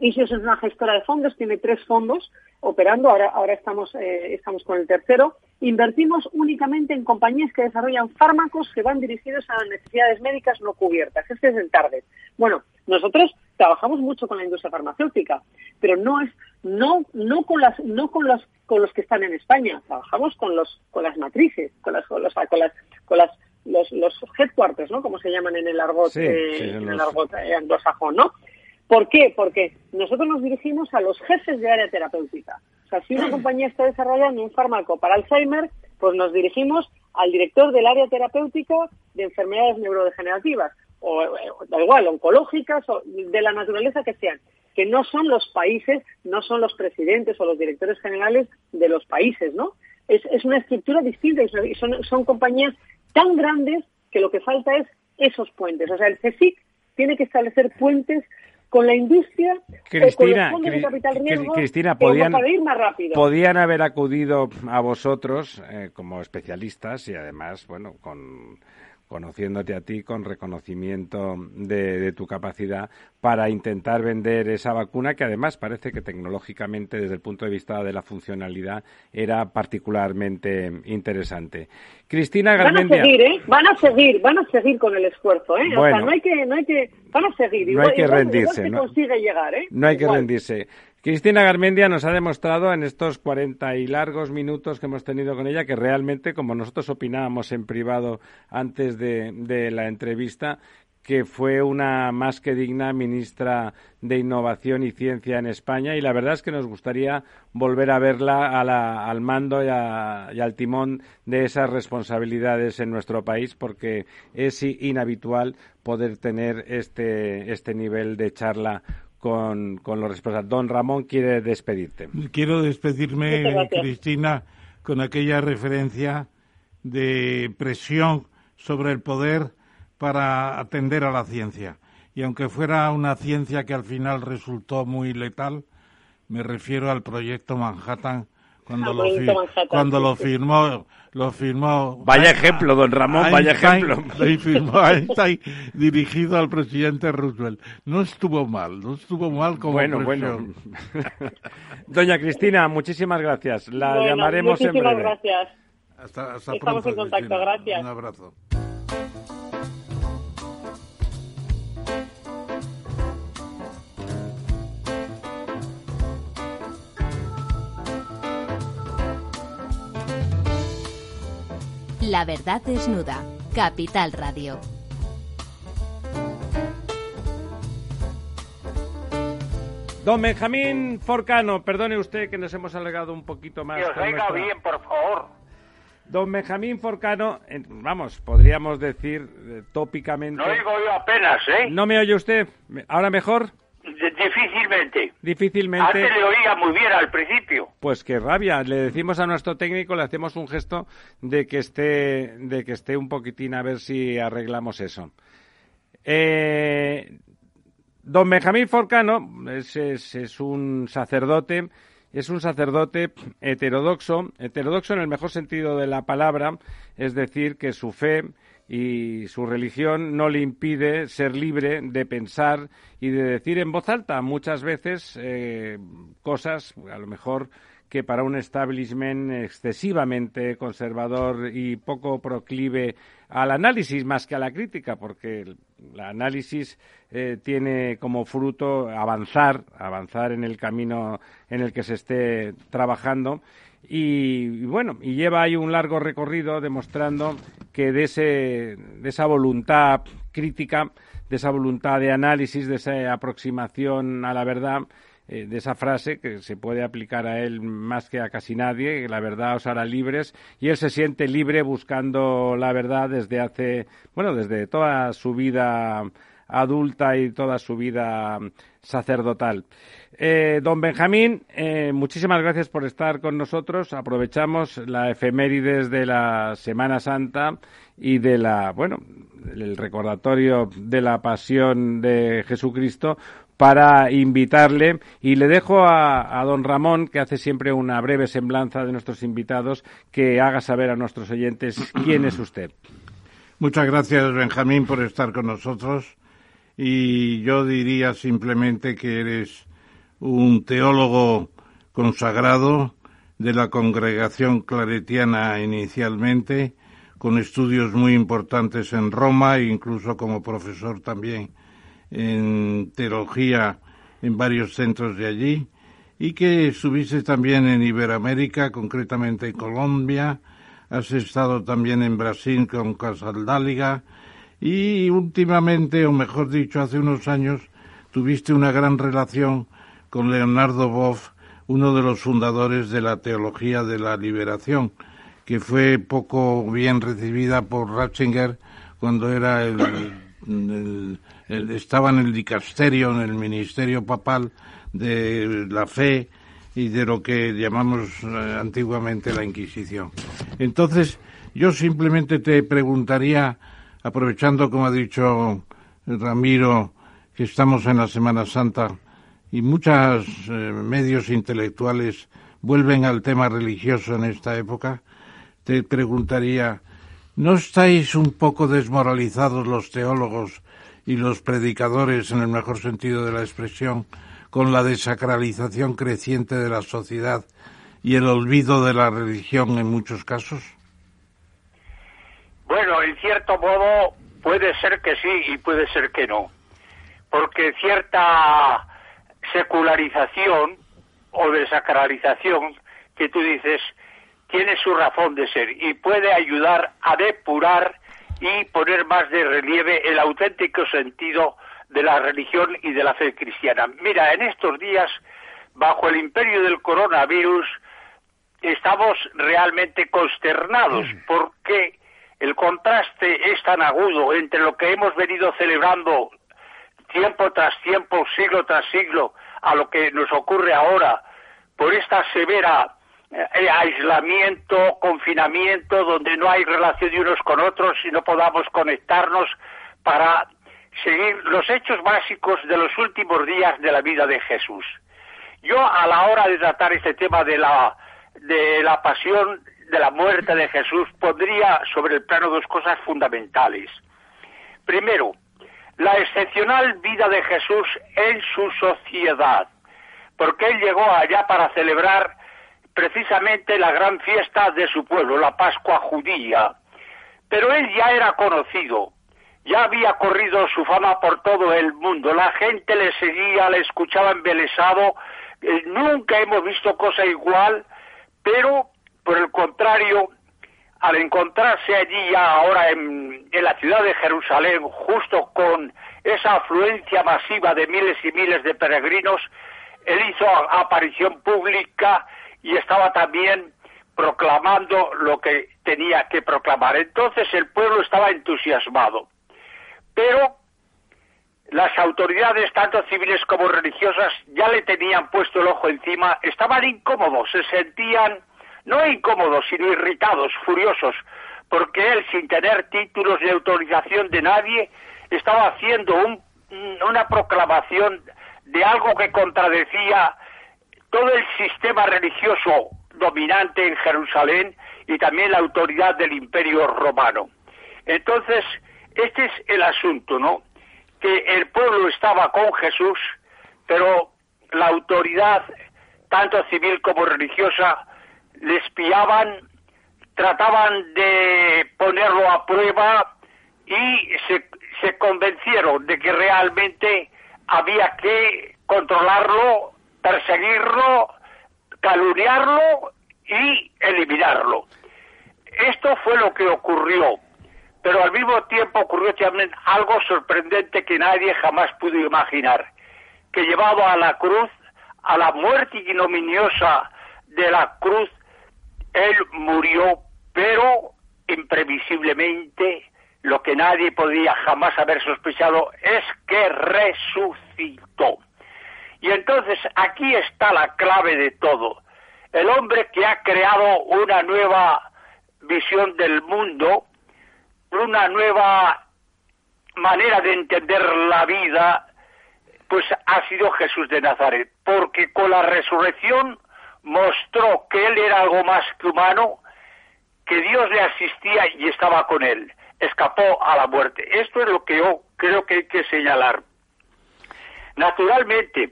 INSIOS es una gestora de fondos, tiene tres fondos operando, ahora, ahora estamos, eh, estamos con el tercero, Invertimos únicamente en compañías que desarrollan fármacos que van dirigidos a necesidades médicas no cubiertas. Este es el target. Bueno, nosotros trabajamos mucho con la industria farmacéutica, pero no es no no con las no con los con los que están en España. Trabajamos con los con las matrices, con las con, los, con las con las los, los headquarters, ¿no? Como se llaman en el argot, eh, en el argot eh, anglosajón, ¿no? ¿Por qué? Porque nosotros nos dirigimos a los jefes de área terapéutica. O sea, si una compañía está desarrollando un fármaco para Alzheimer, pues nos dirigimos al director del área terapéutica de enfermedades neurodegenerativas, o, da igual, oncológicas o de la naturaleza que sean, que no son los países, no son los presidentes o los directores generales de los países, ¿no? Es, una estructura distinta y son, son compañías tan grandes que lo que falta es esos puentes. O sea, el CSIC tiene que establecer puentes con la industria Cristina, con los capital riesgo, Cristina podían, podían haber acudido a vosotros eh, como especialistas y además, bueno, con conociéndote a ti con reconocimiento de, tu capacidad para intentar vender esa vacuna que además parece que tecnológicamente desde el punto de vista de la funcionalidad era particularmente interesante. Cristina Garmendia. Van a seguir, ¿eh? Van a seguir, van a seguir con el esfuerzo, ¿eh? o sea, no hay que, no hay que, van a seguir. no hay que rendirse, ¿no? consigue llegar, ¿eh? No hay que rendirse. Cristina Garmendia nos ha demostrado en estos cuarenta y largos minutos que hemos tenido con ella que realmente, como nosotros opinábamos en privado antes de, la entrevista, que fue una más que digna ministra de Innovación y Ciencia en España. Y la verdad es que nos gustaría volver a verla al mando y, al timón de esas responsabilidades en nuestro país porque es inhabitual poder tener este, este nivel de charla con, con los responsables. Don Ramón quiere despedirte. Quiero despedirme, Cristina, con aquella referencia de presión sobre el poder para atender a la ciencia. Y aunque fuera una ciencia que al final resultó muy letal, me refiero al proyecto Manhattan cuando, lo, cuando lo firmó lo firmó. Vaya ejemplo, don Ramón, vaya ejemplo. Lo firmó Einstein dirigido al presidente Roosevelt. No estuvo mal, no estuvo mal como Bueno, bueno. Doña Cristina, muchísimas gracias. La llamaremos en breve. gracias. Hasta, hasta Estamos en contacto, gracias. Un abrazo. La verdad desnuda. Capital Radio. Don Benjamín Forcano, perdone usted que nos hemos alegado un poquito más. Que os oiga bien, por favor. Don Benjamín Forcano, vamos, podríamos decir eh, tópicamente. No oigo yo apenas, ¿eh? ¿No me oye usted? ¿Ahora mejor? Difícilmente. Difícilmente. Antes le oía muy bien al principio. Pues qué rabia. Le decimos a nuestro técnico, le hacemos un gesto de que esté, de que esté un poquitín a ver si arreglamos eso. Eh, Don Benjamín Forcano es, es, un sacerdote, es un sacerdote heterodoxo, heterodoxo en el mejor sentido de la palabra, es decir, que su fe y su religión no le impide ser libre de pensar y de decir en voz alta muchas veces eh, cosas, a lo mejor que para un establishment excesivamente conservador y poco proclive al análisis más que a la crítica, porque el análisis eh, tiene como fruto avanzar, avanzar en el camino en el que se esté trabajando. Y, bueno, y lleva ahí un largo recorrido demostrando que de, ese, de esa voluntad crítica, de esa voluntad de análisis, de esa aproximación a la verdad, eh, de esa frase que se puede aplicar a él más que a casi nadie, la verdad os hará libres, y él se siente libre buscando la verdad desde hace, bueno, desde toda su vida adulta y toda su vida sacerdotal. Eh, don Benjamín, eh, muchísimas gracias por estar con nosotros. Aprovechamos la efemérides de la Semana Santa y de la, bueno, el recordatorio de la pasión de Jesucristo para invitarle y le dejo a, don Ramón, que hace siempre una breve semblanza de nuestros invitados, que haga saber a nuestros oyentes quién es usted. Muchas gracias, Benjamín, por estar con nosotros. Y yo diría simplemente que eres un teólogo consagrado de la congregación claretiana inicialmente, con estudios muy importantes en Roma e incluso como profesor también en teología en varios centros de allí y que estuviste también en Iberoamérica, concretamente en Colombia, has estado también en Brasil con Casaldáliga y últimamente, o mejor dicho, hace unos años, tuviste una gran relación con Leonardo Boff, uno de los fundadores de la teología de la liberación, que fue poco bien recibida por Ratzinger cuando era el estaba en el dicasterio, en el ministerio papal de la fe y de lo que llamamos eh, antiguamente la Inquisición. Entonces, yo simplemente te preguntaría, aprovechando, como ha dicho Ramiro, que estamos en la Semana Santa y muchos eh, medios intelectuales vuelven al tema religioso en esta época, te preguntaría, ¿no estáis un poco desmoralizados los teólogos y los predicadores, en el mejor sentido de la expresión, con la desacralización creciente de la sociedad y el olvido de la religión en muchos casos? Bueno, en cierto modo puede ser que sí y puede ser que no, porque cierta secularización o desacralización que tú dices tiene su razón de ser y puede ayudar a depurar y poner más de relieve el auténtico sentido de la religión y de la fe cristiana. Mira, en estos días, bajo el imperio del coronavirus, estamos realmente consternados mm. porque el contraste es tan agudo entre lo que hemos venido celebrando tiempo tras tiempo, siglo tras siglo, a lo que nos ocurre ahora, por esta severa eh, aislamiento, confinamiento, donde no hay relación de unos con otros y no podamos conectarnos para seguir los hechos básicos de los últimos días de la vida de Jesús. Yo a la hora de tratar este tema de la de la pasión, de la muerte de Jesús, pondría sobre el plano dos cosas fundamentales. Primero, la excepcional vida de Jesús en su sociedad, porque él llegó allá para celebrar precisamente la gran fiesta de su pueblo, la Pascua judía. Pero él ya era conocido, ya había corrido su fama por todo el mundo, la gente le seguía, le escuchaba embelesado, eh, nunca hemos visto cosa igual, pero por el contrario, al encontrarse allí ya ahora en, la ciudad de Jerusalén, justo con esa afluencia masiva de miles y miles de peregrinos, él hizo aparición pública y estaba también proclamando lo que tenía que proclamar. Entonces el pueblo estaba entusiasmado. Pero las autoridades, tanto civiles como religiosas, ya le tenían puesto el ojo encima, estaban incómodos, se sentían no incómodos, sino irritados, furiosos, porque él, sin tener títulos de autorización de nadie, estaba haciendo un una proclamación de algo que contradecía todo el sistema religioso dominante en Jerusalén y también la autoridad del imperio romano. Entonces, este es el asunto, ¿no? Que el pueblo estaba con Jesús, pero la autoridad, tanto civil como religiosa, le espiaban, trataban de ponerlo a prueba y se, se convencieron de que realmente había que controlarlo, perseguirlo, calumniarlo y eliminarlo. Esto fue lo que ocurrió, pero al mismo tiempo ocurrió también algo sorprendente que nadie jamás pudo imaginar, que llevado a la cruz, a la muerte ignominiosa de la cruz, él murió, pero imprevisiblemente lo que nadie podía jamás haber sospechado es que resucitó. Y entonces aquí está la clave de todo. El hombre que ha creado una nueva visión del mundo, una nueva manera de entender la vida, pues ha sido Jesús de Nazaret, porque con la resurrección mostró que él era algo más que humano, que Dios le asistía y estaba con él escapó a la muerte. Esto es lo que yo creo que hay que señalar. Naturalmente,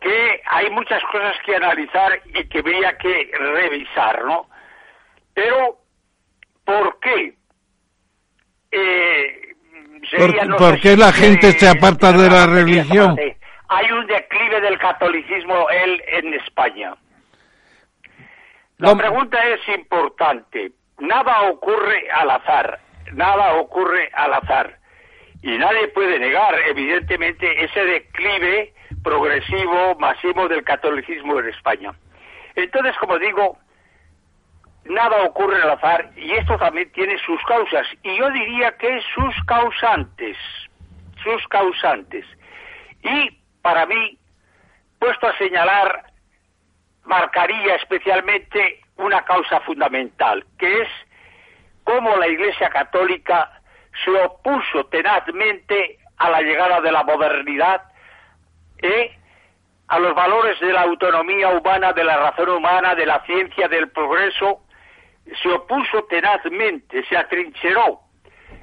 que hay muchas cosas que analizar y que habría que revisar, ¿no? Pero, ¿por qué? Eh, ¿Por, qué la gente se aparta de la religión? Hay un declive del catolicismo en España. La pregunta es importante nada ocurre al azar, nada ocurre al azar. Y nadie puede negar, evidentemente, ese declive progresivo, masivo del catolicismo en España. Entonces, como digo, nada ocurre al azar y esto también tiene sus causas. Y yo diría que sus causantes, sus causantes. Y para mí, puesto a señalar, marcaría especialmente una causa fundamental, que es cómo la Iglesia Católica se opuso tenazmente a la llegada de la modernidad, ¿eh? a los valores de la autonomía humana, de la razón humana, de la ciencia, del progreso, se opuso tenazmente, se atrincheró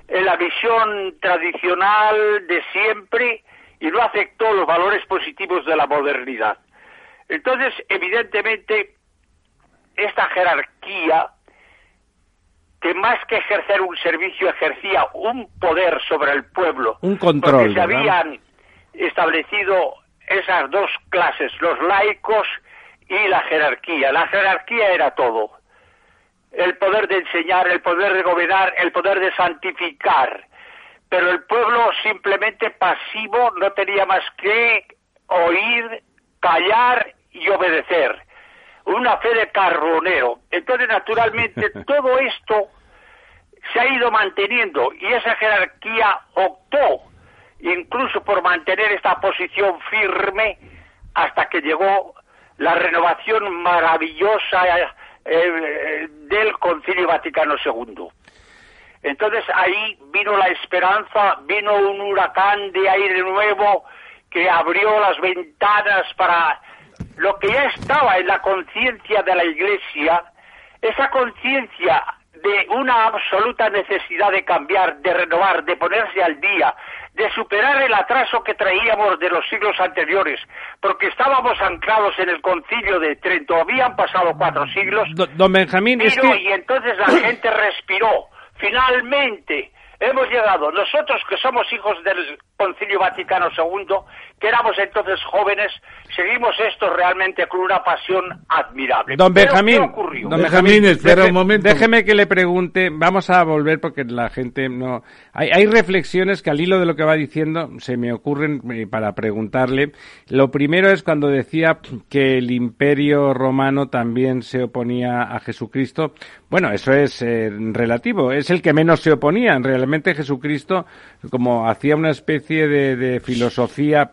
en la visión tradicional de siempre y no aceptó los valores positivos de la modernidad. Entonces, evidentemente, esta jerarquía, que más que ejercer un servicio ejercía un poder sobre el pueblo, un control, porque se habían establecido esas dos clases, los laicos y la jerarquía. La jerarquía era todo. El poder de enseñar, el poder de gobernar, el poder de santificar. Pero el pueblo simplemente pasivo no tenía más que oír, callar y obedecer una fe de carbonero. Entonces, naturalmente, todo esto se ha ido manteniendo y esa jerarquía optó incluso por mantener esta posición firme hasta que llegó la renovación maravillosa eh, del Concilio Vaticano II. Entonces ahí vino la esperanza, vino un huracán de aire nuevo que abrió las ventanas para lo que ya estaba en la conciencia de la Iglesia, esa conciencia de una absoluta necesidad de cambiar, de renovar, de ponerse al día, de superar el atraso que traíamos de los siglos anteriores, porque estábamos anclados en el concilio de Trento, habían pasado cuatro siglos. Don Benjamín, Y entonces la gente respiró. Finalmente, hemos llegado, nosotros que somos hijos del Concilio Vaticano II, que éramos entonces jóvenes, seguimos esto realmente con una pasión admirable. Don Benjamín, don Benjamín, espera un momento. Déjeme que le pregunte, vamos a volver porque la gente no... Hay, hay reflexiones que al hilo de lo que va diciendo se me ocurren eh, para preguntarle. Lo primero es cuando decía que el imperio romano también se oponía a Jesucristo. Bueno, eso es eh, relativo, es el que menos se oponía. Realmente Jesucristo, como hacía una especie de, filosofía,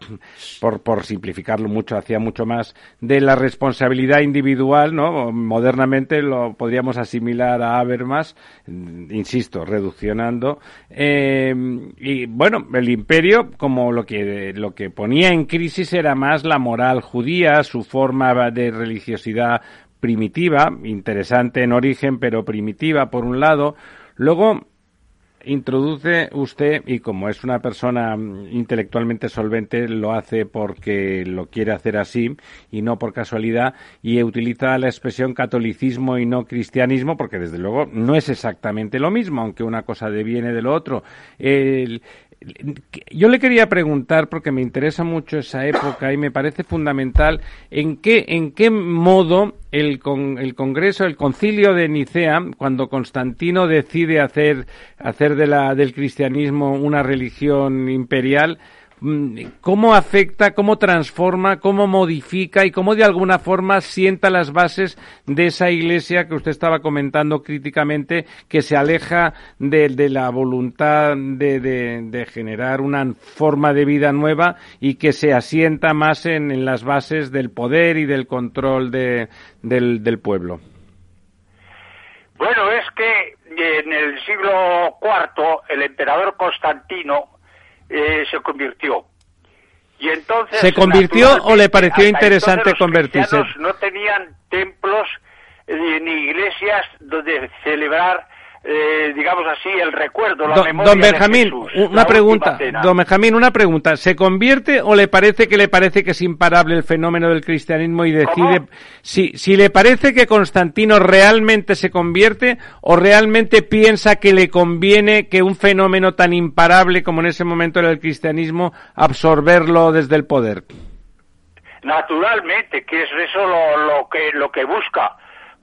por, simplificarlo mucho, hacía mucho más, de la responsabilidad individual, ¿no? Modernamente lo podríamos asimilar a Habermas, insisto, reduccionando. Eh, y bueno, el imperio, como lo que, lo que ponía en crisis era más la moral judía, su forma de religiosidad primitiva, interesante en origen, pero primitiva por un lado. Luego, introduce usted, y como es una persona intelectualmente solvente, lo hace porque lo quiere hacer así y no por casualidad, y utiliza la expresión catolicismo y no cristianismo, porque desde luego no es exactamente lo mismo, aunque una cosa deviene de lo otro. El, yo le quería preguntar, porque me interesa mucho esa época y me parece fundamental, en qué, en qué modo el, con, el Congreso, el Concilio de Nicea, cuando Constantino decide hacer, hacer de la, del cristianismo una religión imperial, cómo afecta, cómo transforma, cómo modifica y cómo de alguna forma sienta las bases de esa iglesia que usted estaba comentando críticamente, que se aleja de, la voluntad de, generar una forma de vida nueva y que se asienta más en, las bases del poder y del control del, del pueblo. Bueno, es que en el siglo IV el emperador Constantino eh, se convirtió. Y entonces, ¿Se convirtió o le pareció interesante convertirse? No tenían templos eh, ni iglesias donde celebrar eh, digamos así, el recuerdo, la memoria don Benjamín, una pregunta. Don Benjamín, una pregunta. ¿Se convierte o le parece que le parece que es imparable el fenómeno del cristianismo y decide si, si le parece que Constantino realmente se convierte o realmente piensa que le conviene que un fenómeno tan imparable como en ese momento era el cristianismo absorberlo desde el poder? Naturalmente, que es eso lo que lo que busca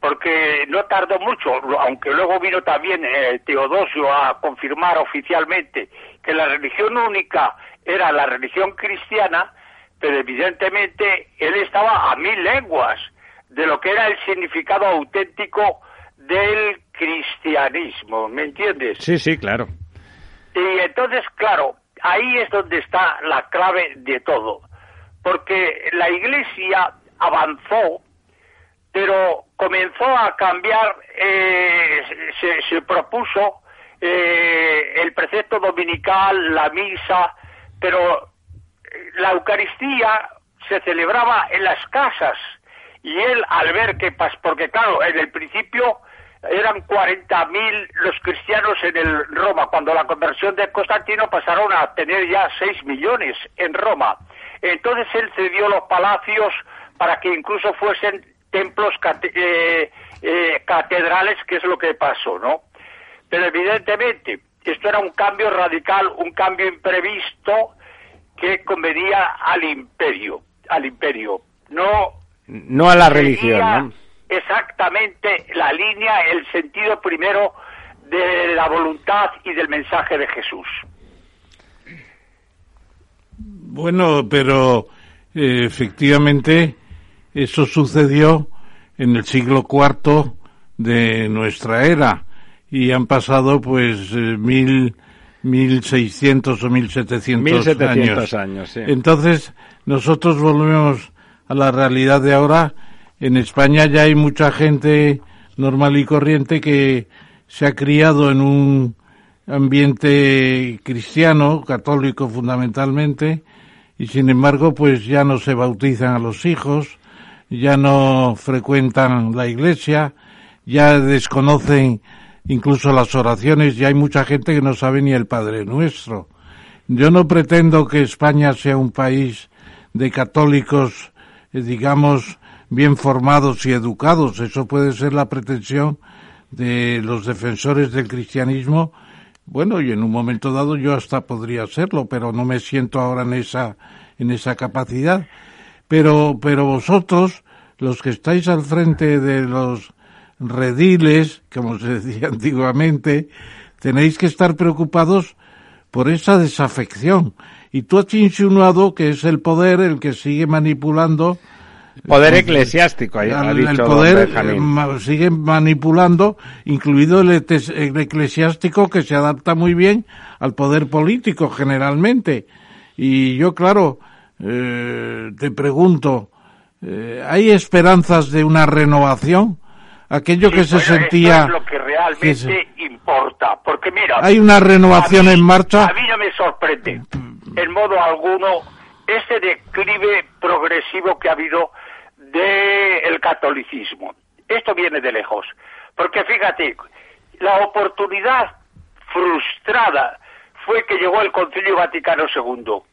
porque no tardó mucho, aunque luego vino también eh, Teodosio a confirmar oficialmente que la religión única era la religión cristiana, pero evidentemente él estaba a mil lenguas de lo que era el significado auténtico del cristianismo, ¿me entiendes? Sí, sí, claro. Y entonces, claro, ahí es donde está la clave de todo, porque la Iglesia avanzó pero comenzó a cambiar, eh, se, propuso eh, el precepto dominical, la misa, pero la Eucaristía se celebraba en las casas y él al ver que, porque claro, en el principio eran 40.000 los cristianos en el Roma, cuando la conversión de Constantino pasaron a tener ya 6 millones en Roma. Entonces él cedió los palacios para que incluso fuesen templos eh, eh, catedrales, que es lo que pasó, ¿no? Pero evidentemente esto era un cambio radical, un cambio imprevisto que convenía al imperio, al imperio, no no a la religión, ¿no? Exactamente la línea, el sentido primero de la voluntad y del mensaje de Jesús. Bueno, pero eh, efectivamente eso sucedió en el siglo IV de nuestra era y han pasado pues eh, mil, mil seiscientos o mil setecientos años. años Entonces nosotros volvemos a la realidad de ahora. En España ya hay mucha gente normal y corriente que se ha criado en un ambiente cristiano, católico fundamentalmente, y sin embargo pues ya no se bautizan a los hijos, ya no frecuentan la iglesia, ya desconocen incluso las oraciones, y hay mucha gente que no sabe ni el Padre Nuestro. Yo no pretendo que España sea un país de católicos, eh, digamos, bien formados y educados. Eso puede ser la pretensión de los defensores del cristianismo. Bueno, y en un momento dado yo hasta podría serlo, pero no me siento ahora en esa, en esa capacidad. Pero, pero vosotros, los que estáis al frente de los rediles, como se decía antiguamente, tenéis que estar preocupados por esa desafección. Y tú has insinuado que es el poder el que sigue manipulando. Poder eclesiástico, ha dicho El poder eh, sigue manipulando, incluido el, el eclesiástico que se adapta muy bien al poder político generalmente Y yo, claro, eh, te pregunto, eh, ¿hay esperanzas de una renovación? Aquello que se sentía... es lo que realmente importa, porque mira... ¿Hay una renovación en marcha? A mí no me sorprende, en modo alguno, este declive progresivo que ha habido del catolicismo. Esto viene de lejos, porque fíjate, la oportunidad frustrada fue que llegó el Concilio Vaticano II.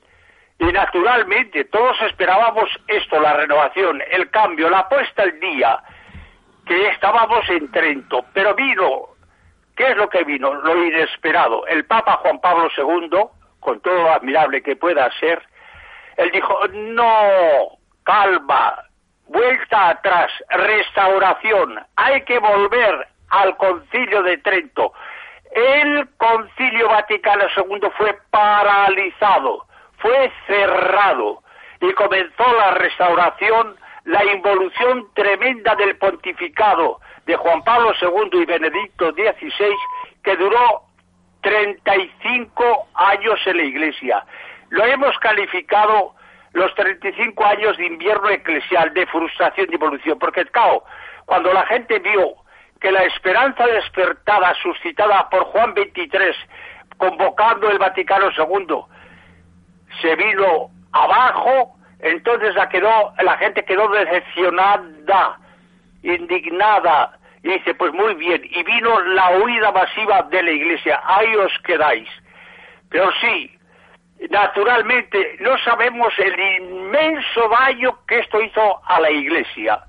Y naturalmente todos esperábamos esto, la renovación, el cambio, la puesta al día, que estábamos en Trento. Pero vino, ¿qué es lo que vino? Lo inesperado. El Papa Juan Pablo II, con todo lo admirable que pueda ser, él dijo, no, calma, vuelta atrás, restauración, hay que volver al concilio de Trento. El concilio Vaticano II fue paralizado, fue cerrado y comenzó la restauración, la involución tremenda del pontificado de Juan Pablo II y Benedicto XVI, que duró 35 años en la Iglesia. Lo hemos calificado los 35 años de invierno eclesial, de frustración y evolución, porque, cao, cuando la gente vio que la esperanza despertada suscitada por Juan XXIII, convocando el Vaticano II, se vino abajo, entonces la, quedó, la gente quedó decepcionada, indignada, y dice, pues muy bien, y vino la huida masiva de la iglesia, ahí os quedáis. Pero sí, naturalmente, no sabemos el inmenso daño que esto hizo a la iglesia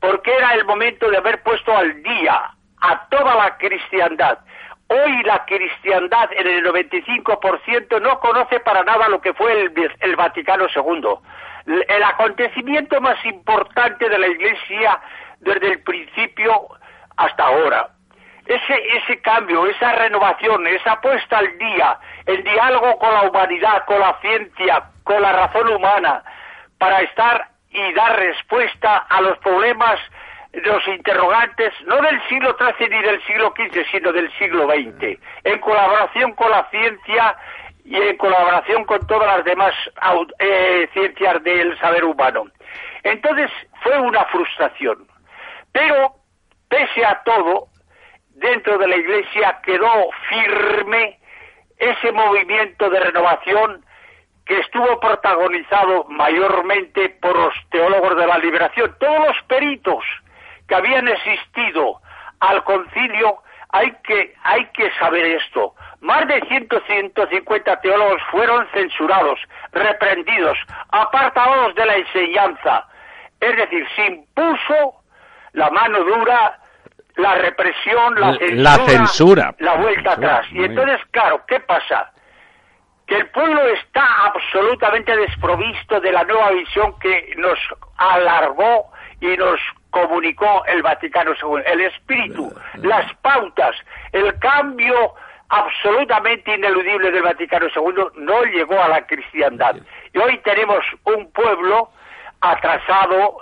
porque era el momento de haber puesto al día a toda la cristiandad. Hoy la cristiandad en el 95% no conoce para nada lo que fue el, Vaticano II. El acontecimiento más importante de la Iglesia desde el principio hasta ahora. Ese, ese cambio, esa renovación, esa puesta al día, el diálogo con la humanidad, con la ciencia, con la razón humana, para estar y dar respuesta a los problemas, los interrogantes, no del siglo XIII ni del siglo XV, sino del siglo XX, en colaboración con la ciencia y en colaboración con todas las demás eh, ciencias del saber humano. Entonces fue una frustración. Pero, pese a todo, dentro de la Iglesia quedó firme ese movimiento de renovación que estuvo protagonizado mayormente por los teólogos de la liberación. Todos los peritos que habían existido al concilio, hay que, hay que saber esto. Más de 150 teólogos fueron censurados, reprendidos, apartados de la enseñanza. Es decir, se impuso la mano dura, la represión, la censura, la, censura. la vuelta atrás. Y entonces, claro, ¿qué pasa? que el pueblo está absolutamente desprovisto de la nueva visión que nos alargó y nos comunicó el Vaticano II, el espíritu, las pautas, el cambio absolutamente ineludible del Vaticano II no llegó a la cristiandad. Y hoy tenemos un pueblo atrasado,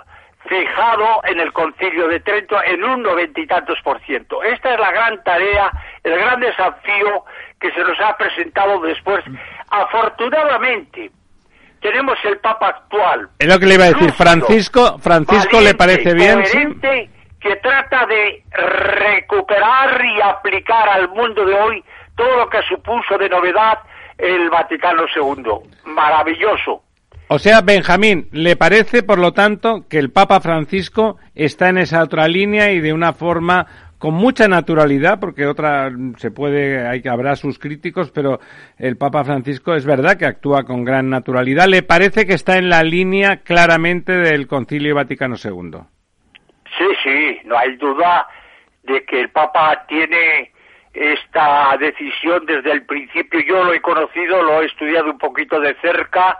fijado en el concilio de Trento en un noventa y tantos por ciento. Esta es la gran tarea, el gran desafío que se nos ha presentado después. Afortunadamente, tenemos el Papa actual. Es lo que le iba a decir, Francisco, Francisco le parece bien. que trata de recuperar y aplicar al mundo de hoy todo lo que supuso de novedad el Vaticano II. Maravilloso. O sea, Benjamín, ¿le parece, por lo tanto, que el Papa Francisco está en esa otra línea y de una forma con mucha naturalidad, porque otra se puede, hay que habrá sus críticos, pero el Papa Francisco es verdad que actúa con gran naturalidad. ¿Le parece que está en la línea claramente del Concilio Vaticano II? Sí, sí, no hay duda de que el Papa tiene esta decisión desde el principio. Yo lo he conocido, lo he estudiado un poquito de cerca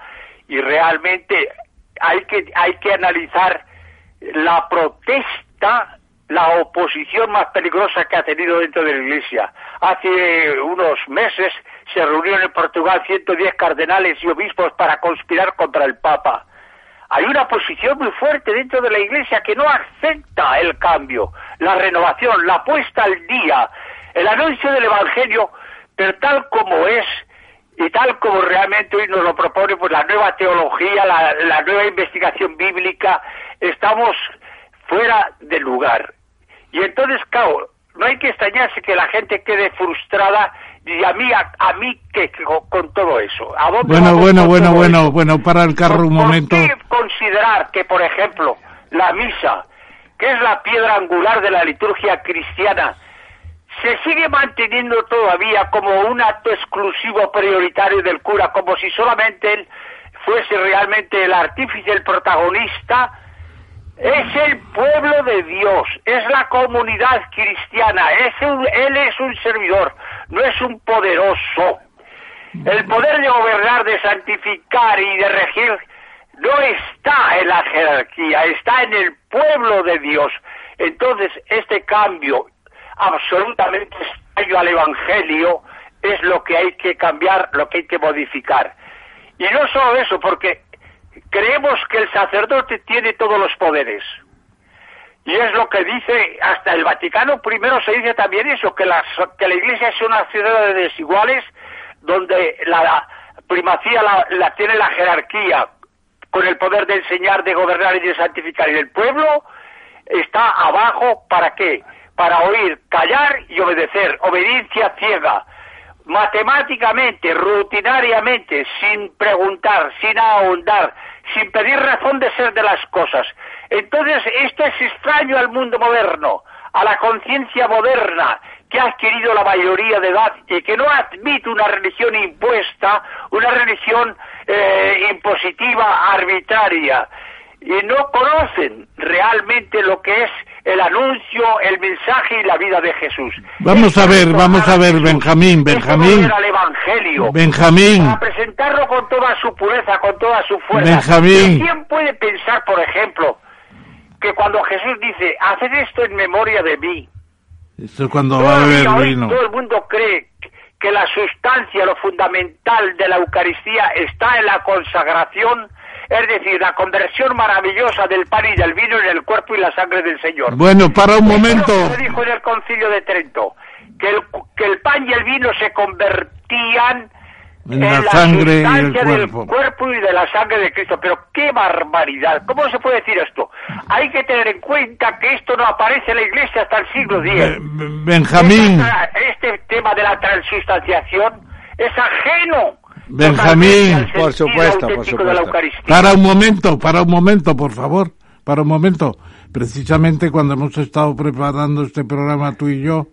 y realmente hay que, hay que analizar la protesta, la oposición más peligrosa que ha tenido dentro de la Iglesia. Hace unos meses se reunieron en Portugal 110 cardenales y obispos para conspirar contra el Papa. Hay una posición muy fuerte dentro de la Iglesia que no acepta el cambio, la renovación, la puesta al día, el anuncio del Evangelio, pero tal como es, y tal como realmente hoy nos lo propone pues la nueva teología, la, nueva investigación bíblica, estamos fuera de lugar. Y entonces, claro, no hay que extrañarse que la gente quede frustrada y a mí, a, mí que, con, todo eso. bueno, bueno, bueno, bueno, bueno, para el carro un momento. ¿Por qué considerar que, por ejemplo, la misa, que es la piedra angular de la liturgia cristiana, se sigue manteniendo todavía como un acto exclusivo prioritario del cura, como si solamente él fuese realmente el artífice, el protagonista, es el pueblo de Dios, es la comunidad cristiana, es él es un servidor, no es un poderoso. El poder de gobernar, de santificar y de regir no está en la jerarquía, está en el pueblo de Dios. Entonces, este cambio absolutamente extraño al Evangelio es lo que hay que cambiar, lo que hay que modificar. Y no solo eso, porque creemos que el sacerdote tiene todos los poderes. Y es lo que dice hasta el Vaticano primero se dice también eso, que la, que la Iglesia es una ciudad de desiguales donde la primacía la, tiene la jerarquía con el poder de enseñar, de gobernar y de santificar. Y el pueblo está abajo para qué? Para oír, callar y obedecer. Obediencia ciega. Matemáticamente, rutinariamente, sin preguntar, sin ahondar, sin pedir razón de ser de las cosas. Entonces, esto es extraño al mundo moderno, a la conciencia moderna que ha adquirido la mayoría de edad y que no admite una religión impuesta, una religión eh, impositiva, arbitraria. Y no conocen realmente lo que es el anuncio, el mensaje y la vida de Jesús. Vamos a ver, vamos a ver, Benjamín, Benjamín. al Evangelio. Benjamín. Para presentarlo con toda su pureza, con toda su fuerza. Benjamín. ¿Quién puede pensar, por ejemplo, que cuando Jesús dice, haced esto en memoria de mí? Esto es cuando va a beber vino. Todo el mundo cree que la sustancia, lo fundamental de la Eucaristía está en la consagración es decir, la conversión maravillosa del pan y del vino en el cuerpo y la sangre del Señor. Bueno, para un momento. Se dijo en el concilio de Trento que el, que el pan y el vino se convertían en, la, sangre y el cuerpo. del cuerpo y de la sangre de Cristo. Pero qué barbaridad. ¿Cómo se puede decir esto? Hay que tener en cuenta que esto no aparece en la Iglesia hasta el siglo X. Benjamín. Este, tema de la transustanciación es ajeno Benjamín, por supuesto, por supuesto. Para un momento, para un momento, por favor, para un momento. Precisamente cuando hemos estado preparando este programa tú y yo,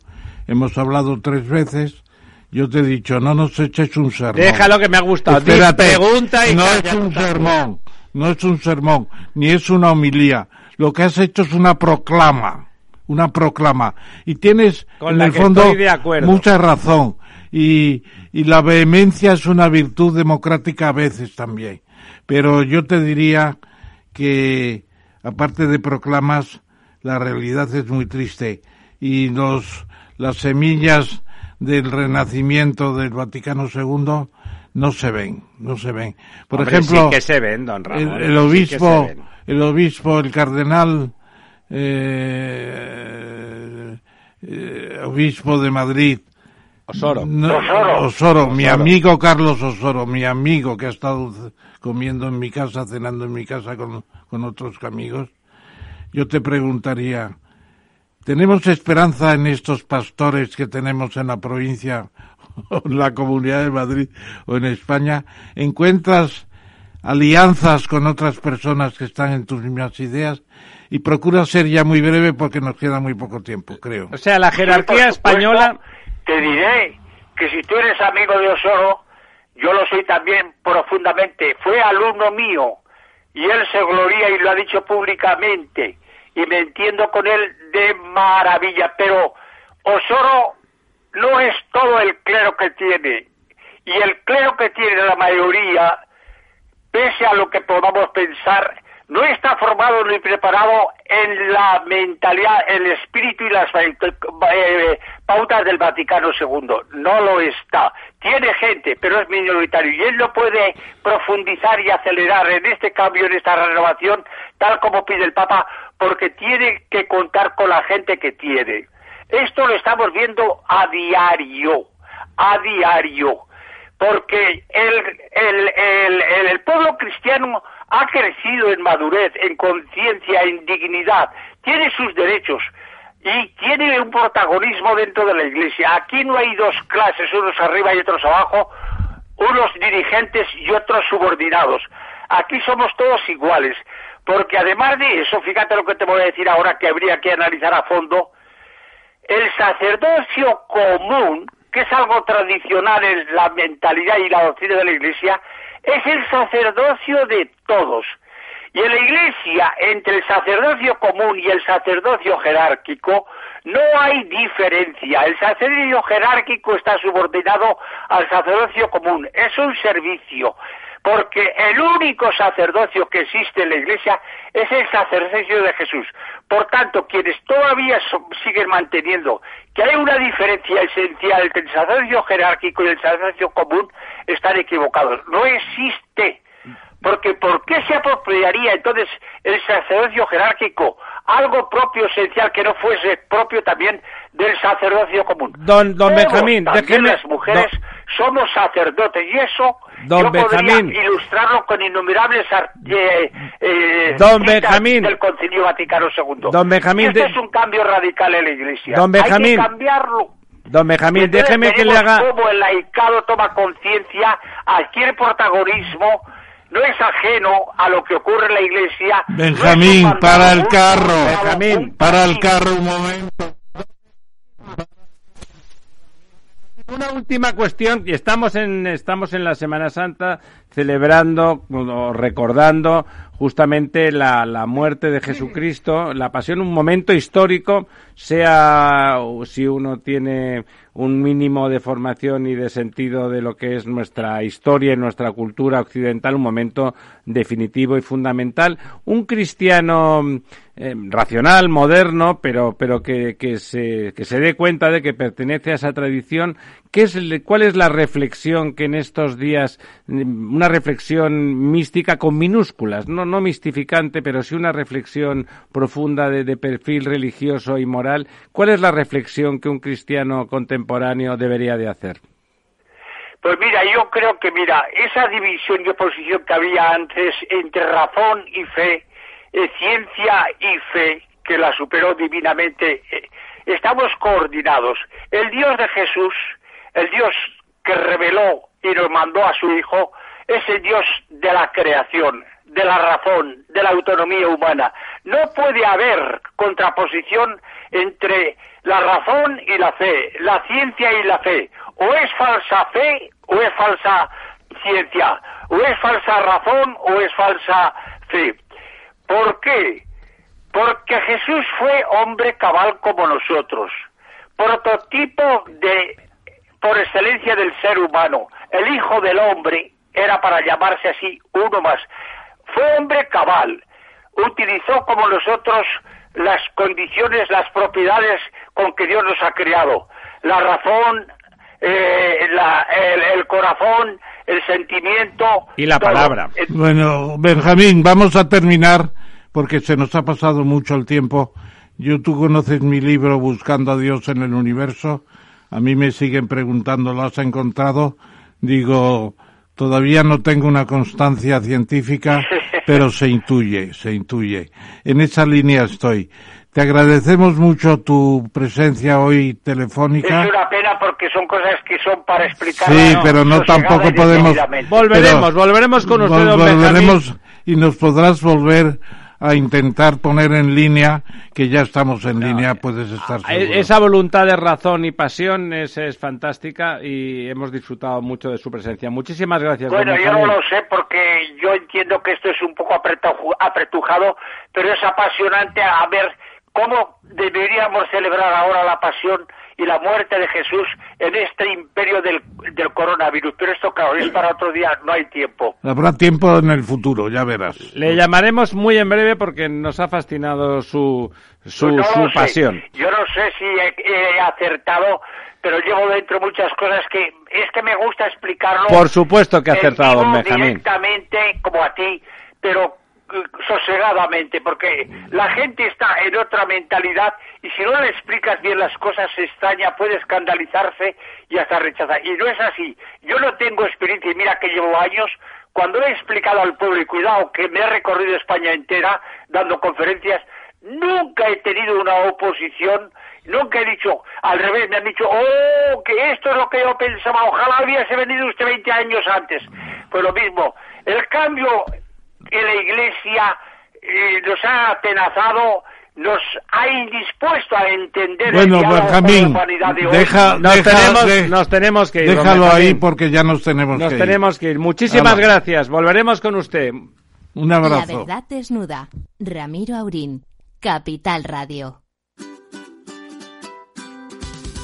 hemos hablado tres veces. Yo te he dicho, no nos eches un sermón. Déjalo que me ha gustado. pregunta y no es un sermón, no es un sermón, ni es una homilía. Lo que has hecho es una proclama, una proclama. Y tienes, en el fondo, mucha razón y, y la vehemencia es una virtud democrática a veces también. Pero yo te diría que, aparte de proclamas, la realidad es muy triste y los, las semillas del renacimiento del Vaticano II no se ven, no se ven. Por ejemplo, que se ven, don Ramón, el, obispo, el obispo, el cardenal, eh, eh, obispo de Madrid, Osoro. Osoro. mi amigo Carlos Osoro, mi amigo que ha estado comiendo en mi casa, cenando en mi casa con, con otros amigos. Yo te preguntaría, ¿tenemos esperanza en estos pastores que tenemos en la provincia o en la comunidad de Madrid o en España? ¿Encuentras alianzas con otras personas que están en tus mismas ideas? Y procura ser ya muy breve porque nos queda muy poco tiempo, creo. O sea, la jerarquía española te diré que si tú eres amigo de Osoro, yo lo soy también profundamente. Fue alumno mío y él se gloria y lo ha dicho públicamente. Y me entiendo con él de maravilla, pero Osoro no es todo el clero que tiene. Y el clero que tiene la mayoría, pese a lo que podamos pensar, no está formado ni preparado en la mentalidad, el espíritu y las eh, pautas del Vaticano II. No lo está. Tiene gente, pero es minoritario. Y él no puede profundizar y acelerar en este cambio, en esta renovación, tal como pide el Papa, porque tiene que contar con la gente que tiene. Esto lo estamos viendo a diario, a diario. porque el, el, el, pueblo cristiano ha crecido en madurez, en conciencia, en dignidad, tiene sus derechos y tiene un protagonismo dentro de la Iglesia. Aquí no hay dos clases, unos arriba y otros abajo, unos dirigentes y otros subordinados. Aquí somos todos iguales, porque además de eso, fíjate lo que te voy a decir ahora que habría que analizar a fondo, el sacerdocio común, que es algo tradicional en la mentalidad y la doctrina de la Iglesia, es el sacerdocio de todos. Y en la Iglesia, entre el sacerdocio común y el sacerdocio jerárquico, no hay diferencia. El sacerdocio jerárquico está subordinado al sacerdocio común. Es un servicio porque el único sacerdocio que existe en la Iglesia es el sacerdocio de Jesús. Por tanto, quienes todavía siguen manteniendo que hay una diferencia esencial entre el sacerdocio jerárquico y el sacerdocio común están equivocados. No existe. Porque ¿por qué se apropiaría entonces el sacerdocio jerárquico algo propio esencial que no fuese propio también del sacerdocio común? Don, don Benjamín, déjeme... las mujeres somos sacerdotes y eso Don yo Benjamín. podría ilustrarlo con innumerables eh, eh, Don Benjamín. del Concilio Vaticano II. Don Benjamín, esto es un cambio radical en la Iglesia. Don Benjamín. Hay que cambiarlo. Don Benjamín, déjeme que le haga... Cómo el laicado toma conciencia, adquiere protagonismo, no es ajeno a lo que ocurre en la Iglesia. Benjamín, para el carro. Benjamín, para el carro un momento. Una última cuestión, y estamos en, estamos en la Semana Santa celebrando o recordando justamente la, la, muerte de Jesucristo, la pasión, un momento histórico, sea si uno tiene un mínimo de formación y de sentido de lo que es nuestra historia y nuestra cultura occidental, un momento definitivo y fundamental. Un cristiano eh, racional, moderno, pero, pero que, que, se, que se dé cuenta de que pertenece a esa tradición. ¿Qué es, ¿Cuál es la reflexión que en estos días, una reflexión mística con minúsculas, no, no mistificante, pero sí una reflexión profunda de, de perfil religioso y moral? ¿Cuál es la reflexión que un cristiano contemporáneo debería de hacer? Pues mira, yo creo que, mira, esa división y oposición que había antes entre razón y fe, eh, ciencia y fe, que la superó divinamente, eh, estamos coordinados. El Dios de Jesús, el Dios que reveló y nos mandó a su Hijo, es el Dios de la creación, de la razón, de la autonomía humana. No puede haber contraposición entre la razón y la fe, la ciencia y la fe. O es falsa fe o es falsa ciencia, o es falsa razón o es falsa fe. ¿Por qué? Porque Jesús fue hombre cabal como nosotros, prototipo de por excelencia del ser humano. El Hijo del Hombre era para llamarse así uno más. Fue hombre cabal, utilizó como nosotros las condiciones, las propiedades con que Dios nos ha creado. La razón, eh, el, corazón, el sentimiento. Y la palabra. Bueno, Benjamín, vamos a terminar porque se nos ha pasado mucho el tiempo. Yo, tú conoces mi libro Buscando a Dios en el Universo. A mí me siguen preguntando, ¿lo has encontrado? Digo, todavía no tengo una constancia científica, pero se intuye, se intuye. En esa línea estoy. Te agradecemos mucho tu presencia hoy telefónica. Es una pena porque son cosas que son para explicar. Sí, pero no tampoco podemos. Volveremos, volveremos con usted. Volveremos y nos podrás volver a intentar poner en línea, que ya estamos en línea, puedes estar ah, seguro. Esa voluntad de razón y pasión es, es fantástica y hemos disfrutado mucho de su presencia. Muchísimas gracias. Bueno, yo no lo sé porque yo entiendo que esto es un poco apretujado, pero es apasionante a ver cómo deberíamos celebrar ahora la pasión y la muerte de Jesús en este imperio del, del coronavirus. Pero esto, claro, es para otro día, no hay tiempo. Habrá tiempo en el futuro, ya verás. Le llamaremos muy en breve porque nos ha fascinado su, su, Pues su pasión. Yo no sé si he, he, acertado, pero llevo dentro muchas cosas que es que me gusta explicarlo. Por supuesto que ha acertado, don Benjamín. Directamente, como a ti, pero sosegadamente, porque la gente está en otra mentalidad y si no le explicas bien las cosas se extraña, puede escandalizarse y hasta rechazar. Y no es así. Yo no tengo experiencia y mira que llevo años. Cuando he explicado al pueblo, y cuidado, que me he recorrido España entera dando conferencias, nunca he tenido una oposición, nunca he dicho, al revés, me han dicho, oh, que esto es lo que yo pensaba, ojalá hubiese venido usted 20 años antes. Pues lo mismo, el cambio que la Iglesia eh, nos ha atenazado, nos ha indispuesto a entender bueno, Benjamín, deja, nos, tenemos, nos tenemos que ir. Déjalo ahí porque ya nos tenemos que ir. Nos tenemos que ir. Muchísimas gracias. Volveremos con usted. Un abrazo. La verdad desnuda. Ramiro Aurín, Capital Radio.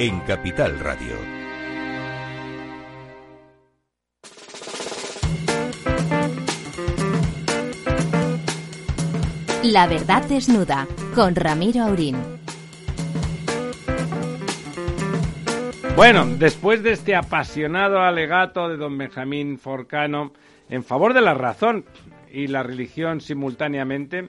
en Capital Radio. La verdad desnuda con Ramiro Aurín. Bueno, después de este apasionado alegato de don Benjamín Forcano en favor de la razón y la religión simultáneamente,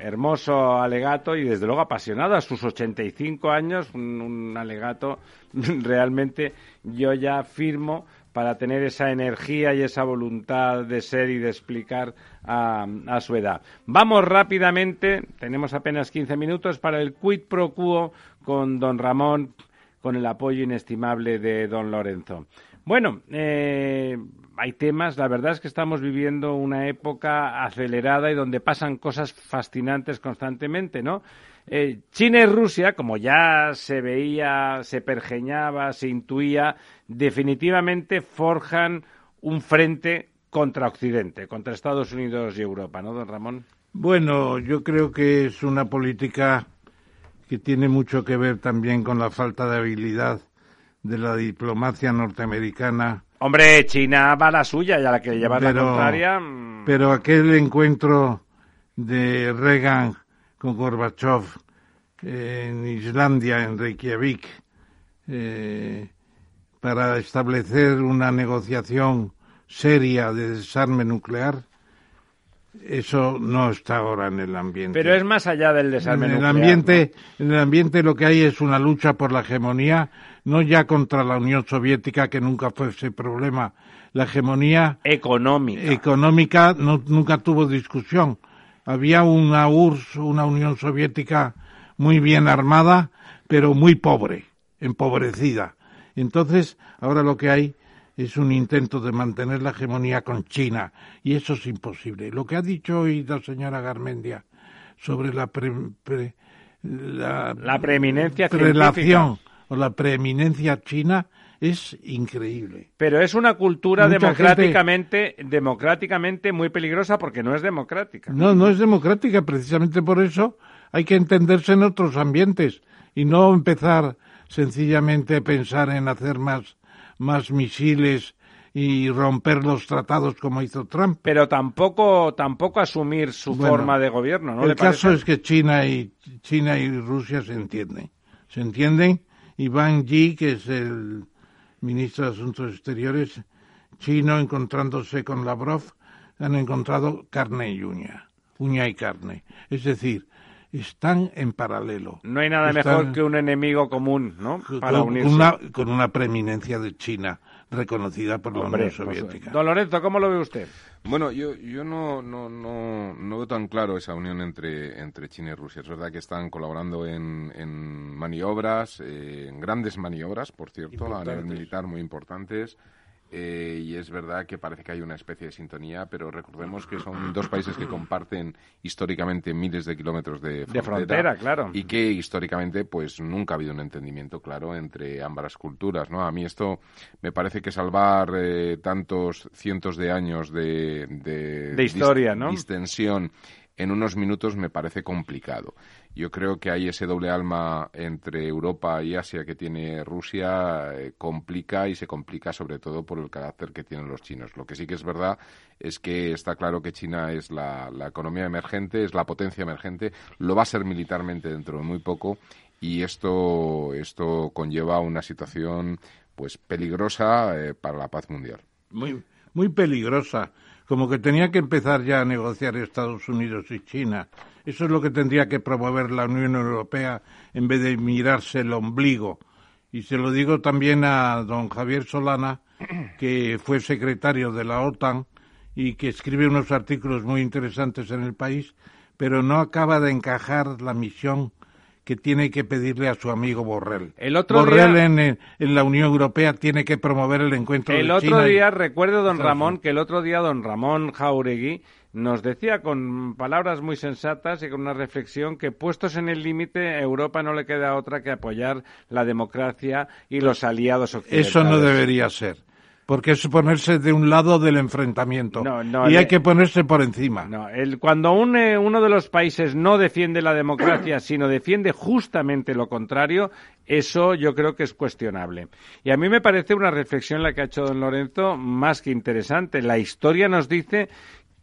hermoso alegato y desde luego apasionado a sus 85 años, un, alegato realmente yo ya firmo para tener esa energía y esa voluntad de ser y de explicar a, su edad. Vamos rápidamente, tenemos apenas 15 minutos para el quid pro quo con don Ramón, con el apoyo inestimable de don Lorenzo. Bueno, eh, hay temas, la verdad es que estamos viviendo una época acelerada y donde pasan cosas fascinantes constantemente, ¿no? Eh, China y Rusia, como ya se veía, se pergeñaba, se intuía, definitivamente forjan un frente contra Occidente, contra Estados Unidos y Europa, ¿no, don Ramón? Bueno, yo creo que es una política que tiene mucho que ver también con la falta de habilidad de la diplomacia norteamericana Hombre, China va a la suya y a la que lleva la contraria. Mm. Pero aquel encuentro de Reagan con Gorbachev en Islandia, en Reykjavik, eh, para establecer una negociación seria de desarme nuclear, eso no está ahora en el ambiente. Pero es más allá del desarme en el Ambiente, En el ambiente lo que hay es una lucha por la hegemonía no ya contra la Unión Soviética, que nunca fue ese problema. La hegemonía económica, económica no, nunca tuvo discusión. Había una URSS, una Unión Soviética muy bien armada, pero muy pobre, empobrecida. Entonces, ahora lo que hay es un intento de mantener la hegemonía con China, y eso es imposible. Lo que ha dicho hoy la señora Garmendia sobre la, la, preeminencia relación o la preeminencia china es increíble. Pero es una cultura democráticamente, democráticamente muy peligrosa porque no es democrática. No, no es democrática. Precisamente por eso hay que entenderse en otros ambientes y no empezar sencillamente a pensar en hacer más, más misiles y romper los tratados como hizo Trump. Pero tampoco, tampoco asumir su forma de gobierno, ¿no? El caso es que China y, China y Rusia se entienden. Se entienden y Wang Yi, que es el ministro de Asuntos Exteriores chino, encontrándose con Lavrov, han encontrado carne y uña, uña y carne. Es decir, están en paralelo. No hay nada mejor que un enemigo común, ¿no? Para con, Una, con una preeminencia de China reconocida por la Unión pues, Soviética. don Lorenzo, ¿cómo lo ve usted? Bueno, yo, yo no, no, no, no veo tan claro esa unión entre, entre China y Rusia. Es verdad que están colaborando en, en maniobras, eh, en grandes maniobras, por cierto, a nivel militar muy importantes. Eh, y es verdad que parece que hay una especie de sintonía, pero recordemos que son dos países que comparten históricamente miles de kilómetros de frontera, claro. y que históricamente pues nunca ha habido un entendimiento claro entre ambas culturas, ¿no? A mí esto me parece que salvar eh, tantos cientos de años de, de, historia, ¿no? distensión en unos minutos me parece complicado. Yo creo que hay ese doble alma entre Europa y Asia que tiene Rusia eh, complica y se complica sobre todo por el carácter que tienen los chinos. Lo que sí que es verdad es que está claro que China es la, economía emergente, es la potencia emergente, lo va a ser militarmente dentro de muy poco y esto, esto conlleva una situación pues peligrosa eh, para la paz mundial. Muy, muy peligrosa como que tenía que empezar ya a negociar Estados Unidos y China. Eso es lo que tendría que promover la Unión Europea en vez de mirarse el ombligo. Y se lo digo también a don Javier Solana, que fue secretario de la OTAN y que escribe unos artículos muy interesantes en el país, pero no acaba de encajar la misión que tiene que pedirle a su amigo Borrell. El otro Borrell en, la Unión Europea tiene que promover el encuentro el otro día, recuerdo, don Ramón, que el otro día don Ramón Jauregui nos decía con palabras muy sensatas y con una reflexión que puestos en el límite, a Europa no le queda otra que apoyar la democracia y los aliados occidentales. Eso no debería ser porque es ponerse de un lado del enfrentamiento y hay que ponerse por encima. No, cuando uno de los países no defiende la democracia, sino defiende justamente lo contrario, eso yo creo que es cuestionable. Y a mí me parece una reflexión la que ha hecho don Lorenzo más que interesante. La historia nos dice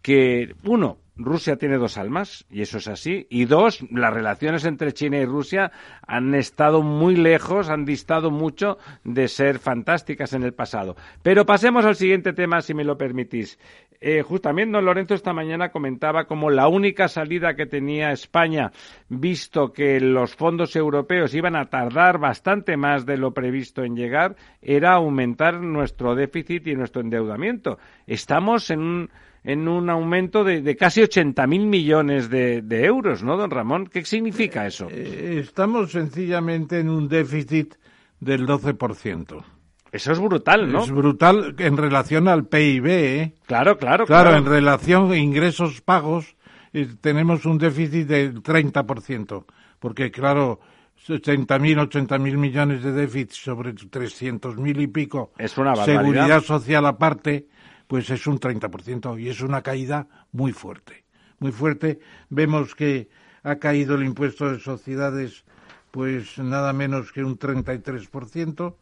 que, uno, Rusia tiene dos almas, y eso es así. Y dos, las relaciones entre China y Rusia han estado muy lejos, han distado mucho de ser fantásticas en el pasado. Pero pasemos al siguiente tema, si me lo permitís. Eh, justamente don Lorenzo esta mañana comentaba como la única salida que tenía España, visto que los fondos europeos iban a tardar bastante más de lo previsto en llegar, era aumentar nuestro déficit y nuestro endeudamiento. Estamos en un en un aumento de, casi 80.000 millones de, euros, ¿no, don Ramón? ¿Qué significa eso? Eh, estamos sencillamente en un déficit del 12%. Eso es brutal, ¿no? Es brutal en relación al PIB, ¿eh? Claro, claro, claro. Claro, en relación a ingresos pagos eh, tenemos un déficit del 30%, porque claro, 80.000, 80.000 millones de déficit sobre 300.000 y pico. Es una barbaridad. Seguridad social aparte, pues es un 30% y es una caída muy fuerte, muy fuerte. Vemos que ha caído el impuesto de sociedades pues nada menos que un 33%,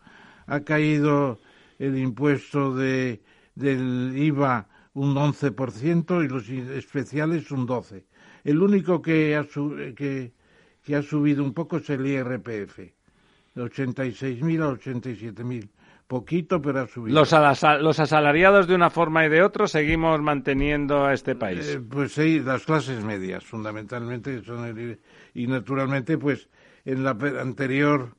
ha caído el impuesto de, del IVA un 11% y los especiales un 12%. El único que ha, que, que ha subido un poco es el IRPF, de 86.000 a 87.000 poquito, pero ha subido. Los, los asalariados de una forma y de otra seguimos manteniendo a este país. Eh, pues sí, las clases medias, fundamentalmente, son y naturalmente, pues en la anterior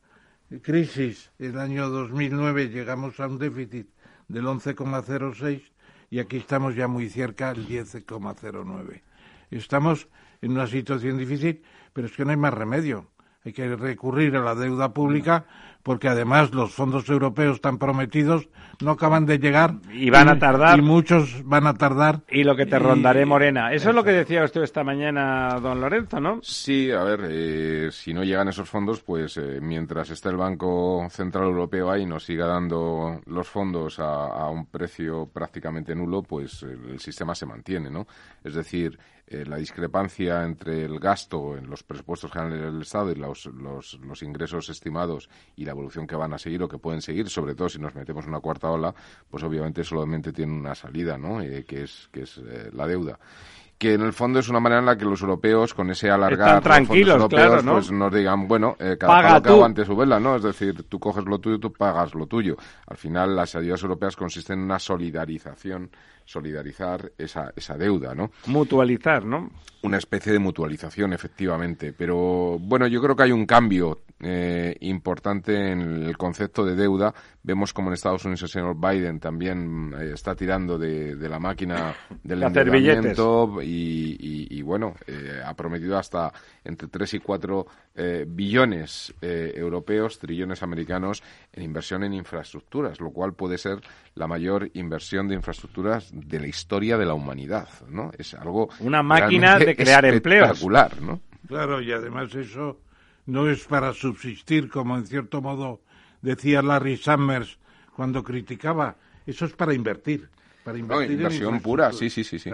crisis, el año 2009, llegamos a un déficit del 11,06 y aquí estamos ya muy cerca del 10,09. Estamos en una situación difícil, pero es que no hay más remedio. Hay que recurrir a la deuda pública porque además los fondos europeos tan prometidos no acaban de llegar. Y van a tardar. Y muchos van a tardar. Y lo que te rondaré, Morena. Eso es lo que decía usted esta mañana, don Lorenzo, ¿no? Sí, a ver, eh, si no llegan esos fondos, pues eh, mientras esté el Banco Central Europeo ahí y nos siga dando los fondos a, un precio prácticamente nulo, pues el sistema se mantiene, ¿no? Es decir, eh, la discrepancia entre el gasto en los presupuestos generales del Estado y los, los, los, ingresos estimados y la evolución que van a seguir o que pueden seguir, sobre todo si nos metemos en una cuarta ola, pues obviamente solamente tiene una salida, ¿no? Eh, que es, que es eh, la deuda que en el fondo es una manera en la que los europeos, con ese alargar tranquilos, los europeos, pues nos digan, bueno, eh, cada Paga que aguante su vela, ¿no? Es decir, tú coges lo tuyo, tú pagas lo tuyo. Al final, las ayudas europeas consisten en una solidarización solidarizar esa, esa deuda, ¿no? Mutualizar, ¿no? Una especie de mutualización, efectivamente. Pero bueno, yo creo que hay un cambio eh, importante en el concepto de deuda. Vemos como en Estados Unidos el señor Biden también eh, está tirando de, la máquina del endeudamiento y, y, bueno, eh, ha prometido hasta entre 3 y 4 billones europeos, trillones americanos en inversión en infraestructuras, lo cual puede ser la mayor inversión de infraestructuras de la historia de la humanidad, ¿no? Es algo una máquina de crear empleos, ¿no? Claro, y además eso no es para subsistir, como en cierto modo decía Larry Summers cuando criticaba, eso es para invertir. Para invertir inversión pura, sí, sí, sí. sí.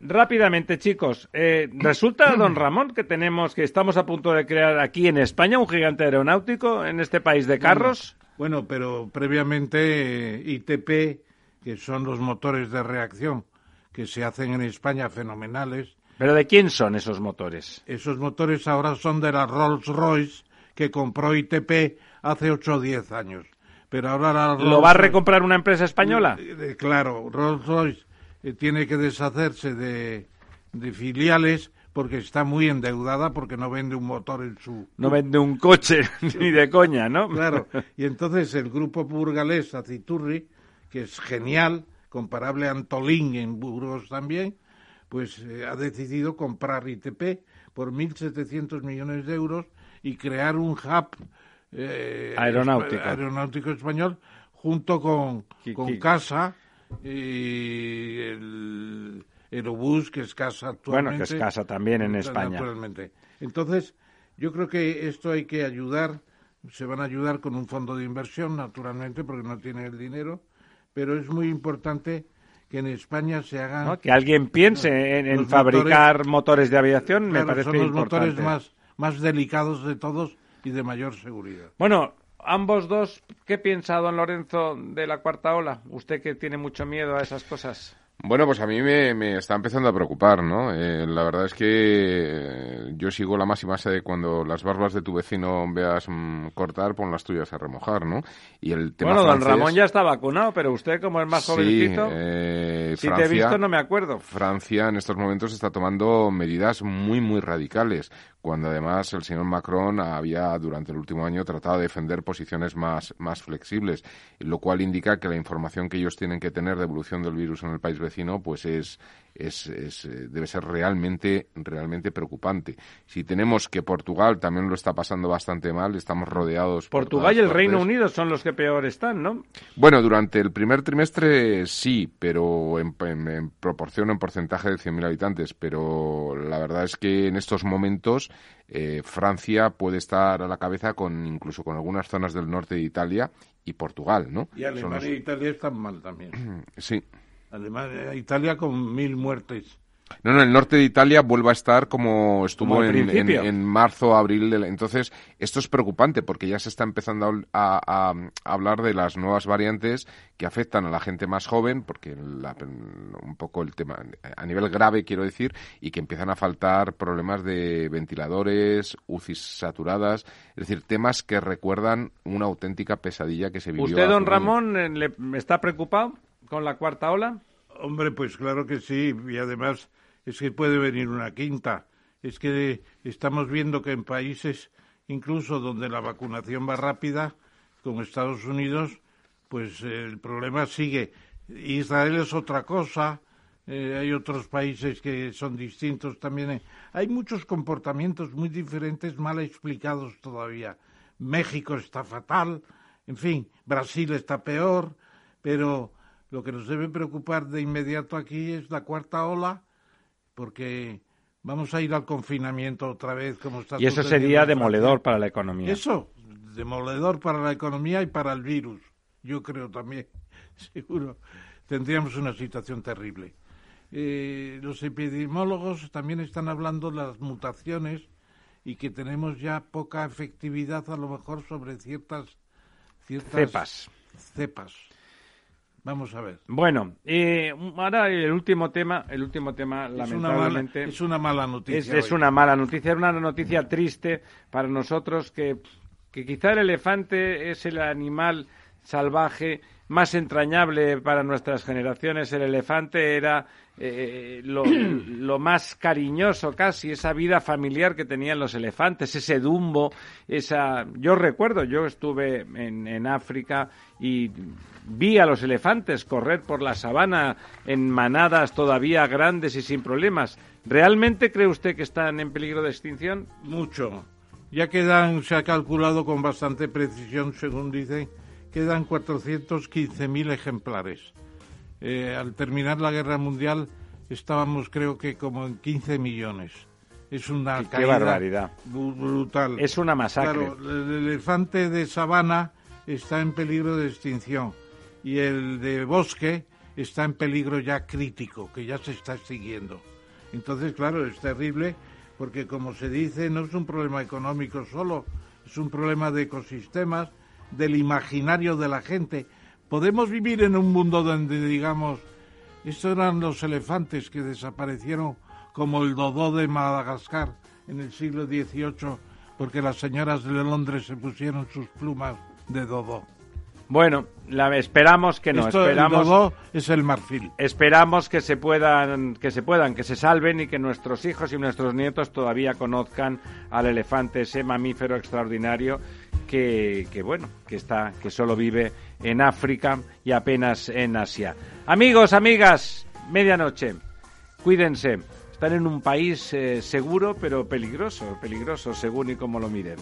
Rápidamente, chicos, eh, resulta, don Ramón, que tenemos, que estamos a punto de crear aquí en España un gigante aeronáutico en este país de carros. Bueno, pero previamente eh, ITP, que son los motores de reacción que se hacen en España fenomenales, ¿Pero de quién son esos motores? Esos motores ahora son de la Rolls-Royce que compró ITP hace 8 o 10 años. Pero ahora ¿Lo va a recomprar una empresa española? Eh, claro, Rolls-Royce eh, tiene que deshacerse de, filiales porque está muy endeudada porque no vende un motor en su... No vende un coche ni de coña, ¿no? Claro. Y entonces el grupo burgalés Aciturri, que es genial, comparable a Antolín en Burgos también, pues eh, ha decidido comprar ITP por 1.700 millones de euros y crear un hub eh, aeronáutico. aeronáutico español junto con, con Casa y el Aerobús, que es Casa actualmente. Bueno, que es Casa también en España. Naturalmente. Entonces, yo creo que esto hay que ayudar, se van a ayudar con un fondo de inversión, naturalmente, porque no tienen el dinero, pero es muy importante que en España se hagan... Que alguien piense en, fabricar motores, de aviación, me parece son los motores más, más delicados de todos y de mayor seguridad. Bueno, ambos dos, ¿qué piensa don Lorenzo de la cuarta ola? Usted que tiene mucho miedo a esas cosas. Bueno, pues a mí me, está empezando a preocupar, ¿no? Eh, la verdad es que eh, yo sigo la máxima de cuando las barbas de tu vecino veas mm, cortar, pon las tuyas a remojar, ¿no? Y el tema Bueno, don Ramón ya está vacunado, pero usted como es más jovencito, eh, si te he visto no me acuerdo. Francia en estos momentos está tomando medidas muy, muy radicales cuando además el señor Macron había durante el último año tratado de defender posiciones más, más flexibles, lo cual indica que la información que ellos tienen que tener de evolución del virus en el país vecino pues es, es, es, eh, debe ser realmente, realmente preocupante. Si tenemos que Portugal también lo está pasando bastante mal, estamos rodeados. Portugal y el Reino Unido son los que peor están, ¿no? Bueno, durante el primer trimestre sí, pero en, en, proporción, en porcentaje de 100.000 habitantes. Pero la verdad es que en estos momentos eh, Francia puede estar a la cabeza con incluso con algunas zonas del norte de Italia y Portugal, ¿no? Y Alemania e Italia están mal también. sí. Alemania, Italia con mil muertes. No, no, el norte de Italia vuelve a estar como estuvo en, marzo, abril. entonces, esto es preocupante porque ya se está empezando a, hablar de las nuevas variantes que afectan a la gente más joven, porque un poco el tema, a nivel grave quiero decir, y que empiezan a faltar problemas de ventiladores, UCIs saturadas, es decir, temas que recuerdan una auténtica pesadilla que se vivió. ¿Usted, don Ramón, le, está preocupado? Con la cuarta ola? Hombre, pues claro que sí, y además es que puede venir una quinta. Es que estamos viendo que en países incluso donde la vacunación va rápida, como Estados Unidos, pues el problema sigue. Israel es otra cosa, eh, hay otros países que son distintos también. Hay muchos comportamientos muy diferentes mal explicados todavía. México está fatal, en fin, Brasil está peor, pero lo que nos debe preocupar de inmediato aquí es la cuarta ola, porque vamos a ir al confinamiento otra vez, como está Y eso sería demoledor para la economía. Eso, demoledor para la economía y para el virus. Yo creo también, seguro, tendríamos una situación terrible. Eh, los epidemiólogos también están hablando de las mutaciones y que tenemos ya poca efectividad a lo mejor sobre ciertas, ciertas cepas. cepas. Vamos a ver. Bueno, eh, ahora el último tema, el último tema, lamentablemente. es una mala noticia. Es, una mala noticia, es una noticia triste para nosotros que, que quizá el elefante es el animal salvaje, más entrañable para nuestras generaciones. El elefante era eh, lo, más cariñoso casi, esa vida familiar que tenían los elefantes, ese dumbo, esa... Yo recuerdo, yo estuve en, en África y vi a los elefantes correr por la sabana en manadas todavía grandes y sin problemas. ¿Realmente cree usted que están en peligro de extinción? Mucho. Ya quedan, se ha calculado con bastante precisión, según dicen, quedan 415.000 ejemplares. Eh, al terminar la guerra mundial estábamos creo que como en 15 millones. Es una qué, barbaridad. brutal. Es una masacre. Claro, el elefante de sabana está en peligro de extinción y el de bosque está en peligro ya crítico, que ya se está extinguiendo. Entonces, claro, es terrible porque, como se dice, no es un problema económico solo, es un problema de ecosistemas, del imaginario de la gente. Podemos vivir en un mundo donde, digamos, estos eran los elefantes que desaparecieron como el dodó de Madagascar en el siglo XVIII porque las señoras de Londres se pusieron sus plumas de dodó. Bueno, la, esperamos que no. esperamos, el dodó es el marfil. Esperamos que se puedan, que se puedan, que se salven y que nuestros hijos y nuestros nietos todavía conozcan al elefante, ese mamífero extraordinario que, que, bueno, que está, que solo vive en África y apenas en Asia. Amigos, amigas, medianoche, cuídense. Están en un país eh, seguro, pero peligroso, peligroso, según y como lo miren.